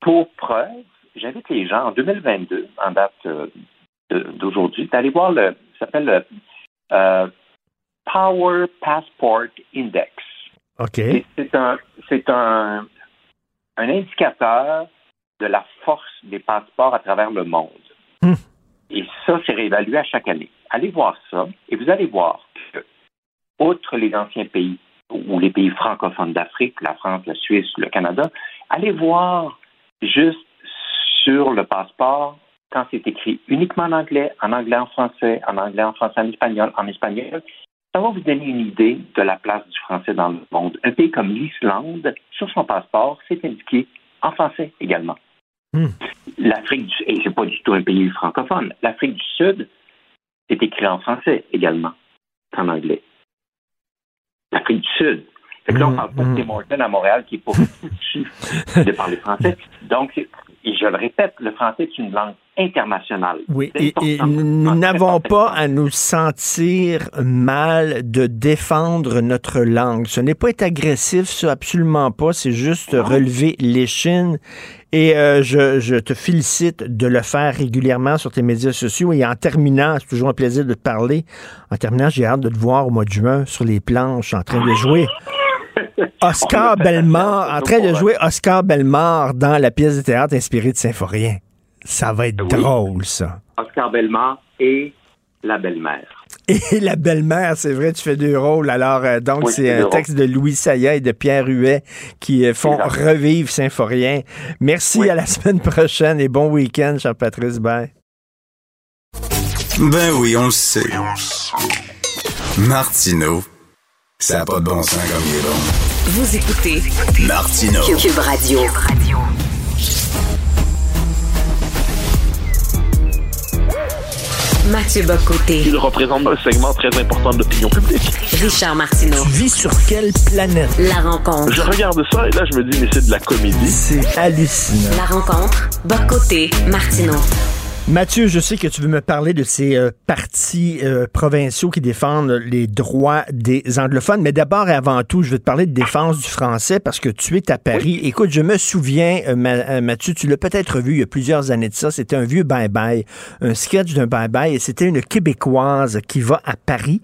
Pour preuve, j'invite les gens en 2022, en date euh, d'aujourd'hui, d'aller voir le, ça s'appelle le euh, Power Passport Index. OK. C'est un, c'est un, un indicateur de la force des passeports à travers le monde. Hmm. Et ça, c'est réévalué à chaque année. Allez voir ça et vous allez voir que, outre les anciens pays ou les pays francophones d'Afrique, la France, la Suisse, le Canada, allez voir juste sur le passeport quand c'est écrit uniquement en anglais, en anglais en français, en anglais en français en espagnol, en espagnol, ça va vous donner une idée de la place du français dans le monde. Un pays comme l'Islande, sur son passeport, c'est indiqué en français également. L'Afrique du et c'est pas du tout un pays francophone. L'Afrique du Sud, c'est écrit en français également qu'en anglais. L'Afrique du Sud. Fait que là, on parle pas de Tim Hortons à Montréal qui est pas *laughs* foutu de parler français. Donc, et je le répète, le français est une langue internationale. Oui, et, nous n'avons pas à nous sentir mal de défendre notre langue. Ce n'est pas être agressif, ça, absolument pas. C'est juste relever l'échine. Et euh, je, je te félicite de le faire régulièrement sur tes médias sociaux. Et en terminant, c'est toujours un plaisir de te parler. En terminant, j'ai hâte de te voir au mois de juin sur les planches en train de jouer. Oscar Bellemare, en train de jouer Oscar Bellemare dans la pièce de théâtre inspirée de Symphorien. Ça va être drôle, ça. Oscar Bellemare et la belle-mère. *laughs* Et la belle-mère, c'est vrai, tu fais deux rôles. Alors, euh, donc, Oui, c'est un rôles. texte de Louis Saya et de Pierre Huet qui euh, font revivre Symphorien. Merci, à la *laughs* semaine prochaine et bon week-end, cher Patrice. Bye. Ben oui, on le sait. Martineau, ça n'a pas de bon sens comme il est bon. Vous écoutez Martineau. Cube Radio. Mathieu Bocoté. Il représente un segment très important de l'opinion l'opinion publique. Richard Martineau. Tu vis sur quelle planète? La rencontre. Je regarde ça et là, je me dis, mais c'est de la comédie. C'est hallucinant. La rencontre. Bocoté. Martineau. Mathieu, je sais que tu veux me parler de ces euh, partis euh, provinciaux qui défendent les droits des anglophones, mais d'abord et avant tout, je veux te parler de défense du français parce que tu es à Paris. Écoute, je me souviens, euh, Ma- Mathieu, tu l'as peut-être vu il y a plusieurs années de ça, c'était un vieux bye-bye, un sketch d'un bye-bye, et c'était une Québécoise qui va à Paris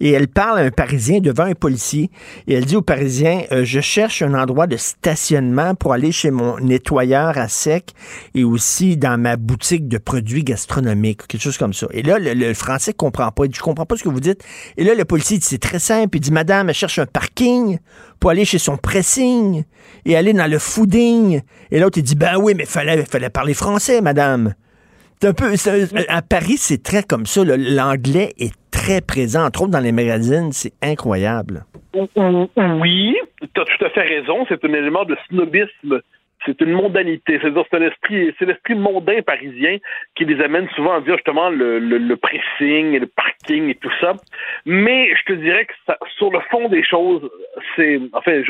et elle parle à un Parisien devant un policier et elle dit au Parisien, euh, je cherche un endroit de stationnement pour aller chez mon nettoyeur à sec et aussi dans ma boutique de produits gastronomiques, quelque chose comme ça. Et là, le, le français comprend pas. Il je comprends pas ce que vous dites. Et là, le policier dit, c'est très simple. Il dit, madame, elle cherche un parking pour aller chez son pressing et aller dans le fooding. Et l'autre, il dit, ben oui, mais fallait, fallait parler français, madame. Un peu, à Paris, c'est très comme ça. L'anglais est très présent, entre autres dans les magazines. C'est incroyable. Oui, tu as tout à fait raison. C'est un élément de snobisme. C'est une mondanité. C'est-à-dire, c'est un esprit, c'est l'esprit mondain parisien qui les amène souvent à dire justement le, le, le pressing et le parking et tout ça. Mais je te dirais que ça, sur le fond des choses, c'est, enfin,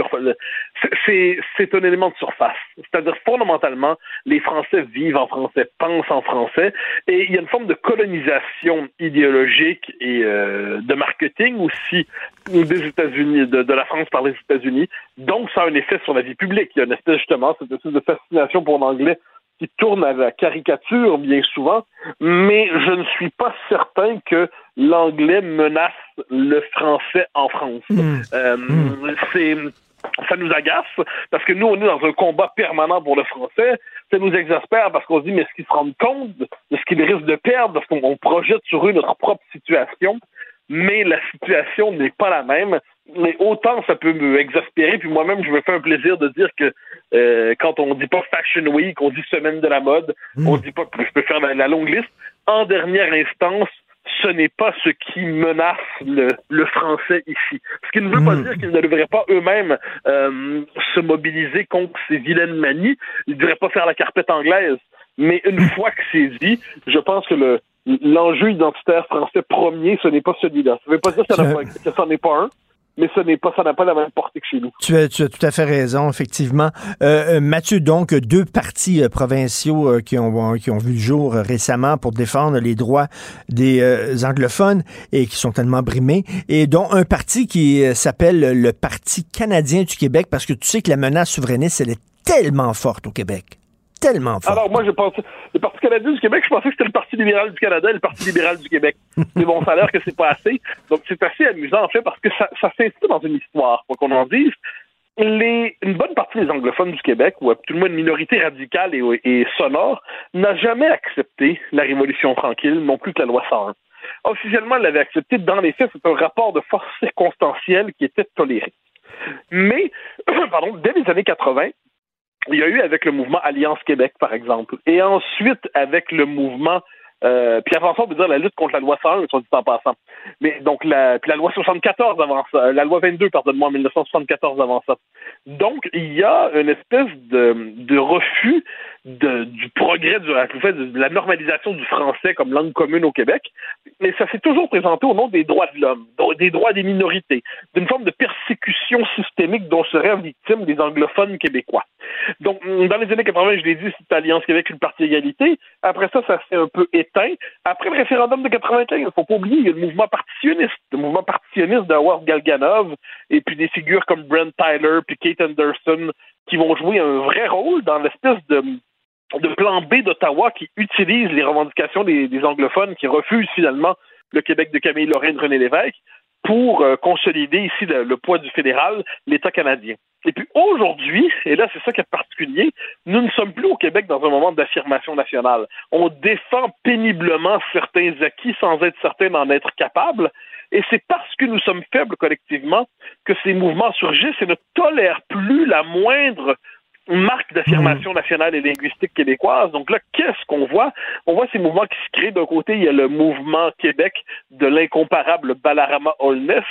c'est, c'est un élément de surface. C'est-à-dire, fondamentalement, les Français vivent en français, pensent en français, et il y a une forme de colonisation idéologique et euh, de marketing aussi des États-Unis, de, de la France par les États-Unis. Donc, ça a un effet sur la vie publique. Il y a une espèce, justement, cette espèce de fascination pour l'anglais qui tourne à la caricature bien souvent, mais je ne suis pas certain que l'anglais menace le français en France. Euh, c'est ça nous agace parce que nous, on est dans un combat permanent pour le français. Ça nous exaspère parce qu'on se dit, mais est-ce qu'ils se rendent compte de ce qu'ils risquent de perdre parce qu'on on projette sur eux notre propre situation? Mais la situation n'est pas la même. Mais autant ça peut me exaspérer, puis moi-même, je me fais un plaisir de dire que euh, quand on dit pas Fashion Week, on dit Semaine de la mode, on dit pas. Je peux faire la, la longue liste. En dernière instance, ce n'est pas ce qui menace le, le français ici. Ce qui ne veut pas dire qu'ils ne devraient pas eux-mêmes euh, se mobiliser contre ces vilaines manies. Ils ne devraient pas faire la carpette anglaise. Mais une *laughs* fois que c'est dit, je pense que le l'enjeu identitaire français premier, ce n'est pas celui-là. Ça ne veut pas dire que ça n'en est pas un, mais ce n'est pas, ça n'a pas la même portée que chez nous. Tu as, tu as tout à fait raison, effectivement. Euh, euh, Mathieu, donc, deux partis euh, provinciaux euh, qui, ont, qui ont vu le jour récemment pour défendre les droits des anglophones et qui sont tellement brimés, et dont un parti qui s'appelle le Parti canadien du Québec, parce que tu sais que la menace souverainiste, elle est tellement forte au Québec. Tellement. Alors moi, je pensais, le Parti canadien du Québec, je pensais que c'était le Parti libéral du Canada et le Parti libéral du Québec. *laughs* Mais bon, ça a l'air que c'est pas assez. Donc c'est assez amusant en fait parce que ça, ça s'inscrit dans une histoire, quoi qu'on en dise. Les, une bonne partie des anglophones du Québec, ou tout le moins une minorité radicale et, et sonore, n'a jamais accepté la Révolution tranquille, non plus que la loi 101. Officiellement, elle l'avait accepté. Dans les faits, c'est un rapport de force circonstancielle qui était toléré. Mais, *clears throat* pardon, dès les années 80, il y a eu avec le mouvement Alliance Québec, par exemple, et ensuite avec le mouvement euh, ça, on peut dire la lutte contre la loi 101, soit dit en passant. Mais donc, la, puis la loi 74 avant ça, euh, la loi 22, pardonne-moi, en 1974 avant ça. Donc, il y a une espèce de, de refus de, du progrès, du, de la normalisation du français comme langue commune au Québec. Mais ça s'est toujours présenté au nom des droits de l'homme, des droits des minorités, d'une forme de persécution systémique dont seraient victimes des anglophones québécois. Donc, dans les années 80, je l'ai dit, c'était Alliance Québec, le Parti égalité. Après ça, ça s'est un peu éteint. Après le référendum de 95, il ne faut pas oublier, il y a le mouvement partitionniste, le mouvement partitionniste de Howard Galganov, et puis des figures comme Brent Tyler, puis Kate Anderson, qui vont jouer un vrai rôle dans l'espèce de de plan B d'Ottawa qui utilise les revendications des, anglophones, qui refusent finalement le Québec de Camille Lorraine, René Lévesque, pour euh, consolider ici le, le, poids du fédéral, l'État canadien. Et puis aujourd'hui, et là c'est ça qui est particulier, nous ne sommes plus au Québec dans un moment d'affirmation nationale. On défend péniblement certains acquis sans être certain d'en être capable. Et c'est parce que nous sommes faibles collectivement que ces mouvements surgissent et ne tolèrent plus la moindre marque d'affirmation nationale et linguistique québécoise. Donc là, qu'est-ce qu'on voit? On voit ces mouvements qui se créent. D'un côté, il y a le mouvement Québec de l'incomparable Balarama Holness,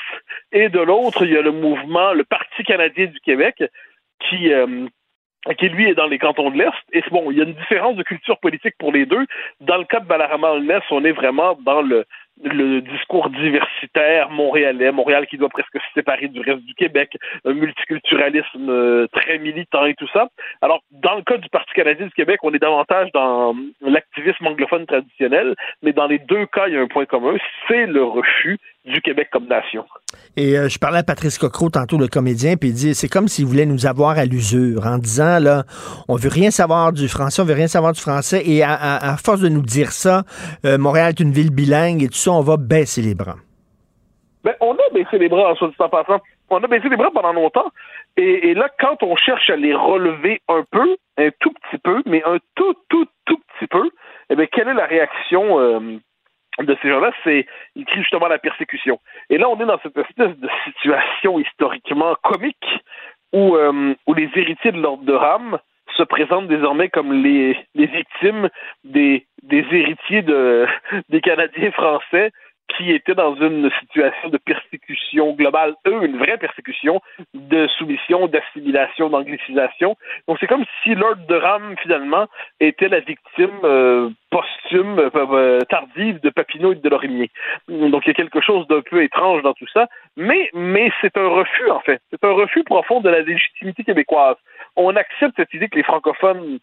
et de l'autre, il y a le mouvement, le Parti canadien du Québec, qui, euh, qui lui est dans les cantons de l'Est. Et bon, il y a une différence de culture politique pour les deux. Dans le cas de Balarama Holness, on est vraiment dans le le discours diversitaire montréalais, Montréal qui doit presque se séparer du reste du Québec, un multiculturalisme euh, très militant et tout ça. Alors, dans le cas du Parti canadien du Québec, on est davantage dans l'activisme anglophone traditionnel, mais dans les deux cas, il y a un point commun, c'est le refus du Québec comme nation. Et euh, je parlais à Patrice Cocro tantôt, le comédien, puis il dit c'est comme s'il voulait nous avoir à l'usure en disant là, on veut rien savoir du français, on veut rien savoir du français, et à, force de nous dire ça, euh, Montréal est une ville bilingue et tout ça, on va baisser les bras. Ben, on a baissé les bras, en en passant. On a baissé les bras pendant longtemps. Et, là, quand on cherche à les relever un peu, un tout petit peu, mais un tout, tout, tout petit peu, eh bien, quelle est la réaction euh, de ces gens-là, c'est ils crient justement la persécution. Et là, on est dans cette espèce de situation historiquement comique où, euh, où les héritiers de l'ordre de Rame se présentent désormais comme les, les victimes des, des héritiers de, *laughs* des Canadiens français qui étaient dans une situation de persécution globale, eux, une vraie persécution de soumission, d'assimilation, d'anglicisation. Donc c'est comme si l'ordre de Rame, finalement, était la victime euh, posthume, euh, euh, tardive de Papineau et de Lorimier. Donc il y a quelque chose d'un peu étrange dans tout ça, mais, mais c'est un refus, en fait. C'est un refus profond de la légitimité québécoise. On accepte cette idée que les francophones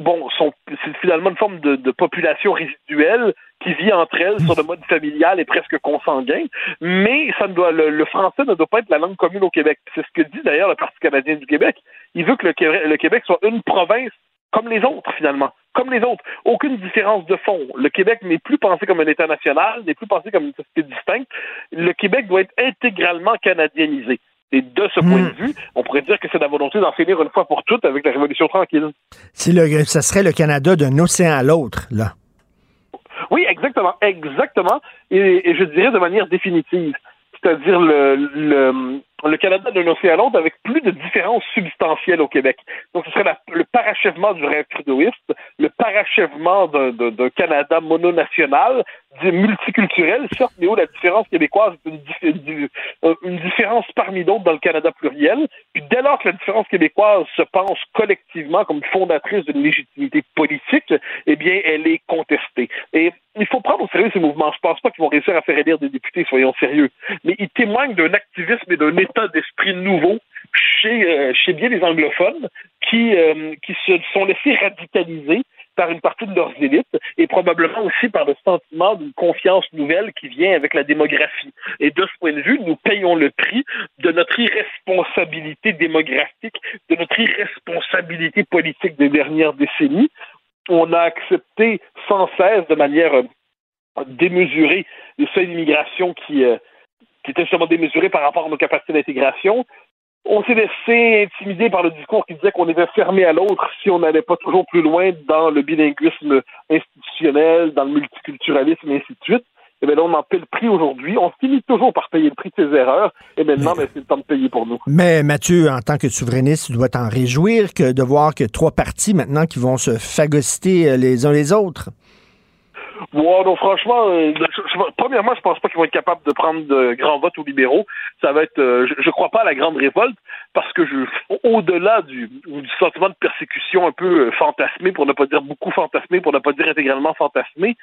bon, c'est finalement une forme de, population résiduelle qui vit entre elles sur le mode familial et presque consanguin, mais ça ne le, français ne doit pas être la langue commune au Québec. C'est ce que dit d'ailleurs le Parti canadien du Québec. Il veut que le, le Québec soit une province comme les autres, finalement. Comme les autres. Aucune différence de fond. Le Québec n'est plus pensé comme un État national, n'est plus pensé comme une société distincte. Le Québec doit être intégralement canadianisé. Et de ce point de hmm. vue, on pourrait dire que c'est la volonté d'en finir une fois pour toutes avec la Révolution tranquille. C'est le, ça serait le Canada d'un océan à l'autre, là. Oui, exactement, exactement, et, je dirais de manière définitive. C'est-à-dire le, le, le Canada d'un océan à l'autre avec plus de différences substantielles au Québec. Donc, ce serait le parachèvement du rêve trudeauiste, le parachèvement d'un Canada mononational, multiculturel, certes, où la différence québécoise est une, une différence parmi d'autres dans le Canada pluriel. Puis dès lors que la différence québécoise se pense collectivement comme fondatrice d'une légitimité politique, eh bien, elle est contestée. Et il faut prendre au sérieux ces mouvements. Je pense pas qu'ils vont réussir à faire élire des députés, soyons sérieux. Mais ils témoignent d'un activisme et d'un d'esprit nouveau chez, euh, chez bien les anglophones qui, euh, qui se sont laissés radicaliser par une partie de leurs élites et probablement aussi par le sentiment d'une confiance nouvelle qui vient avec la démographie. Et de ce point de vue, nous payons le prix de notre irresponsabilité démographique, de notre irresponsabilité politique des dernières décennies. On a accepté sans cesse, de manière euh, démesurée, les seuils d'immigration qui, qui était justement démesuré par rapport à nos capacités d'intégration. On s'est laissé intimider par le discours qui disait qu'on était fermé à l'autre si on n'allait pas toujours plus loin dans le bilinguisme institutionnel, dans le multiculturalisme et ainsi de suite. Et bien là, on en paie le prix aujourd'hui. On finit toujours par payer le prix de ses erreurs. Et maintenant, ben, c'est le temps de payer pour nous. Mais Mathieu, en tant que souverainiste, tu dois t'en réjouir que de voir que trois partis maintenant qui vont se phagocyter les uns les autres. Ouais, non, franchement, euh, premièrement, je pense pas qu'ils vont être capables de prendre de grands votes aux libéraux. Ça va être, euh, je, je, crois pas à la grande révolte parce que je, au-delà du, du, sentiment de persécution un peu euh, fantasmé, pour ne pas dire beaucoup fantasmé, pour ne pas dire intégralement fantasmé,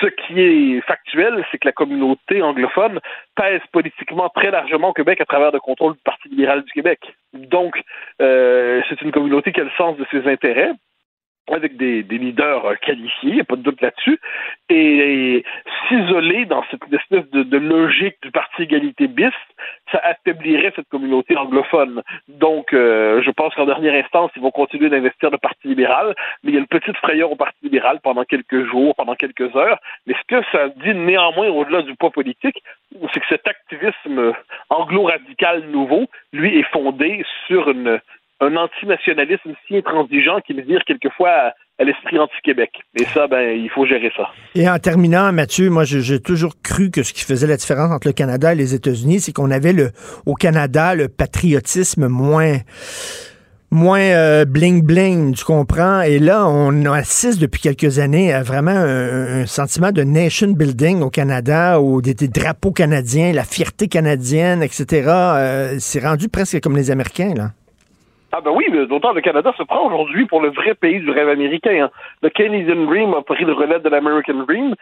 ce qui est factuel, c'est que la communauté anglophone pèse politiquement très largement au Québec à travers le contrôle du Parti libéral du Québec. Donc, euh, c'est une communauté qui a le sens de ses intérêts avec des, leaders euh, qualifiés, il n'y a pas de doute là-dessus, et, s'isoler dans cette espèce de, de, logique du parti égalité bis, ça affaiblirait cette communauté anglophone. Donc, euh, je pense qu'en dernière instance, ils vont continuer d'investir le Parti libéral, mais il y a une petite frayeur au Parti libéral pendant quelques jours, pendant quelques heures. Mais ce que ça dit néanmoins au-delà du poids politique, c'est que cet activisme anglo-radical nouveau, lui, est fondé sur une, un antinationalisme si intransigeant qui veut dire quelquefois à, l'esprit anti-Québec. Et ça, ben, il faut gérer ça. Et en terminant, Mathieu, moi, j'ai toujours cru que ce qui faisait la différence entre le Canada et les États-Unis, c'est qu'on avait le, au Canada le patriotisme moins moins euh, bling bling, tu comprends? Et là, on assiste depuis quelques années à vraiment un, sentiment de nation building au Canada, où des, drapeaux canadiens, la fierté canadienne, etc. Euh, c'est rendu presque comme les Américains, là. Ah ben oui, d'autant le Canada se prend aujourd'hui pour le vrai pays du rêve américain. Hein. Le Canadian Dream a pris le relais de l'American Dream.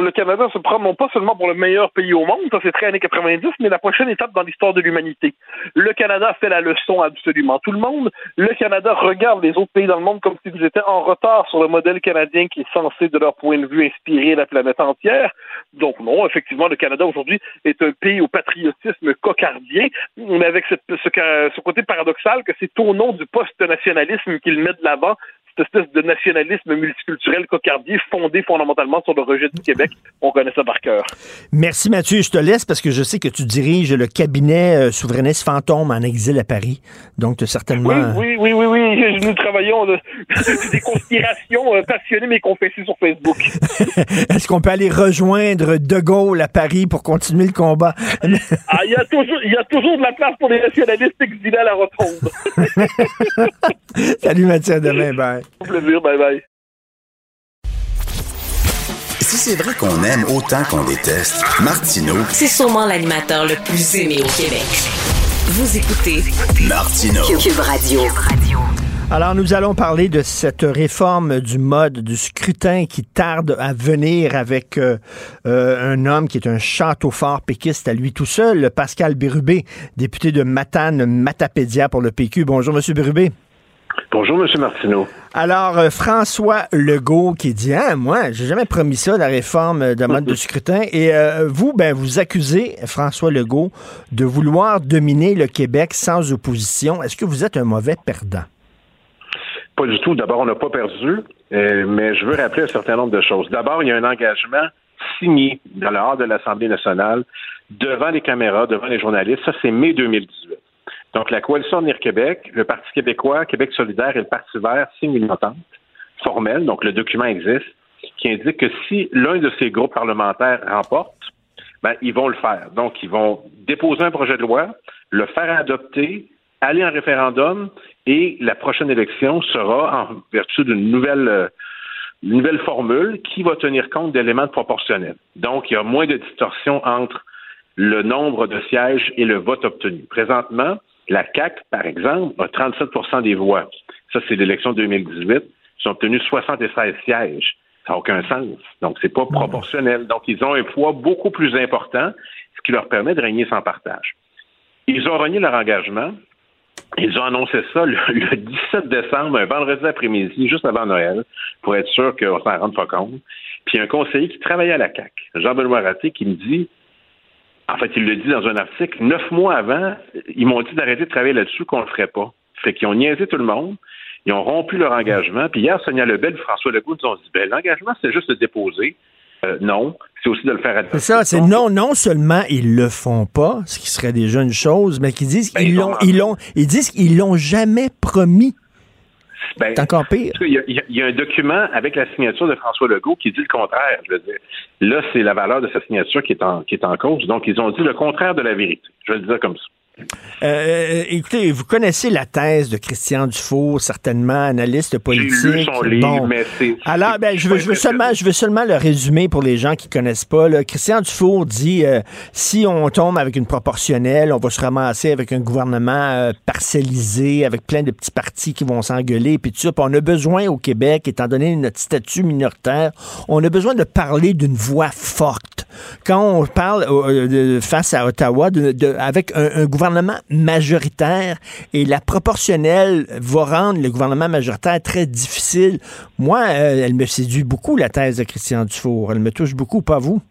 Le Canada se prend non pas seulement pour le meilleur pays au monde, ça c'est très années 90, mais la prochaine étape dans l'histoire de l'humanité. Le Canada fait la leçon absolument tout le monde. Le Canada regarde les autres pays dans le monde comme s'ils étaient en retard sur le modèle canadien qui est censé, de leur point de vue, inspirer la planète entière. Donc non, effectivement, le Canada aujourd'hui est un pays au patriotisme cocardien, mais avec ce, ce côté paradoxal que c'est au nom du post-nationalisme qu'il met de l'avant cette espèce de nationalisme multiculturel cocardier fondé fondamentalement sur le rejet du Québec. On connaît ça par cœur. Merci Mathieu. Je te laisse parce que je sais que tu diriges le cabinet euh, souverainiste fantôme en exil à Paris. Donc, tu certainement... Oui, oui, oui, oui, oui. Nous travaillons de, *laughs* des conspirations euh, passionnées mais confessées sur Facebook. *laughs* Est-ce qu'on peut aller rejoindre De Gaulle à Paris pour continuer le combat? *laughs* ah, il y, a toujours, y a toujours de la place pour les nationalistes exilés à la rotonde. Salut Mathieu, à demain. Bye. Au plaisir, bye bye. Si c'est vrai qu'on aime autant qu'on déteste, Martineau, C'est sûrement l'animateur le plus aimé au Québec. Vous écoutez Martineau. Cube Radio. Alors, nous allons parler de cette réforme du mode du scrutin qui tarde à venir avec euh, euh, un homme qui est un château fort péquiste à lui tout seul, Pascal Bérubé, député de Matane Matapédia pour le PQ. Bonjour, Monsieur Bérubé. Bonjour, M. Martineau. Alors, euh, François Legault qui dit Ah, moi, j'ai jamais promis ça, la réforme de mode de *laughs* scrutin. Et euh, vous, ben, vous accusez François Legault de vouloir dominer le Québec sans opposition. Est-ce que vous êtes un mauvais perdant? Pas du tout. D'abord, on n'a pas perdu, euh, mais je veux rappeler un certain nombre de choses. D'abord, il y a un engagement signé dans le hall de l'Assemblée nationale devant les caméras, devant les journalistes. Ça, c'est mai 2018. Donc, la coalition Avenir Québec, le Parti québécois, Québec solidaire et le Parti vert signent une entente formelle, donc le document existe, qui indique que si l'un de ces groupes parlementaires remporte, ben, ils vont le faire. Donc, ils vont déposer un projet de loi, le faire adopter, aller en référendum, et la prochaine élection sera en vertu d'une nouvelle, euh, nouvelle formule qui va tenir compte d'éléments proportionnels. Donc, il y a moins de distorsion entre le nombre de sièges et le vote obtenu. Présentement, la CAC, par exemple, a 37% des voix. Ça, c'est l'élection 2018. Ils ont obtenu 76 sièges. Ça n'a aucun sens. Donc, c'est pas proportionnel. Donc, ils ont un poids beaucoup plus important, ce qui leur permet de régner sans partage. Ils ont renié leur engagement. Ils ont annoncé ça le, *laughs* 17 décembre, un vendredi après-midi, juste avant Noël, pour être sûr qu'on s'en rende pas compte. Puis un conseiller qui travaillait à la CAC, Jean-Benoît Raté, qui me dit en fait, il le dit dans un article, neuf mois avant, ils m'ont dit d'arrêter de travailler là-dessus, qu'on ne le ferait pas. Fait qu'ils ont niaisé tout le monde, ils ont rompu leur engagement. Puis hier, Sonia Lebel, François Legault nous ont dit, ben, l'engagement, c'est juste de déposer. Euh, non, c'est aussi de le faire C'est ça, c'est non, non seulement ils le font pas, ce qui serait déjà une chose, mais qu'ils disent qu'ils l'ont, ils l'ont, ils disent qu'ils l'ont jamais promis. Ben, c'est encore pire. Il y, a, un document avec la signature de François Legault qui dit le contraire. Je veux dire. Là, c'est la valeur de sa signature qui est, en, qui est en cause. Donc, ils ont dit le contraire de la vérité. Je vais le dire comme ça. Euh, écoutez, vous connaissez la thèse de Christian Dufour, certainement analyste politique. Son livre, mais Alors, ben, je veux, je veux seulement, je veux seulement le résumer pour les gens qui connaissent pas. Là. Christian Dufour dit euh, si on tombe avec une proportionnelle, on va se ramasser avec un gouvernement euh, parcellisé, avec plein de petits partis qui vont s'engueuler, puis tout ça. Puis on a besoin au Québec, étant donné notre statut minoritaire, on a besoin de parler d'une voix forte. Quand on parle face à Ottawa, de, avec un, un gouvernement gouvernement majoritaire et la proportionnelle va rendre le gouvernement majoritaire très difficile. Moi, euh, elle me séduit beaucoup, la thèse de Christian Dufour. Elle me touche beaucoup, pas vous?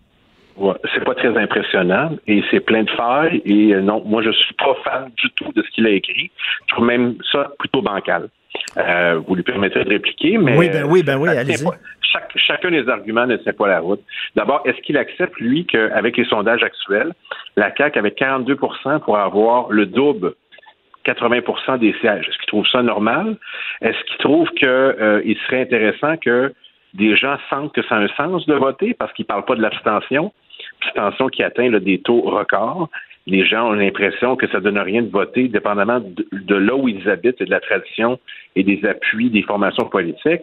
Ouais, c'est pas très impressionnant et c'est plein de failles et euh, non, moi je suis pas fan du tout de ce qu'il a écrit. Je trouve même ça plutôt bancal. Euh, vous lui permettrez de répliquer, mais oui, ben oui, ben oui, allez-y chacun des arguments ne tient pas la route. D'abord, est-ce qu'il accepte, lui, qu'avec les sondages actuels, la CAQ avait 42% pour avoir le double 80% des sièges? Est-ce qu'il trouve ça normal? Est-ce qu'il trouve qu'il euh, serait intéressant que des gens sentent que ça a un sens de voter parce qu'ils ne parlent pas de l'abstention, qui atteint des taux records? Les gens ont l'impression que ça ne donne rien de voter, dépendamment de, de, là où ils habitent et de la tradition et des appuis des formations politiques.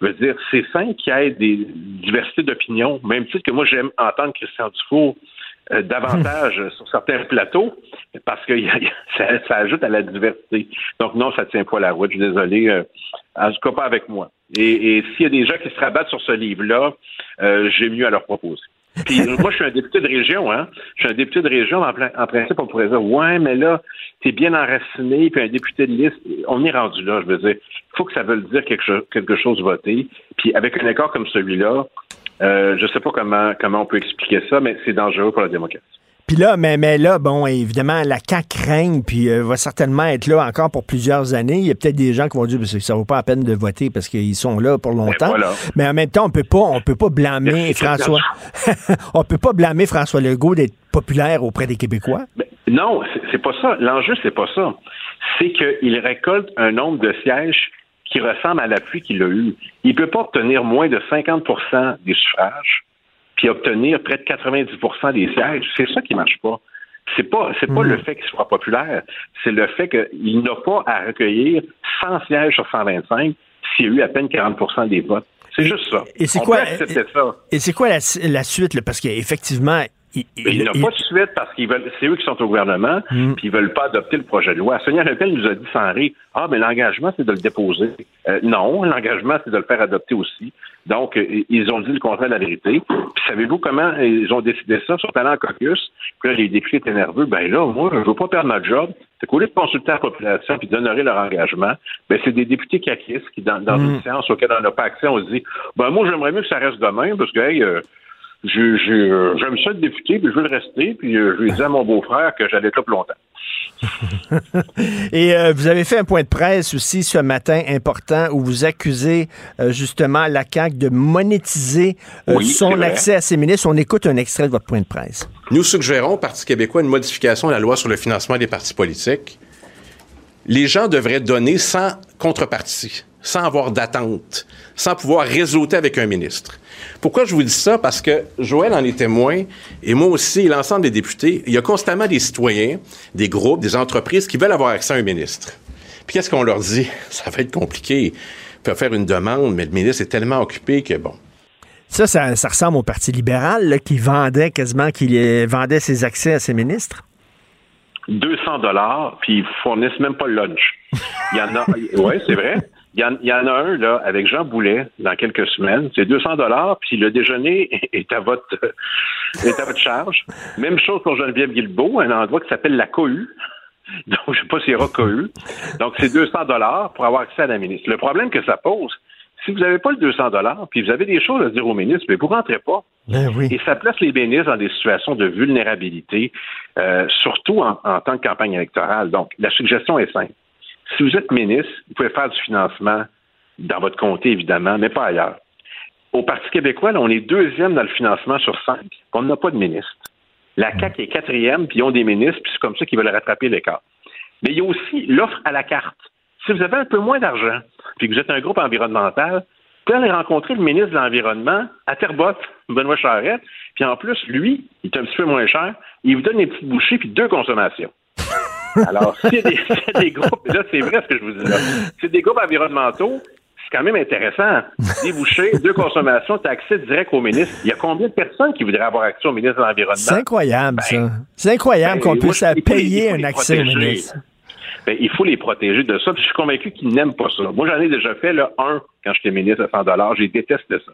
Je veux dire, c'est sain qu'il y ait des diversités d'opinions, même titre que moi j'aime entendre Christian Dufour euh, *laughs* davantage sur certains plateaux parce que y a- y a- ça, ça ajoute à la diversité. Donc non, ça tient pas la route. Je suis désolé. euh, en tout cas, pas avec moi. Et, et s'il y a des gens qui se rabattent sur ce livre-là, euh, j'ai mieux à leur proposer. Puis euh, moi, je suis un député de région, hein. Je suis un député de région. En, en principe, on pourrait dire, ouais, mais là, t'es bien enraciné, puis un député de liste, on est rendu là. Je veux dire, il faut que ça veuille dire quelque chose, quelque chose voté. Puis avec un accord comme celui-là, euh, je sais pas comment comment on peut expliquer ça, mais c'est dangereux pour la démocratie. Puis là, mais, mais là, bon, évidemment, la CAQ règne, puis euh, va certainement être là encore pour plusieurs années. Il y a peut-être des gens qui vont dire que ça vaut pas la peine de voter parce qu'ils sont là pour longtemps. voilà. Mais en même temps, on peut pas, on peut pas blâmer François. *laughs* on peut pas blâmer François Legault d'être populaire auprès des Québécois. Non, c'est- c'est pas ça. L'enjeu, c'est pas ça. C'est qu'il récolte un nombre de sièges qui ressemble à l'appui qu'il a eu. Il peut pas obtenir moins de 50% des suffrages, puis obtenir près de 90% des sièges. C'est ça qui marche pas. C'est pas, c'est pas le fait qu'il soit populaire, c'est le fait qu'il n'a pas à recueillir 100 sièges sur 125 s'il y a eu à peine 40% des votes. C'est juste ça. Et c'est quoi-. Et c'est quoi la, la suite? là? Parce qu'effectivement, il, il n'a pas de suite parce qu'ils veulent, c'est eux qui sont au gouvernement, Mm. puis ils veulent pas adopter le projet de loi. Sonia Lepel nous a dit sans rire, ah, mais l'engagement, c'est de le déposer. Euh, non, l'engagement, c'est de le faire adopter aussi. Donc, euh, ils ont dit le contraire de la vérité. Puis savez-vous comment ils ont décidé ça? Ils sont allés en caucus. Puis là, les députés étaient nerveux. Ben là, moi, je veux pas perdre ma job. C'est qu'au lieu de consulter la population puis d'honorer leur engagement, ben c'est des députés caquistes qui, dans, dans Mm. une séance auquel on n'a pas accès, on se dit, ben moi, j'aimerais mieux que ça reste demain parce que, hey, euh, euh, j'aime ça être député, puis je veux le rester, puis euh, je lui ai dit à mon beau-frère que j'allais être là pour longtemps. *laughs* Et euh, vous avez fait un point de presse aussi ce matin important où vous accusez euh, justement la CAQ de monétiser euh, Oui, son accès à ses ministres. On écoute un extrait de votre point de presse. Nous suggérons, au Parti québécois, une modification de la loi sur le financement des partis politiques. Les gens devraient donner sans contrepartie, sans avoir d'attente, sans pouvoir réseauter avec un ministre. Pourquoi je vous dis ça? Parce que Joël en est témoin, et moi aussi, et l'ensemble des députés, il y a constamment des citoyens, des groupes, des entreprises qui veulent avoir accès à un ministre. Puis qu'est-ce qu'on leur dit? *laughs* Ça va être compliqué. Ils peuvent faire une demande, mais le ministre est tellement occupé que bon. Ça, ça, ça ressemble au Parti libéral là, qui vendait quasiment, qui euh, vendait ses accès à ses ministres? 200 dollars, puis ils fournissent même pas le lunch. Il y en a, *laughs* ouais, c'est vrai. Il y, en, il y en a un là avec Jean Boulet dans quelques semaines. C'est 200 dollars, puis le déjeuner *laughs* est à votre *laughs* est à votre charge. Même chose pour Geneviève Guilbeault, un endroit qui s'appelle la Cohue. *laughs* Donc, je sais pas s'il y aura Cohue. Donc, c'est 200 dollars pour avoir accès à la ministre. Le problème que ça pose, si vous n'avez pas le 200 dollars, puis vous avez des choses à dire au ministre, mais vous rentrez pas. Et ça place les ministres dans des situations de vulnérabilité, euh, surtout en, en tant que campagne électorale. Donc, la suggestion est simple. Si vous êtes ministre, vous pouvez faire du financement dans votre comté, évidemment, mais pas ailleurs. Au Parti québécois, là, on est deuxième dans le financement sur cinq. On n'a pas de ministre. La CAQ est quatrième, puis ils ont des ministres, puis c'est comme ça qu'ils veulent rattraper l'écart. Mais il y a aussi l'offre à la carte. Si vous avez un peu moins d'argent, puis que vous êtes un groupe environnemental, vous pouvez aller rencontrer le ministre de l'Environnement à Terrebonne, Benoît Charette, puis en plus, lui, il est un petit peu moins cher, il vous donne des petites bouchées puis deux consommations. Alors, s'il y, a des- *laughs* des groupes, là, c'est vrai ce que je vous dis là, c'est des groupes environnementaux, c'est quand même intéressant. Des bouchées, *laughs* deux consommations, tu as accès direct au ministre. Il y a combien de personnes qui voudraient avoir accès au ministre de l'Environnement? C'est incroyable, ça. C'est incroyable ben, qu'on puisse payer un accès au ministre. Ben, il faut les protéger de ça. Puis je suis convaincu qu'ils n'aiment pas ça. Moi, j'en ai déjà fait là, un quand j'étais ministre à 100 dollars. J'ai détesté ça.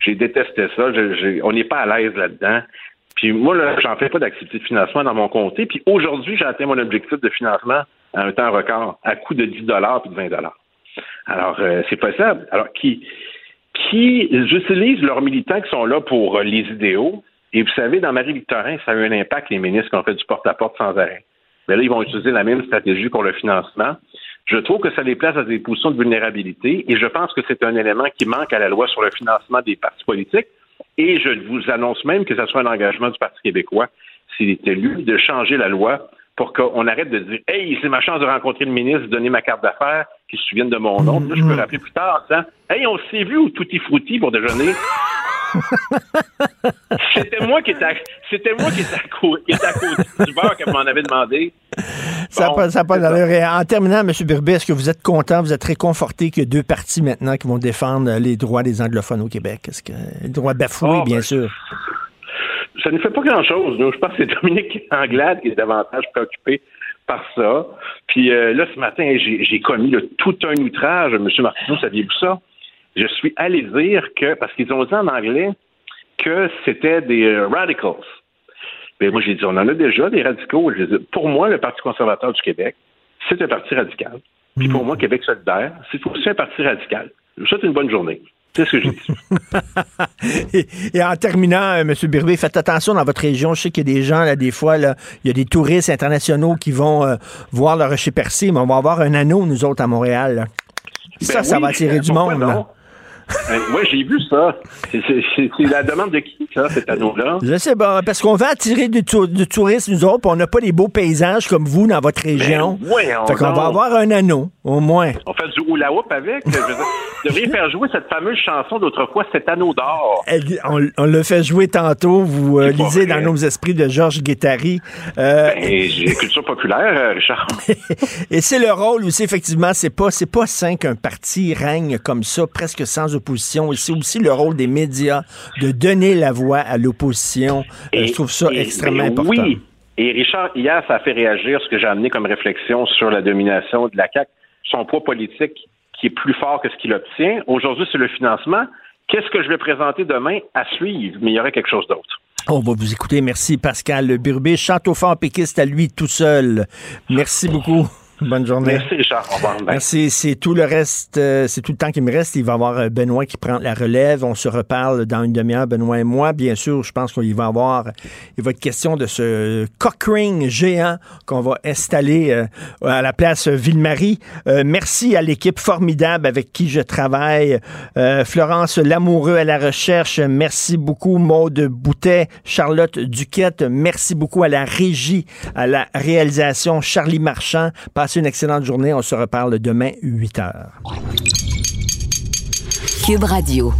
J'ai détesté ça. Je- on n'est pas à l'aise là-dedans. Puis moi, là, j'en fais pas d'activité de financement dans mon comté. Puis aujourd'hui, j'ai atteint mon objectif de financement à un temps record, à coût de 10 dollars puis de 20 dollars. Alors, euh, c'est possible. Alors, qui, qui utilisent leurs militants qui sont là pour euh, les idéaux? Et vous savez, dans Marie-Victorin, ça a eu un impact, les ministres qui ont fait du porte-à-porte sans arrêt. Mais là, ils vont utiliser la même stratégie pour le financement. Je trouve que ça les place à des positions de vulnérabilité et je pense que c'est un élément qui manque à la loi sur le financement des partis politiques. Et je vous annonce même que ce soit un engagement du Parti québécois, s'il est élu, de changer la loi pour qu'on arrête de dire Hey, c'est ma chance de rencontrer le ministre, de donner ma carte d'affaires, qu'il se souvienne de mon nom. Là, je peux rappeler plus tard en disant Hey, on s'est vu au Tutti Frutti pour déjeuner. C'était moi qui étais à, c'était moi qui étais à, côté du bar qu'elle m'en avait demandé. Ça n'a Bon, pas, pas d'allure. En terminant, M. Birbet, est-ce que vous êtes content, vous êtes réconforté qu'il y a deux partis maintenant qui vont défendre les droits des anglophones au Québec? Est-ce que les droits bafoués, Oh, bien ben, sûr? ça ne fait pas grand-chose. Je pense que c'est Dominique Anglade qui est davantage préoccupé par ça. Puis euh, là, ce matin, j'ai commis tout un outrage. Monsieur Martineau, saviez-vous ça? Je suis allé dire que, parce qu'ils ont dit en anglais que c'était des euh, radicals. Mais moi, j'ai dit, on en a déjà des radicaux. pour moi, le Parti conservateur du Québec, c'est un parti radical. Puis pour moi, Québec solidaire, c'est aussi un parti radical. Je vous souhaite une bonne journée. C'est ce que j'ai dit. *laughs* et, en terminant, euh, M. Birbé, faites attention dans votre région. Je sais qu'il y a des gens, là, des fois, là, il y a des touristes internationaux qui vont euh, voir le rocher percé, mais on va avoir un anneau, nous autres, à Montréal. ça, ben ça va attirer du monde. Euh, oui, j'ai vu ça. C'est la demande de qui, ça, cet anneau-là? Je sais pas, parce qu'on veut attirer du, tourisme, nous autres, puis on n'a pas des beaux paysages comme vous dans votre région. Ben, oui, on fait qu'on va avoir un anneau, au moins. On fait du hula hoop avec. Je devrais *laughs* faire jouer cette fameuse chanson d'autrefois, Cet anneau d'or. On, on l'a fait jouer tantôt. Vous euh, lisez dans nos esprits de Georges Guettari. Euh, ben, j'ai culture populaire, Richard. *laughs* Et c'est le rôle aussi, effectivement, c'est pas, pas sain qu'un parti règne comme ça, presque sans opposition. C'est aussi le rôle des médias de donner la voix à l'opposition. Euh, je trouve ça extrêmement important. Oui. Et Richard, hier, ça a fait réagir ce que j'ai amené comme réflexion sur la domination de la CAQ, son poids politique qui est plus fort que ce qu'il obtient. Aujourd'hui, c'est le financement. Qu'est-ce que je vais présenter demain à suivre? Mais il y aurait quelque chose d'autre. On va vous écouter. Merci, Pascal Burbé. Château fort péquiste à lui tout seul. Merci beaucoup. Bonne journée. Merci, Richard. Au revoir. Merci. C'est tout le reste, euh, c'est tout le temps qui me reste. Il va y avoir euh, Benoît qui prend la relève. On se reparle dans une demi-heure, Benoît et moi. Bien sûr, je pense qu'il va y avoir, il va être question de ce cockring géant qu'on va installer euh, à la place Ville-Marie. merci à l'équipe formidable avec qui je travaille. Florence Lamoureux à la recherche. Merci beaucoup, Maude Boutet, Charlotte Duquette. Merci beaucoup à la régie, à la réalisation, Charlie Marchand. Une excellente journée. On se reparle demain, 8 h. Cube Radio.